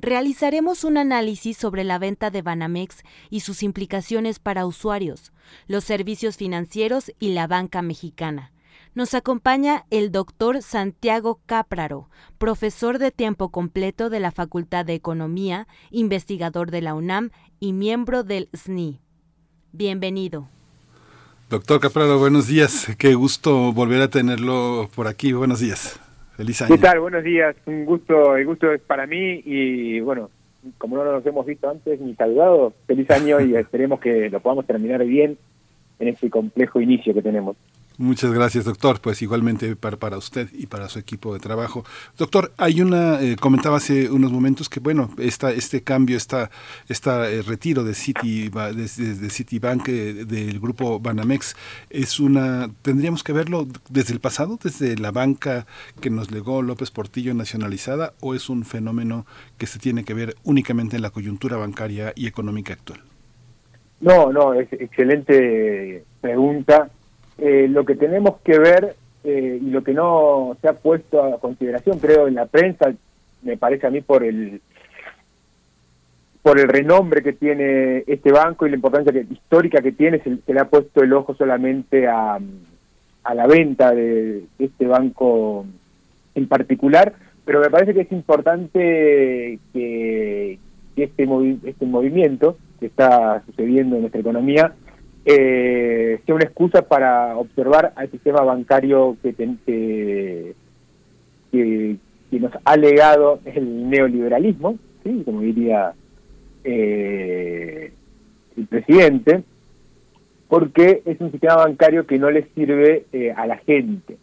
Realizaremos un análisis sobre la venta de Banamex y sus implicaciones para usuarios, los servicios financieros y la banca mexicana nos acompaña el doctor Santiago Cápraro, profesor de tiempo completo de la Facultad de Economía, investigador de la UNAM y miembro del SNI. Bienvenido. Doctor Capraro, buenos días. Qué gusto volver a tenerlo por aquí. Buenos días. Feliz año. ¿Qué tal? Buenos días. Un gusto, el gusto es para mí y bueno, como no nos hemos visto antes ni saludado, feliz año y esperemos que lo podamos terminar bien en este complejo inicio que tenemos. Muchas gracias, doctor. Pues igualmente para, para, usted y para su equipo de trabajo. Doctor, hay una, eh, comentaba hace unos momentos que, bueno, esta, este cambio, esta, esta eh, retiro de, City, de, de Citibank eh, del grupo Banamex, es una, tendríamos que verlo desde el pasado, desde la banca que nos legó López Portillo nacionalizada, o es un fenómeno que se tiene que ver únicamente en la coyuntura bancaria y económica actual? No, no, es excelente pregunta eh, lo que tenemos que ver eh, y lo que no se ha puesto a consideración, creo, en la prensa, me parece a mí por el por el renombre que tiene este banco y la importancia que, histórica que tiene, se, le ha puesto el ojo solamente a, a la venta de, este banco en particular, pero me parece que es importante que, este, este movimiento que está sucediendo en nuestra economía eh, sea una excusa para observar al sistema bancario que, que, nos ha legado el neoliberalismo, ¿sí? como diría eh, el presidente, porque es un sistema bancario que no le sirve eh, a la gente.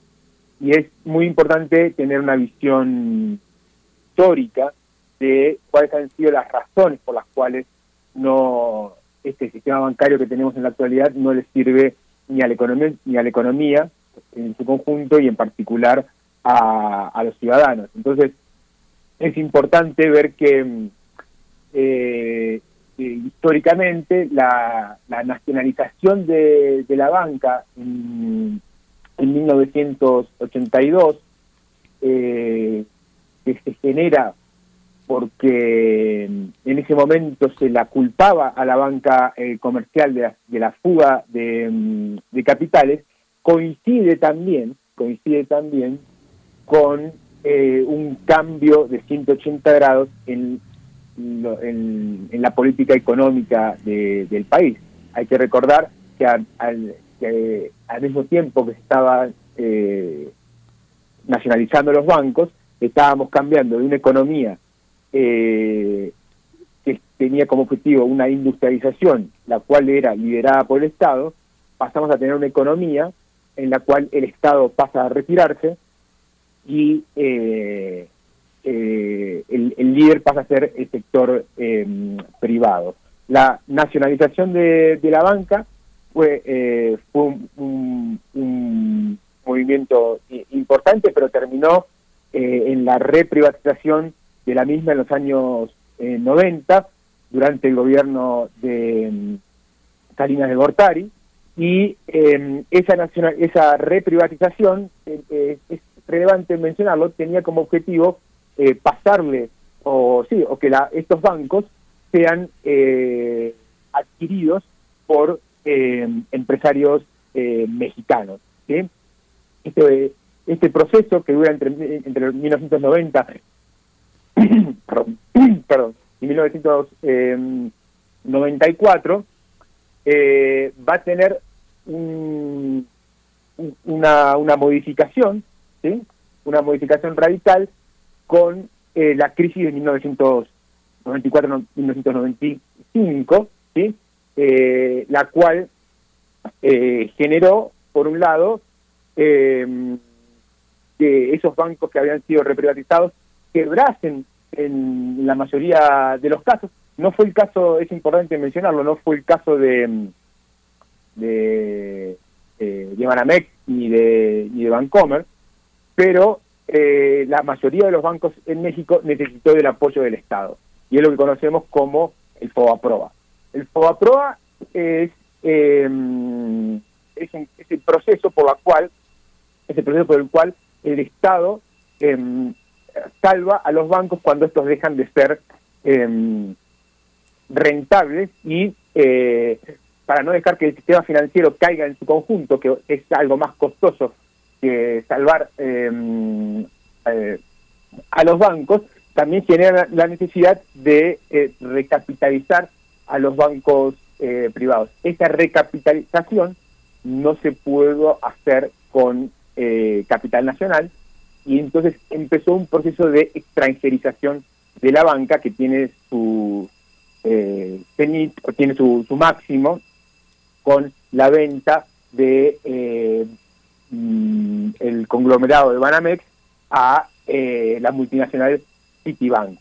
Y es muy importante tener una visión histórica de cuáles han sido las razones por las cuales no este sistema bancario que tenemos en la actualidad no le sirve ni a la economía ni a la economía en su conjunto y en particular a, los ciudadanos. Entonces es importante ver que eh, históricamente la, nacionalización de, la banca en, 1982 eh, que se genera porque en ese momento se la culpaba a la banca eh, comercial de la, de fuga de, mm, de, capitales, coincide también, coincide también con eh, un cambio de 180 grados en, en, la política económica del país. Hay que recordar que al, al mismo tiempo que se estaba eh, nacionalizando los bancos, estábamos cambiando de una economía eh, que tenía como objetivo una industrialización, la cual era liderada por el Estado, pasamos a tener una economía en la cual el Estado pasa a retirarse y eh, eh, el, líder pasa a ser el sector em, privado. La nacionalización de, la banca fue, fue un, un, movimiento importante, pero terminó en la reprivatización de la misma en los años 90, eh, durante el gobierno de mm, Salinas de Gortari, y em, esa, nacional, esa reprivatización, eh, eh, es relevante mencionarlo, tenía como objetivo pasarle, o sí, o que estos bancos sean adquiridos por em, empresarios mexicanos. Este, este proceso que dura entre, entre 1990 perdón, en 1994, eh, va a tener un, una, una modificación, ¿sí? una modificación radical con eh, la crisis de 1994-1995, ¿sí? Eh, la cual generó, por un lado, que esos bancos que habían sido reprivatizados quebrasen en la mayoría de los casos. No fue el caso, es importante mencionarlo, no fue el caso de de, eh, de Banamex ni de, ni de Bancomer, pero eh, la mayoría de los bancos en México necesitó del apoyo del Estado. Y es lo que conocemos como el FOBAPROA. El FOBAPROA es, eh, es, el proceso por la cual, es el proceso por el cual el Estado em, salva a los bancos cuando estos dejan de ser em, rentables y eh, para no dejar que el sistema financiero caiga en su conjunto, que es algo más costoso que salvar em, eh, a los bancos, también genera la necesidad de eh, recapitalizar a los bancos privados. Esa recapitalización no se pudo hacer con capital nacional, y entonces empezó un proceso de extranjerización de la banca que tiene su eh, tiene su, máximo con la venta de eh, mm, el conglomerado de Banamex a eh, la multinacional Citibank.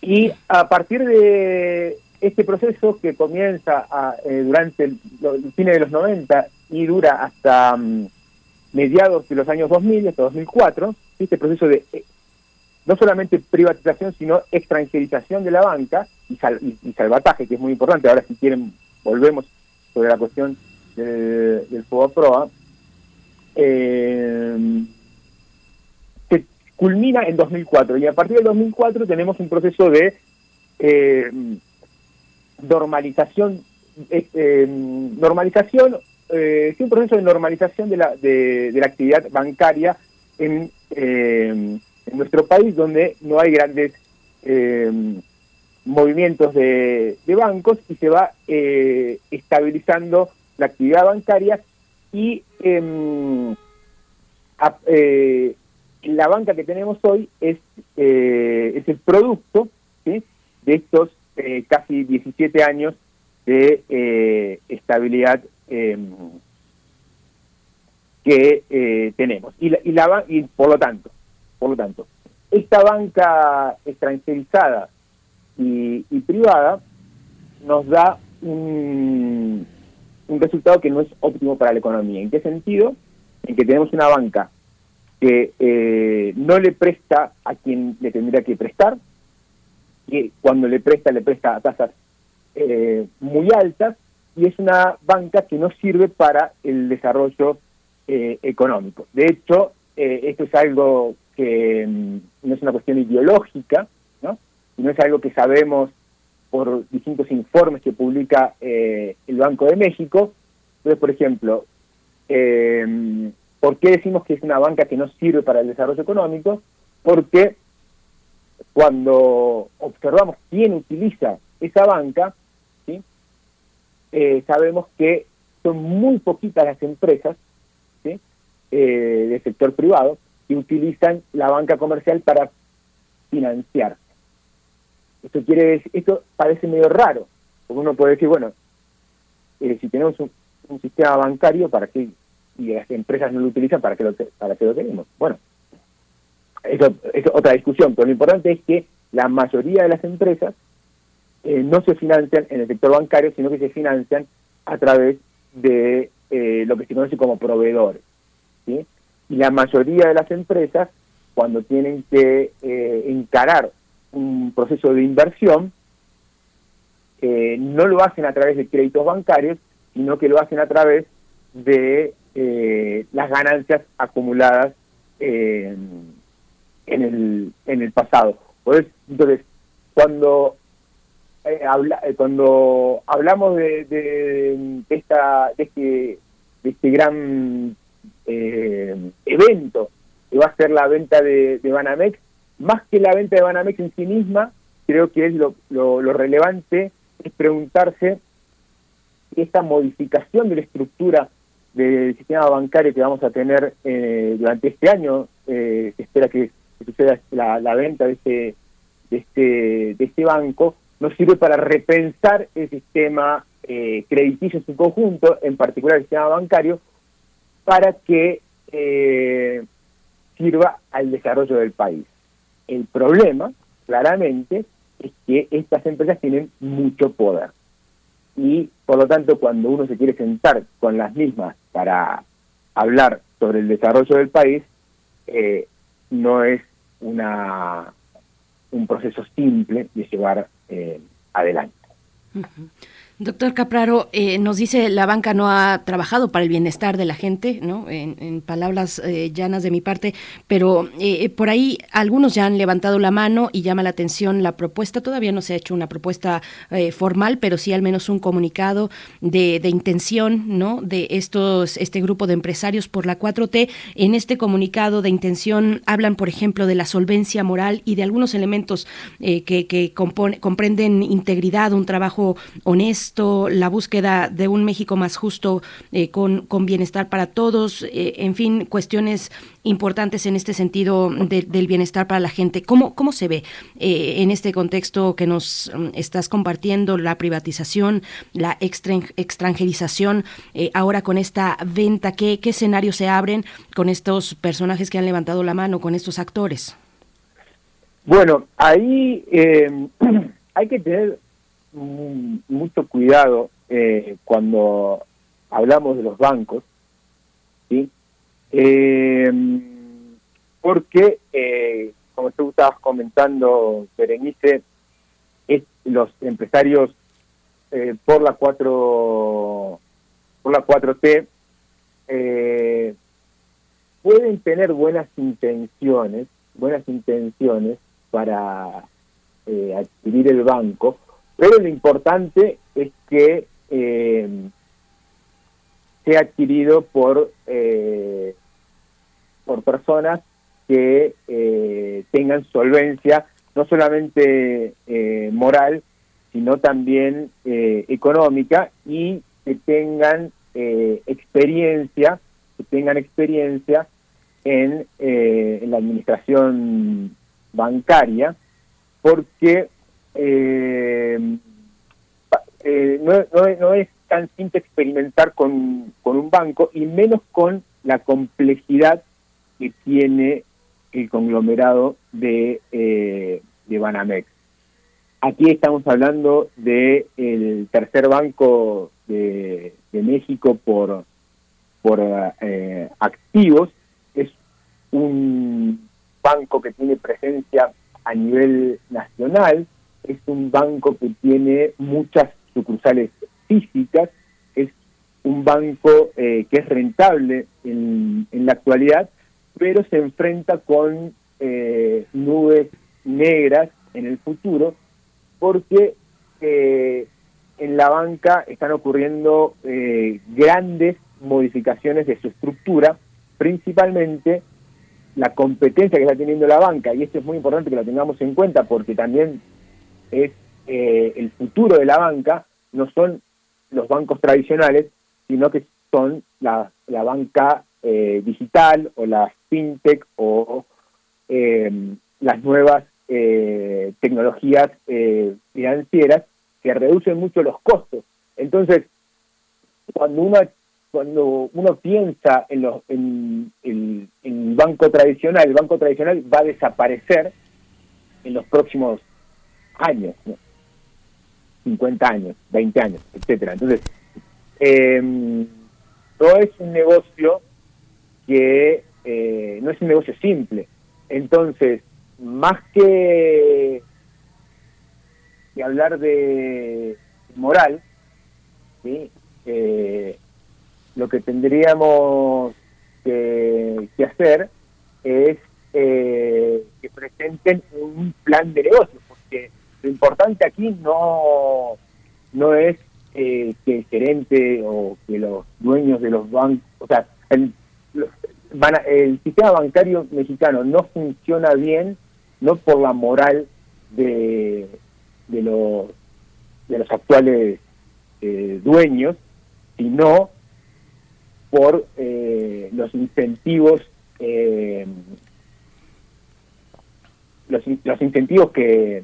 Y a partir de este proceso que comienza eh, durante el, el, fin de los 90 y dura hasta mm, mediados de los años 2000 hasta 2004, este proceso de eh, no solamente privatización, sino extranjerización de la banca y, salvataje, que es muy importante. Ahora, si quieren, volvemos sobre la cuestión del, del proa. Eh, se culmina en 2004 y a partir del 2004 tenemos un proceso de eh, normalización eh, normalización eh, un proceso de normalización de la, de, la actividad bancaria en, eh, en nuestro país donde no hay grandes eh, movimientos de, de, bancos y se va eh, estabilizando la actividad bancaria y em, eh, la banca que tenemos hoy es, es el producto de estos casi 17 años de estabilidad em, que tenemos y, la, y, la, y por lo tanto por lo tanto, esta banca extranjerizada y, privada nos da un, resultado que no es óptimo para la economía. ¿En qué sentido? En que tenemos una banca que eh, no le presta a quien le tendría que prestar, que cuando le presta, le presta a tasas eh, muy altas, y es una banca que no sirve para el desarrollo eh, económico. De hecho, esto es algo que mm, no es una cuestión ideológica, ¿no? no es algo que sabemos por distintos informes que publica eh, el Banco de México. Entonces, por ejemplo, eh, ¿por qué decimos que es una banca que no sirve para el desarrollo económico? Porque cuando observamos quién utiliza esa banca. Eh, sabemos que son muy poquitas las empresas ¿sí? del sector privado que utilizan la banca comercial para financiarse. Esto quiere decir, esto parece medio raro, porque uno puede decir, bueno, eh, si tenemos un, sistema bancario, ¿para qué? Y las empresas no lo utilizan, ¿para qué lo, para qué lo tenemos? Bueno, eso es otra discusión, pero lo importante es que la mayoría de las empresas eh, no se financian en el sector bancario, sino que se financian a través de eh, lo que se conoce como proveedores. y la mayoría de las empresas, cuando tienen que eh, encarar un proceso de inversión, eh, no lo hacen a través de créditos bancarios, sino que lo hacen a través de las ganancias acumuladas en, el, en el pasado. Entonces, cuando habla, cuando hablamos de, de, esta de este, de este gran eh, evento que va a ser la venta de, Banamex, más que la venta de Banamex en sí misma, creo que es lo, lo, relevante, es preguntarse si esta modificación de la estructura del sistema bancario que vamos a tener eh, durante este año, eh, se espera que, suceda la, la, venta de este, de este, de este banco, nos sirve para repensar el sistema eh, crediticio en su conjunto, en particular el sistema bancario, para que eh, sirva al desarrollo del país. El problema, claramente, es que estas empresas tienen mucho poder. Y por lo tanto, cuando uno se quiere sentar con las mismas para hablar sobre el desarrollo del país, eh, no es una un proceso simple de llevar eh, adelante. Doctor Capraro, eh, nos dice la banca no ha trabajado para el bienestar de la gente, ¿no? En, palabras eh, llanas de mi parte, pero eh, por ahí algunos ya han levantado la mano y llama la atención la propuesta. Todavía no se ha hecho una propuesta formal, pero sí al menos un comunicado de, intención, ¿no? De estos, este grupo de empresarios por la 4T. En este comunicado de intención hablan, por ejemplo, de la solvencia moral y de algunos elementos que, que comprenden integridad, un trabajo honesto la búsqueda de un México más justo, eh, con, con, bienestar para todos, eh, en fin, cuestiones importantes en este sentido del bienestar para la gente. ¿Cómo, cómo se ve eh, en este contexto que nos mm, estás compartiendo la privatización, la extranjerización, ahora con esta venta? ¿qué, ¿Qué escenarios se abren con estos personajes que han levantado la mano, con estos actores? Bueno, ahí hay que tener mucho cuidado eh, cuando hablamos de los bancos, ¿sí? Eh, porque, eh, como tú estabas comentando, Berenice, es, los empresarios por la 4 por la 4T pueden tener buenas intenciones, buenas intenciones para adquirir el banco, pero lo importante es que eh, sea adquirido por, eh, por personas que eh, tengan solvencia, no solamente eh, moral, sino también eh, económica y que tengan experiencia, que tengan experiencia en, en, la administración bancaria, porque no, no, es tan simple experimentar con, con un banco y menos con la complejidad que tiene el conglomerado de, eh, de Banamex. Aquí estamos hablando del el tercer banco de, México por, por eh, activos. Es un banco que tiene presencia a nivel nacional, es un banco que tiene muchas sucursales físicas, es un banco eh, que es rentable en, en la actualidad, pero se enfrenta con eh, nubes negras en el futuro porque eh, en la banca están ocurriendo eh, grandes modificaciones de su estructura, principalmente la competencia que está teniendo la banca, y esto es muy importante que lo tengamos en cuenta porque también es el futuro de la banca, no son los bancos tradicionales, sino que son la, la banca digital o la fintech o em, las nuevas eh, tecnologías eh, financieras que reducen mucho los costos. Entonces, cuando uno cuando uno piensa en, los, en, el banco tradicional, el banco tradicional va a desaparecer en los próximos años, 50 años, 20 años, etcétera. Entonces, em, no es un negocio que eh, no es un negocio simple. Entonces, más que, hablar de moral, eh, lo que tendríamos que, hacer es eh, que presenten un plan de negocio, porque lo importante aquí no, no es que el gerente o que los dueños de los bancos, o sea, el, el sistema bancario mexicano no funciona bien, no por la moral de, de, los, de los actuales eh, dueños, sino por eh, los incentivos eh, los, los incentivos que,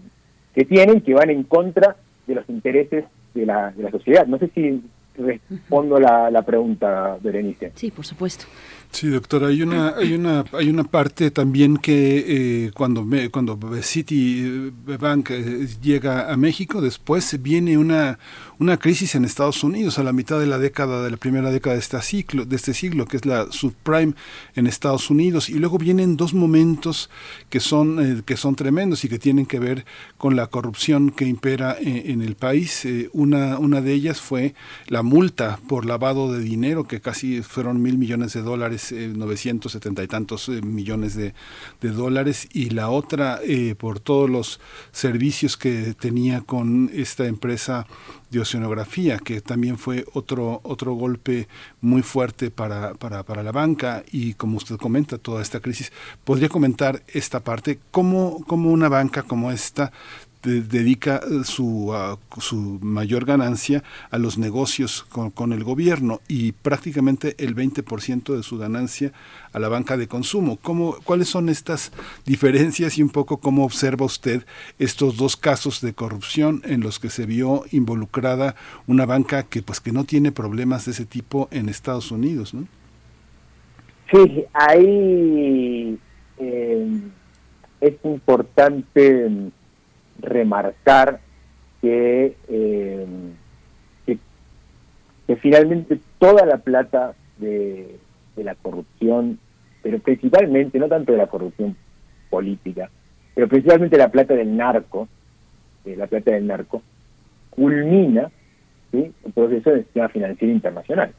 que tienen que van en contra de los intereses de la, de la sociedad. No sé si respondo la, la pregunta, Berenice. Sí, por supuesto. Sí, doctor, hay una, hay una, hay una parte también que eh, cuando me, cuando City Bank eh, llega a México, después viene una, una crisis en Estados Unidos a la mitad de la década, de la primera década de este siglo, de este siglo, que es la subprime en Estados Unidos, y luego vienen dos momentos que son, eh, que son tremendos y que tienen que ver con la corrupción que impera en, el país. una, una de ellas fue la multa por lavado de dinero, que casi fueron mil millones de dólares 970 eh, y tantos eh, millones de, dólares, y la otra eh, por todos los servicios que tenía con esta empresa de oceanografía, que también fue otro, otro golpe muy fuerte para, para, para, la banca y como usted comenta, toda esta crisis. ¿Podría comentar esta parte? ¿Cómo, cómo una banca como esta dedica eh, su, su mayor ganancia a los negocios con, el gobierno y prácticamente el 20% de su ganancia a la banca de consumo. ¿Cómo, ¿Cuáles son estas diferencias y un poco cómo observa usted estos dos casos de corrupción en los que se vio involucrada una banca que pues que no tiene problemas de ese tipo en Estados Unidos? ¿no? Sí, ahí eh, es importante remarcar que, eh, que, finalmente toda la plata de, la corrupción, pero principalmente, no tanto de la corrupción política, pero principalmente la plata del narco, de la plata del narco, culmina ¿sí? el proceso del sistema financiero internacional.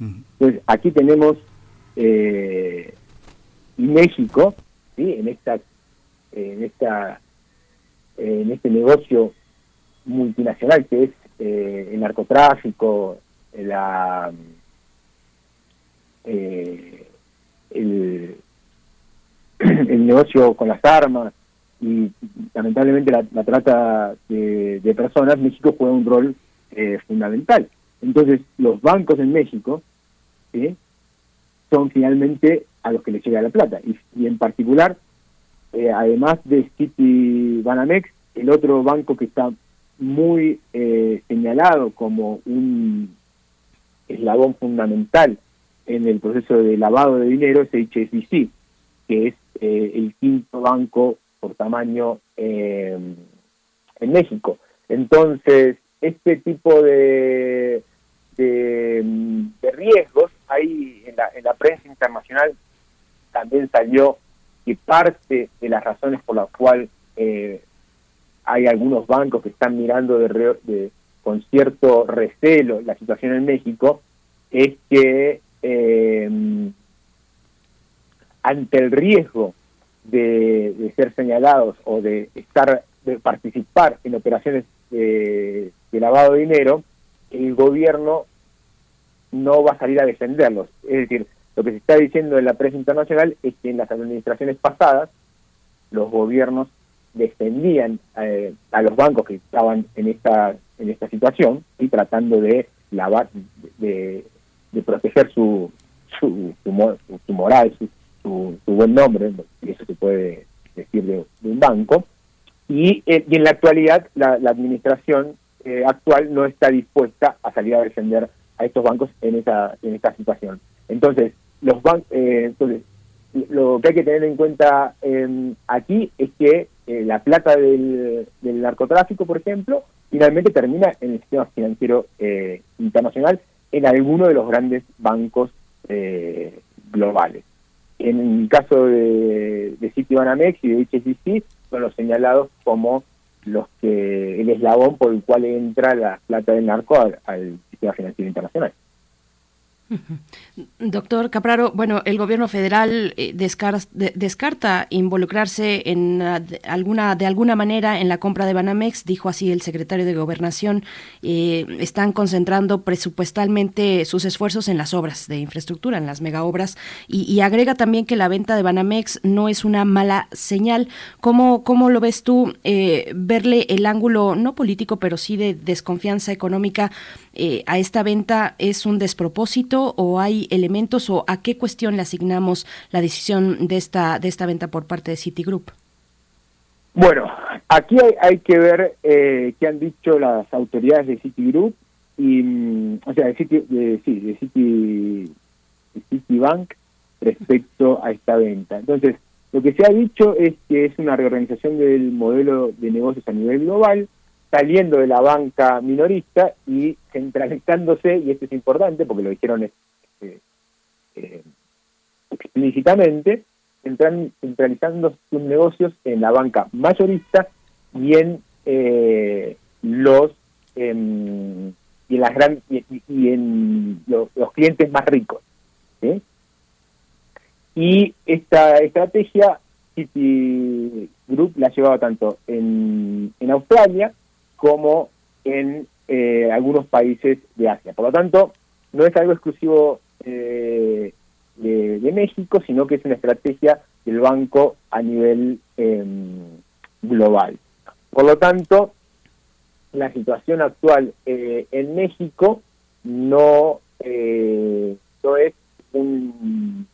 Entonces, aquí tenemos eh, México, ¿sí? en esta en esta en este negocio multinacional que es eh, el narcotráfico, la, eh, el, negocio con las armas y lamentablemente la, trata de, personas, México juega un rol eh, fundamental. Entonces, los bancos en México son finalmente a los que les llega la plata. Y, en particular, eh, además de City Banamex, el otro banco que está muy eh, señalado como un eslabón fundamental en el proceso de lavado de dinero es HSBC, que es eh, el quinto banco por tamaño en México. Entonces, este tipo de, de, riesgos, hay en la, en la prensa internacional también salió que parte de las razones por las cuales eh, hay algunos bancos que están mirando de, con cierto recelo la situación en México es que eh, ante el riesgo de, ser señalados o de estar de participar en operaciones de lavado de dinero, el gobierno no va a salir a defenderlos. Es decir, lo que se está diciendo en la prensa internacional es que en las administraciones pasadas los gobiernos defendían eh, a los bancos que estaban en esta en esta situación y tratando de lavar de, proteger su su, su, moral su, su, buen nombre y eso se puede decir de, un banco. Y, eh, y, en la actualidad la, administración eh, actual no está dispuesta a salir a defender a estos bancos en esa en esta situación entonces los bancos, eh, entonces, lo que hay que tener en cuenta em, aquí es que eh, la plata del, narcotráfico, por ejemplo, finalmente termina en el sistema financiero eh, internacional en alguno de los grandes bancos globales. En el caso de, de Citibanamex y de HSBC son los señalados como los que el eslabón por el cual entra la plata del narco al sistema financiero internacional. Doctor Capraro, bueno, el gobierno federal eh, descarta, involucrarse en ah, alguna de alguna manera en la compra de Banamex, dijo así el secretario de Gobernación. Eh, están concentrando presupuestalmente sus esfuerzos en las obras de infraestructura, en las megaobras, y, agrega también que la venta de Banamex no es una mala señal. ¿Cómo, cómo lo ves tú? Eh, verle el ángulo no político, pero sí de desconfianza económica a esta venta es un despropósito o hay elementos o a qué cuestión le asignamos la decisión de esta, de esta venta por parte de Citigroup? Bueno, aquí hay, que ver eh, qué han dicho las autoridades de Citigroup y, mm, o sea, de, Citi, de, sí, de, Citi, de Citibank respecto a esta venta. Entonces, lo que se ha dicho es que es una reorganización del modelo de negocios a nivel global, saliendo de la banca minorista y centralizándose, y esto es importante porque lo dijeron este, eh, explícitamente, centralizando sus negocios en la banca mayorista y en eh, los em, y en las gran, y, en los, clientes más ricos y esta estrategia Citigroup la ha llevado tanto en, en Australia como en eh, algunos países de Asia. Por lo tanto, no es algo exclusivo eh, de, México, sino que es una estrategia del banco a nivel em, global. Por lo tanto, la situación actual eh, en México no, no es un,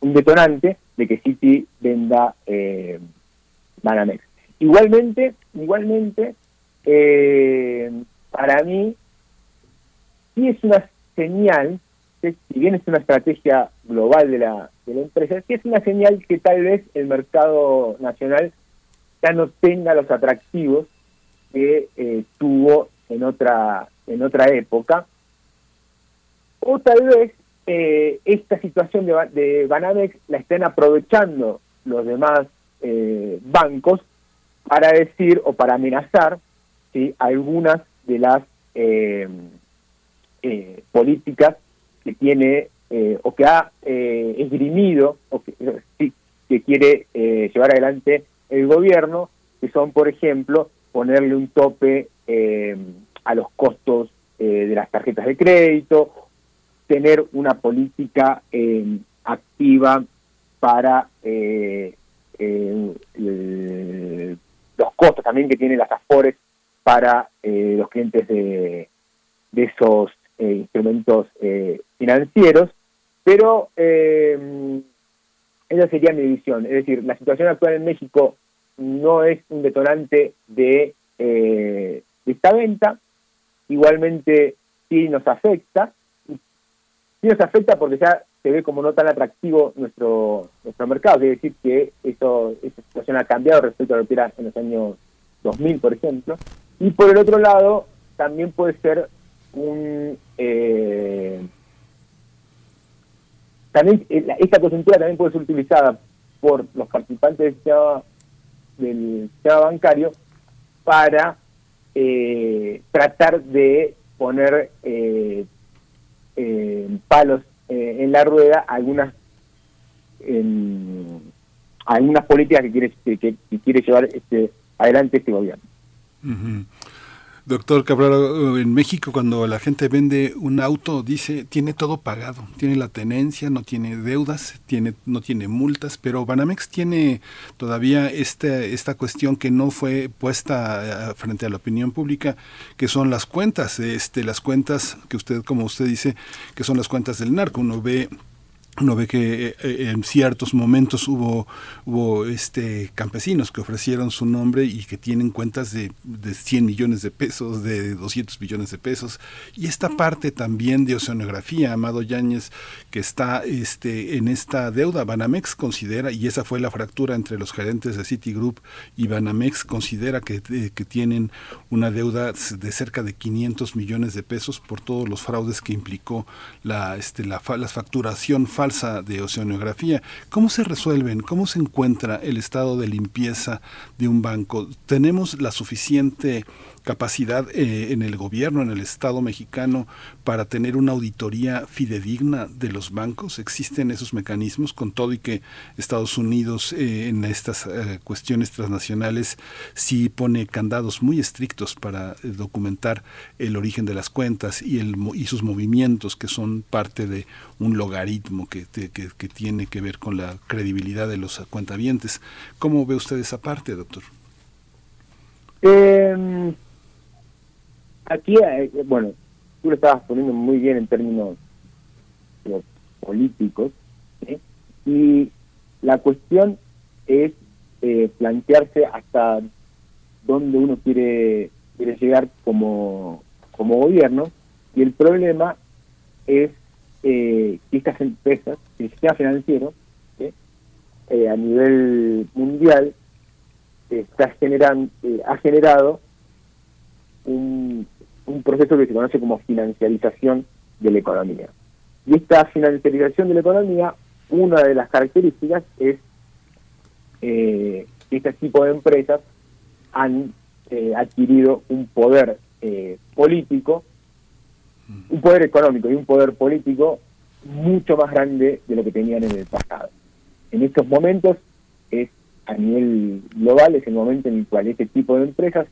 detonante de que Citi venda Banamex. Igualmente, igualmente, eh, para mí, sí es una señal, si bien es una estrategia global de la, de la empresa, sí es una señal que tal vez el mercado nacional ya no tenga los atractivos que eh, tuvo en otra, en otra época, o tal vez eh, esta situación de, de Banamex la estén aprovechando los demás bancos para decir o para amenazar ¿sí? algunas de las eh, eh, políticas que tiene eh, o que ha esgrimido o que, que quiere llevar adelante el gobierno, que son, por ejemplo, ponerle un tope a los costos de las tarjetas de crédito, tener una política activa para eh, eh, el- los costos también que tienen las AFORES para eh, los clientes de, de esos eh, instrumentos eh, financieros, pero eh, esa sería mi visión. Es decir, la situación actual en México no es un detonante de, eh, de esta venta, igualmente sí nos afecta, sí nos afecta porque ya se ve como no tan atractivo nuestro nuestro mercado, quiere decir que eso, esa situación ha cambiado respecto a lo que era en los años 2000, por ejemplo, y por el otro lado también puede ser un... eh, también eh, esta coyuntura también puede ser utilizada por los participantes del sistema, del sistema bancario para eh, tratar de poner eh, eh, palos eh, en la rueda algunas en- algunas políticas que quiere que, quiere llevar este adelante este gobierno. Doctor Cabrera, en México cuando la gente vende un auto dice tiene todo pagado, tiene la tenencia, no tiene deudas, tiene no tiene multas, pero Banamex tiene todavía esta esta cuestión que no fue puesta eh, frente a la opinión pública, que son las cuentas, este las cuentas que usted como usted dice que son las cuentas del narco, uno ve uno ve que eh, eh, en ciertos momentos hubo hubo este campesinos que ofrecieron su nombre y que tienen cuentas de, de 100 millones de pesos, de 200 millones de pesos. Y esta parte también de oceanografía, Amado Yáñez que está este en esta deuda Banamex considera y esa fue la fractura entre los gerentes de Citigroup y Banamex considera que, eh, que tienen una deuda de cerca de 500 millones de pesos por todos los fraudes que implicó la este la, la facturación falsa de oceanografía. ¿Cómo se resuelven? ¿Cómo se encuentra el estado de limpieza de un banco? ¿Tenemos la suficiente capacidad eh, en el gobierno, en el Estado mexicano, para tener una auditoría fidedigna de los bancos? ¿Existen esos mecanismos con todo y que Estados Unidos eh, en estas eh, cuestiones transnacionales sí pone candados muy estrictos para documentar el origen de las cuentas y, el, y sus movimientos que son parte de un logaritmo que, que, que tiene que ver con la credibilidad de los cuentavientes? ¿Cómo ve usted esa parte, doctor? Eh, aquí, eh, bueno, tú lo estabas poniendo muy bien en términos eh, políticos, y la cuestión es eh, plantearse hasta dónde uno quiere, quiere llegar como, como gobierno, y el problema es eh, que estas empresas, el sistema financiero, eh, a nivel mundial, está generando, eh, ha generado un, un proceso que se conoce como financiarización de la economía. Y esta financiarización de la economía, una de las características es eh, que este tipo de empresas han eh, adquirido un poder eh, político, un poder económico y un poder político mucho más grande de lo que tenían en el pasado. En estos momentos es a nivel global es el momento en el cual este tipo de empresas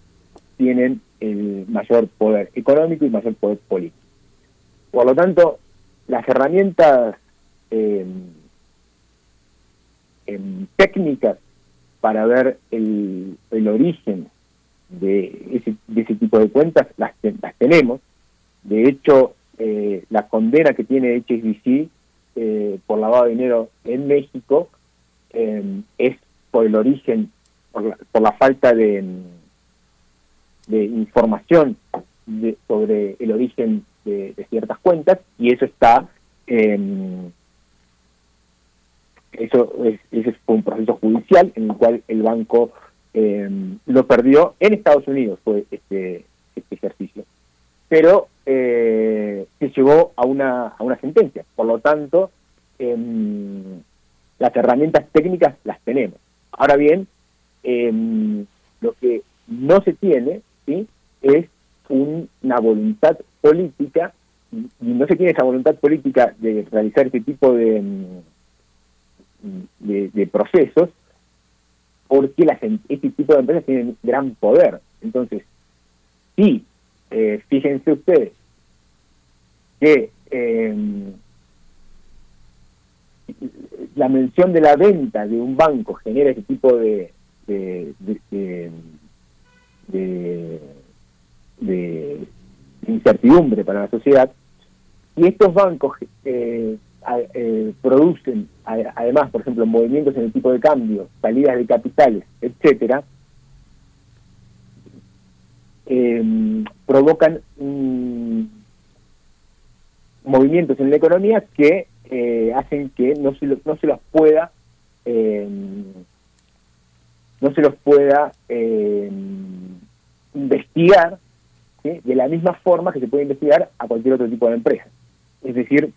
tienen el mayor poder económico y mayor poder político. Por lo tanto, las herramientas eh, em, técnicas para ver el, el origen de ese, de ese tipo de cuentas las, las tenemos. De hecho, eh, la condena que tiene HSBC eh, por lavado de dinero en México eh, es por el origen, por la, por la falta de, de información de- sobre el origen de, ciertas cuentas y eso está em, eso es, ese fue un proceso judicial en el cual el banco em, lo perdió en Estados Unidos fue este, este ejercicio. Pero eh, se llegó a una a una sentencia. Por lo tanto em, las herramientas técnicas las tenemos. Ahora bien em, lo que no se tiene ¿sí? es un- una voluntad política y no se tiene esa voluntad política de realizar este tipo de, mm, de, procesos porque las, em- este tipo de empresas tienen gran poder. Entonces, sí, eh, fíjense ustedes que eh, la mención de la venta de un banco genera ese tipo de, de, de, de incertidumbre para la sociedad, y estos bancos eh, eh, producen, además, por ejemplo, movimientos en el tipo de cambio, salidas de capitales, etcétera, eh, provocan movimientos en la economía que hacen que no se, no se los pueda no se los pueda investigar de la misma forma que se puede investigar a cualquier otro tipo de empresa. Es decir,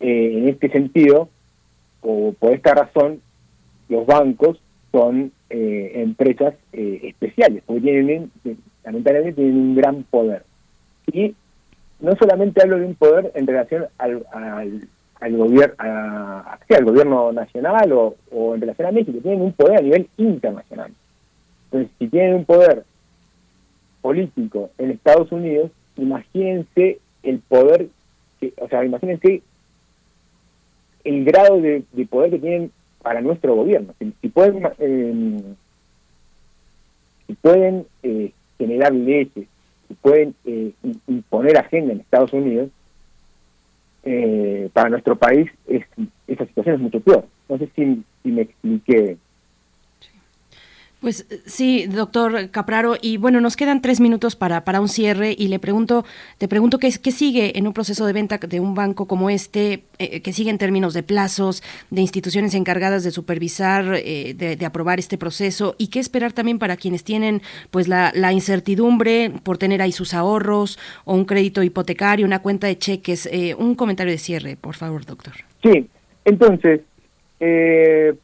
eh, en este sentido, o por esta razón, los bancos son eh, empresas eh, especiales, porque tienen, lamentablemente, tienen un gran poder. Y no solamente hablo de un poder en relación al, al, gobierno al gobierno nacional o, o en relación a México, tienen un poder a nivel internacional. Entonces, si tienen un poder político en Estados Unidos, imagínense el poder, que, o sea, imagínense el grado de, poder que tienen para nuestro gobierno. Si, pueden, eh, si pueden eh, generar leyes, si pueden eh, imponer agenda en Estados Unidos, para nuestro país es, esa situación es mucho peor. No sé si, si me expliqué pues sí, doctor Capraro, y bueno, nos quedan tres minutos para, para un cierre y le pregunto, te pregunto qué, qué sigue en un proceso de venta de un banco como este, eh, que sigue en términos de plazos, de instituciones encargadas de supervisar, eh, de, aprobar este proceso y qué esperar también para quienes tienen pues la, la, incertidumbre por tener ahí sus ahorros o un crédito hipotecario, una cuenta de cheques. Eh, un comentario de cierre, por favor, doctor. Sí, entonces, eh,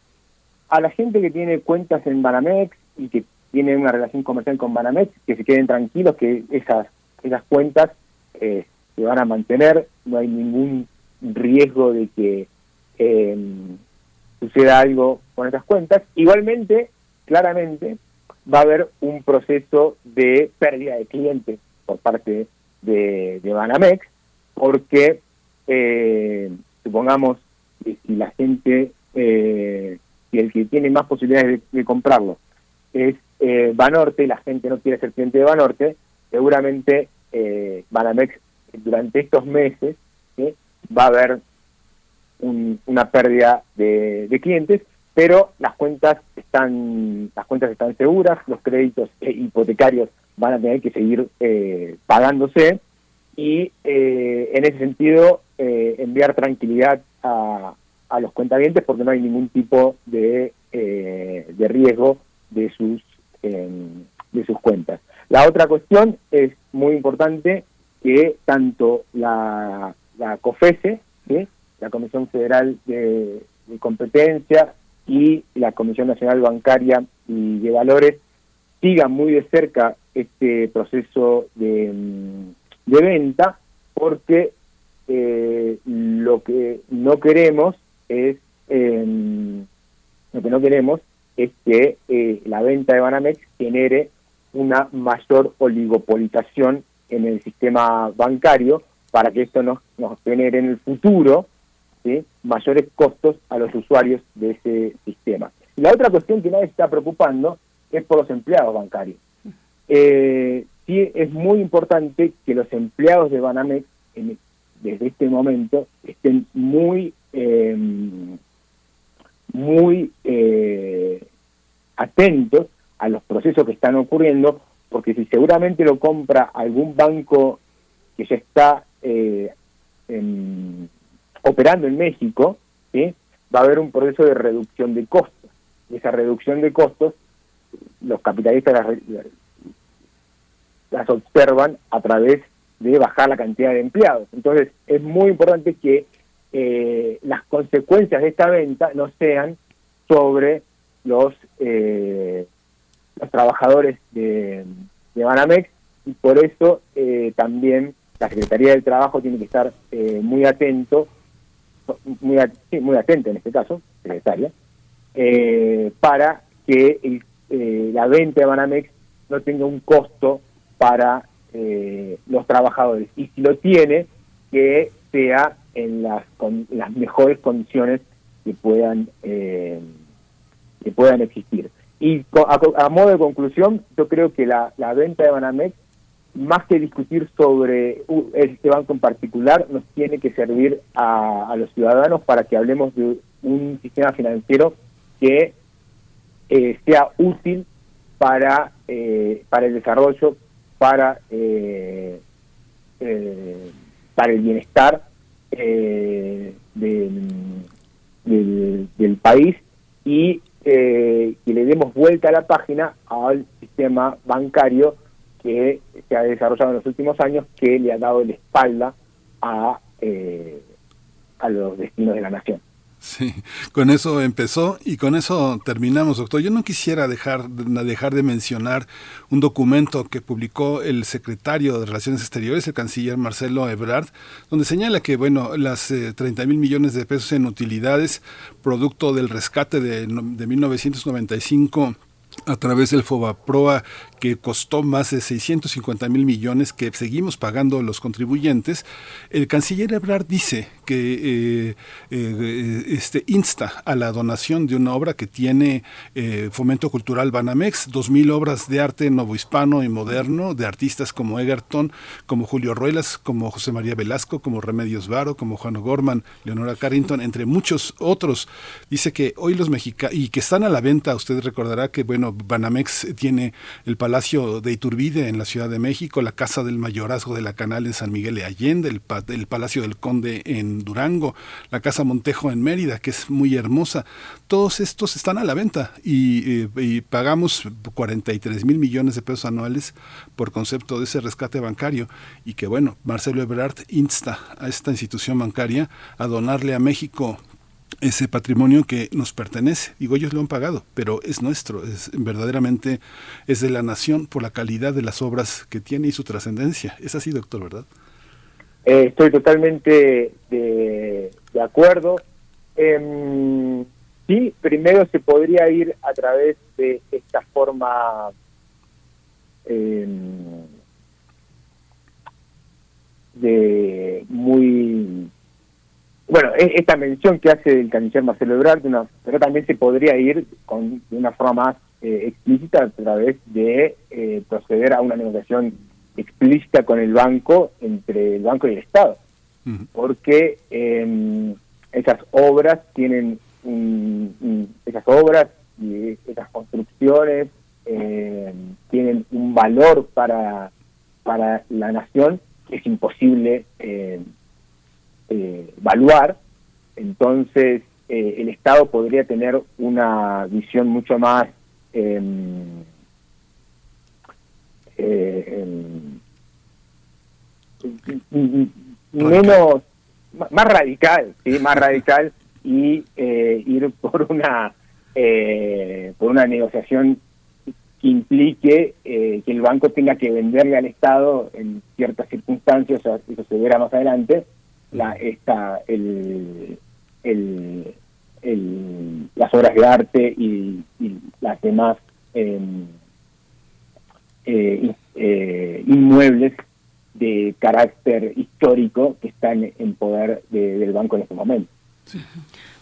a la gente que tiene cuentas en Banamex y que tiene una relación comercial con Banamex, que se queden tranquilos que esas, esas cuentas eh, se van a mantener, no hay ningún riesgo de que em, suceda algo con esas cuentas. Igualmente, claramente, va a haber un proceso de pérdida de clientes por parte de, de Banamex, porque eh, supongamos que si la gente eh, y el que tiene más posibilidades de, comprarlo es eh, Banorte, la gente no quiere ser cliente de Banorte, seguramente eh, Banamex durante estos meses va a haber una pérdida de, clientes, pero las cuentas están las cuentas están seguras, los créditos eh, hipotecarios van a tener que seguir eh, pagándose y eh, en ese sentido enviar tranquilidad a, a los cuentavientes porque no hay ningún tipo de, eh, de riesgo de sus, em, de sus cuentas. La otra cuestión es muy importante que tanto la, la COFESE, la Comisión Federal de, Competencia y la Comisión Nacional Bancaria y de Valores sigan muy de cerca este proceso de, em, de venta porque eh, lo que no queremos es em, lo que no queremos es que eh, la venta de Banamex genere una mayor oligopolización en el sistema bancario para que esto nos, nos genere en el futuro mayores costos a los usuarios de ese sistema. Y la otra cuestión que nadie está preocupando es por los empleados bancarios. Eh, sí es muy importante que los empleados de Banamex desde este momento estén muy eh, muy eh, atentos a los procesos que están ocurriendo, porque si seguramente lo compra algún banco que ya está eh, operando en México, va a haber un proceso de reducción de costos. Y esa reducción de costos, los capitalistas las, las observan a través de bajar la cantidad de empleados. Entonces, es muy importante que eh, las consecuencias de esta venta no sean sobre los, eh, los trabajadores de, Banamex y por eso eh, también la Secretaría del Trabajo tiene que estar eh, muy atento, muy, muy atenta en este caso, secretaria, para que la venta de Banamex no tenga un costo para los trabajadores y si lo tiene, que sea en las, las mejores condiciones que puedan eh, que puedan existir. Y a, modo de conclusión, yo creo que la, la venta de Banamex, más que discutir sobre este banco en particular, nos tiene que servir a, a los ciudadanos para que hablemos de un sistema financiero que eh, sea útil para, eh, para el desarrollo, para, eh, para el bienestar del, del, país y que le demos vuelta a la página al sistema bancario que se ha desarrollado en los últimos años, que le ha dado la espalda a, a los destinos de la nación. Sí, con eso empezó y con eso terminamos, doctor. Yo no quisiera dejar, dejar de mencionar un documento que publicó el secretario de Relaciones Exteriores, el canciller Marcelo Ebrard, donde señala que, bueno, las 30 eh, mil millones de pesos en utilidades, producto del rescate de, de 1995 a través del FOBAPROA que costó más de 650 mil millones que seguimos pagando los contribuyentes, el canciller Ebrard dice que eh, eh, este, insta a la donación de una obra que tiene eh, Fomento Cultural Banamex, dos mil obras de arte novohispano y moderno de artistas como Egerton, como Julio Ruelas, como José María Velasco, como Remedios Varo, como Juan Gorman, Leonora Carrington, entre muchos otros. Dice que hoy los mexicanos, y que están a la venta, usted recordará que, bueno, Banamex tiene el Palacio de Iturbide en la Ciudad de México, la Casa del Mayorazgo de la Canal en San Miguel de Allende, el, Palacio del Conde en Durango, la Casa Montejo en Mérida, que es muy hermosa. Todos estos están a la venta y, eh, pagamos 43 mil millones de pesos anuales por concepto de ese rescate bancario y que bueno, Marcelo Ebrard insta a esta institución bancaria a donarle a México ese patrimonio que nos pertenece. Digo, ellos lo han pagado, pero es nuestro, es verdaderamente es de la nación por la calidad de las obras que tiene y su trascendencia. Es así, doctor, ¿verdad? Eh, estoy totalmente de, acuerdo. Em, sí, primero se podría ir a través de esta forma em, de muy bueno, e-, esta mención que hace el canciller Marcelo Ebrard, pero también se podría ir con, de una forma más eh, explícita a través de eh, proceder a una negociación explícita con el banco, entre el banco y el Estado, porque em, esas obras tienen, esas obras y esas construcciones em, tienen un valor para, para la nación que es imposible em, eh, evaluar, entonces eh, el Estado podría tener una visión mucho más em, eh, em, menos más radical, ¿sí? más radical y ir por una por una negociación que implique que el banco tenga que venderle al Estado en ciertas circunstancias, eso se verá más adelante, la, esta, el, el, las obras de arte y, las demás em, eh, eh, inmuebles de carácter histórico que están en poder del banco en este momento.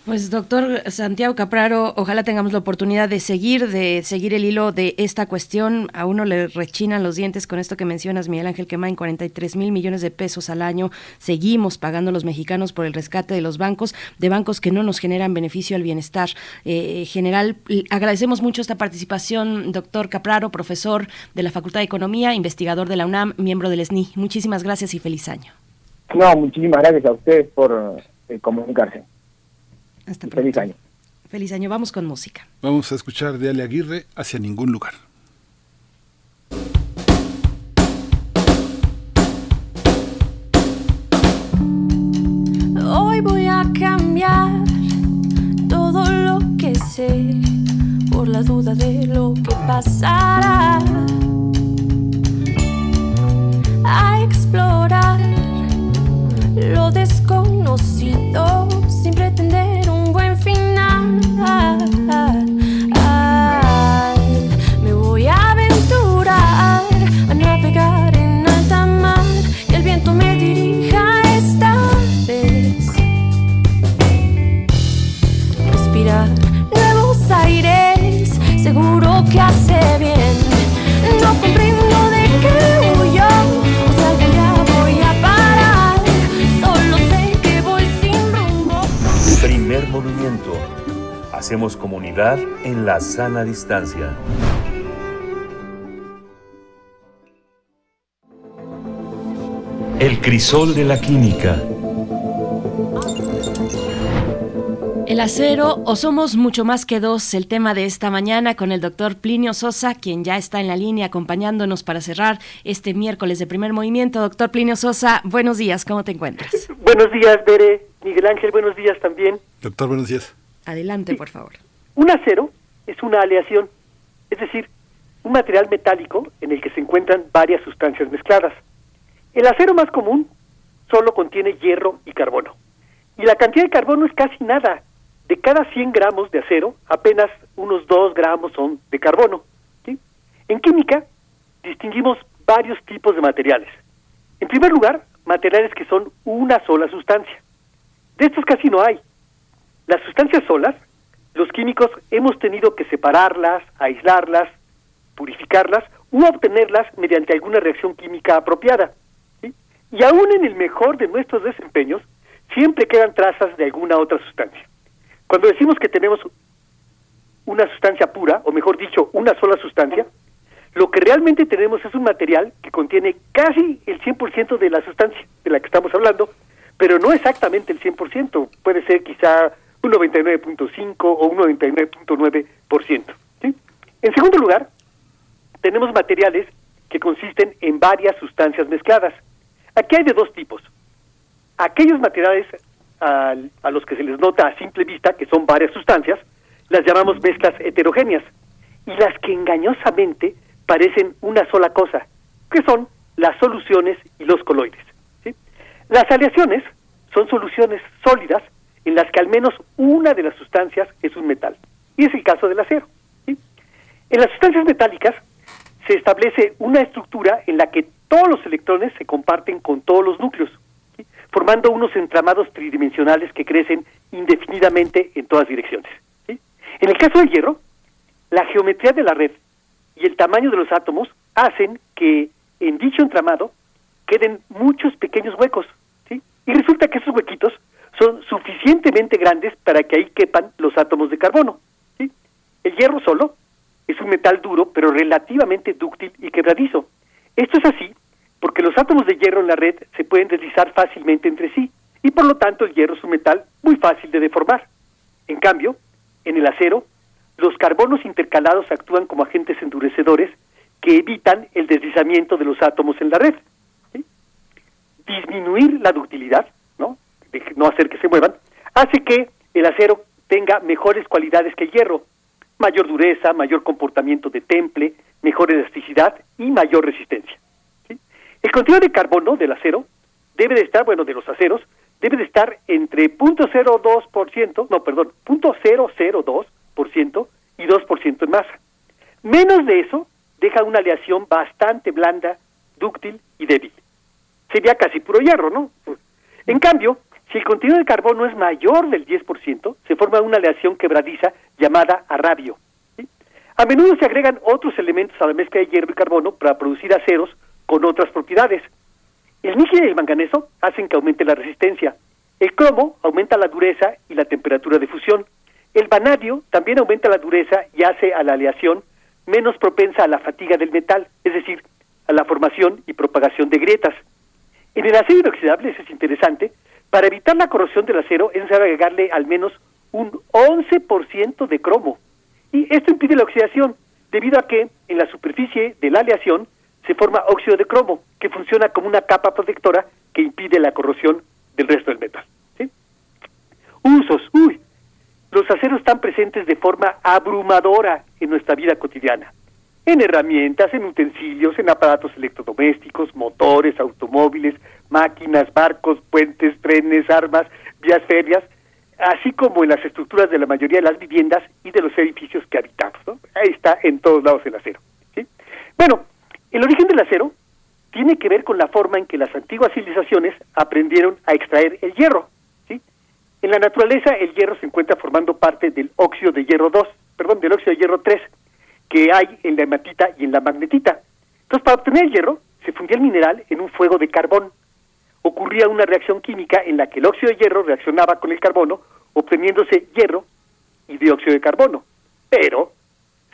Pues doctor Santiago Capraro, ojalá tengamos la oportunidad de seguir, de seguir el hilo de esta cuestión. A uno le rechinan los dientes con esto que mencionas, Miguel Ángel en 43 mil millones de pesos al año. Seguimos pagando los mexicanos por el rescate de los bancos, de bancos que no nos generan beneficio al bienestar eh, general. Agradecemos mucho esta participación, doctor Capraro, profesor de la Facultad de Economía, investigador de la UNAM, miembro del SNI. Muchísimas gracias y feliz año. No, muchísimas gracias a ustedes por eh, comunicarse. Hasta pronto. Feliz año. Feliz año. Vamos con música. Vamos a escuchar de Ale Aguirre hacia ningún lugar. Hoy voy a cambiar todo lo que sé por la duda de lo que pasará. A explorar lo desconocido Hacemos comunidad en la sana distancia. El crisol de la química. El acero o somos mucho más que dos, el tema de esta mañana con el doctor Plinio Sosa, quien ya está en la línea acompañándonos para cerrar este miércoles de primer movimiento. Doctor Plinio Sosa, buenos días, ¿cómo te encuentras? Buenos días, Bere. Miguel Ángel, buenos días también. Doctor, buenos días. Adelante, por favor. Un acero es una aleación, es decir, un material metálico en el que se encuentran varias sustancias mezcladas. El acero más común solo contiene hierro y carbono. Y la cantidad de carbono es casi nada. De cada 100 gramos de acero, apenas unos 2 gramos son de carbono. En química, distinguimos varios tipos de materiales. En primer lugar, materiales que son una sola sustancia. De estos casi no hay. Las sustancias solas, los químicos hemos tenido que separarlas, aislarlas, purificarlas u obtenerlas mediante alguna reacción química apropiada. Y aún en el mejor de nuestros desempeños, siempre quedan trazas de alguna otra sustancia. Cuando decimos que tenemos una sustancia pura, o mejor dicho, una sola sustancia, lo que realmente tenemos es un material que contiene casi el 100% de la sustancia de la que estamos hablando, pero no exactamente el 100%, puede ser quizá un 99.5 o un 99.9%. ¿sí? En segundo lugar, tenemos materiales que consisten en varias sustancias mezcladas. Aquí hay de dos tipos. Aquellos materiales a, a los que se les nota a simple vista que son varias sustancias, las llamamos mezclas heterogéneas. Y las que engañosamente parecen una sola cosa, que son las soluciones y los coloides. Las aleaciones son soluciones sólidas en las que al menos una de las sustancias es un metal. Y es el caso del acero. En las sustancias metálicas se establece una estructura en la que todos los electrones se comparten con todos los núcleos, formando unos entramados tridimensionales que crecen indefinidamente en todas direcciones. En el caso del hierro, la geometría de la red y el tamaño de los átomos hacen que en dicho entramado queden muchos pequeños huecos. Y resulta que esos huequitos son suficientemente grandes para que ahí quepan los átomos de carbono. El hierro solo es un metal duro, pero relativamente dúctil y quebradizo. Esto es así porque los átomos de hierro en la red se pueden deslizar fácilmente entre sí y por lo tanto el hierro es un metal muy fácil de deformar. En cambio, en el acero, los carbonos intercalados actúan como agentes endurecedores que evitan el deslizamiento de los átomos en la red. Disminuir la ductilidad. De no hacer que se muevan, hace que el acero tenga mejores cualidades que el hierro, mayor dureza, mayor comportamiento de temple, mejor elasticidad y mayor resistencia. El contenido de carbono del acero debe de estar, bueno, de los aceros, debe de estar entre 0.02%, no, perdón, 0.002% y 2% en masa. Menos de eso deja una aleación bastante blanda, dúctil y débil. Sería casi puro hierro, ¿no? En cambio, si el contenido de carbono es mayor del 10%, se forma una aleación quebradiza llamada arrabio. A menudo se agregan otros elementos a la mezcla de hierro y carbono para producir aceros con otras propiedades. El níquel y el manganeso hacen que aumente la resistencia. El cromo aumenta la dureza y la temperatura de fusión. El vanadio también aumenta la dureza y hace a la aleación menos propensa a la fatiga del metal, es decir, a la formación y propagación de grietas. En el acero inoxidable, eso es interesante, para evitar la corrosión del acero es necesario agregarle al menos un 11% de cromo. Y esto impide la oxidación, debido a que en la superficie de la aleación se forma óxido de cromo, que funciona como una capa protectora que impide la corrosión del resto del metal. Usos, uy, los aceros están presentes de forma abrumadora en nuestra vida cotidiana. En herramientas, en utensilios, en aparatos electrodomésticos, motores, automóviles, máquinas, barcos, puentes, trenes, armas, vías ferias, así como en las estructuras de la mayoría de las viviendas y de los edificios que habitamos. Ahí está en todos lados el acero. Bueno, el origen del acero tiene que ver con la forma en que las antiguas civilizaciones aprendieron a extraer el hierro. En la naturaleza el hierro se encuentra formando parte del óxido de hierro 2, perdón, del óxido de hierro 3, que hay en la hematita y en la magnetita. Entonces, para obtener el hierro, se fundía el mineral en un fuego de carbón. Ocurría una reacción química en la que el óxido de hierro reaccionaba con el carbono, obteniéndose hierro y dióxido de carbono. Pero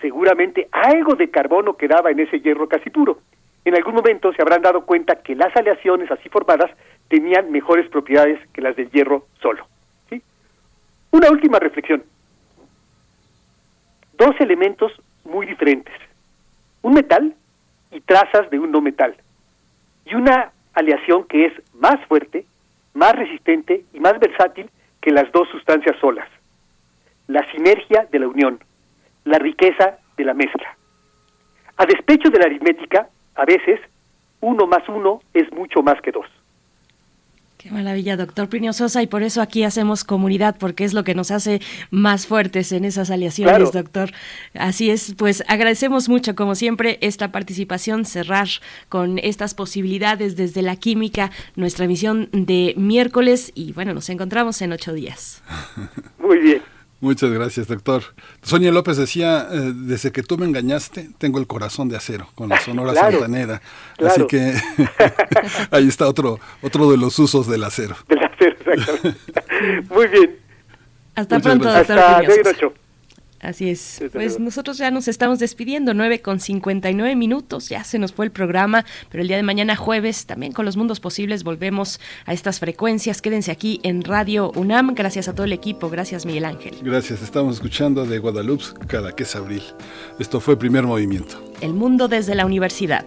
seguramente algo de carbono quedaba en ese hierro casi puro. En algún momento se habrán dado cuenta que las aleaciones así formadas tenían mejores propiedades que las del hierro solo. Una última reflexión. Dos elementos muy diferentes. Un metal y trazas de un no metal. Y una aleación que es más fuerte, más resistente y más versátil que las dos sustancias solas. La sinergia de la unión, la riqueza de la mezcla. A despecho de la aritmética, a veces, uno más uno es mucho más que dos. Qué maravilla, doctor Plinio Sosa, y por eso aquí hacemos comunidad, porque es lo que nos hace más fuertes en esas aleaciones, Claro. doctor. Así es, pues agradecemos mucho, como siempre, esta participación, cerrar con estas posibilidades desde la química, nuestra emisión de miércoles, y bueno, nos encontramos en ocho días. Muy bien. Muchas gracias, doctor. Sonia López decía, eh, desde que tú me engañaste, tengo el corazón de acero, con la Sonora Claro, Santanera. claro. Así que ahí está otro, otro de los usos del acero. Del acero, exactamente. Muy bien. Hasta Muchas pronto, gracias. doctor Hasta Así es. Pues nosotros ya nos estamos despidiendo, 9 con 59 minutos, ya se nos fue el programa, pero el día de mañana jueves también con los mundos posibles volvemos a estas frecuencias. Quédense aquí en Radio UNAM. Gracias a todo el equipo, gracias Miguel Ángel. Gracias, estamos escuchando de Guadalupe cada que es abril. Esto fue Primer Movimiento. El mundo desde la universidad.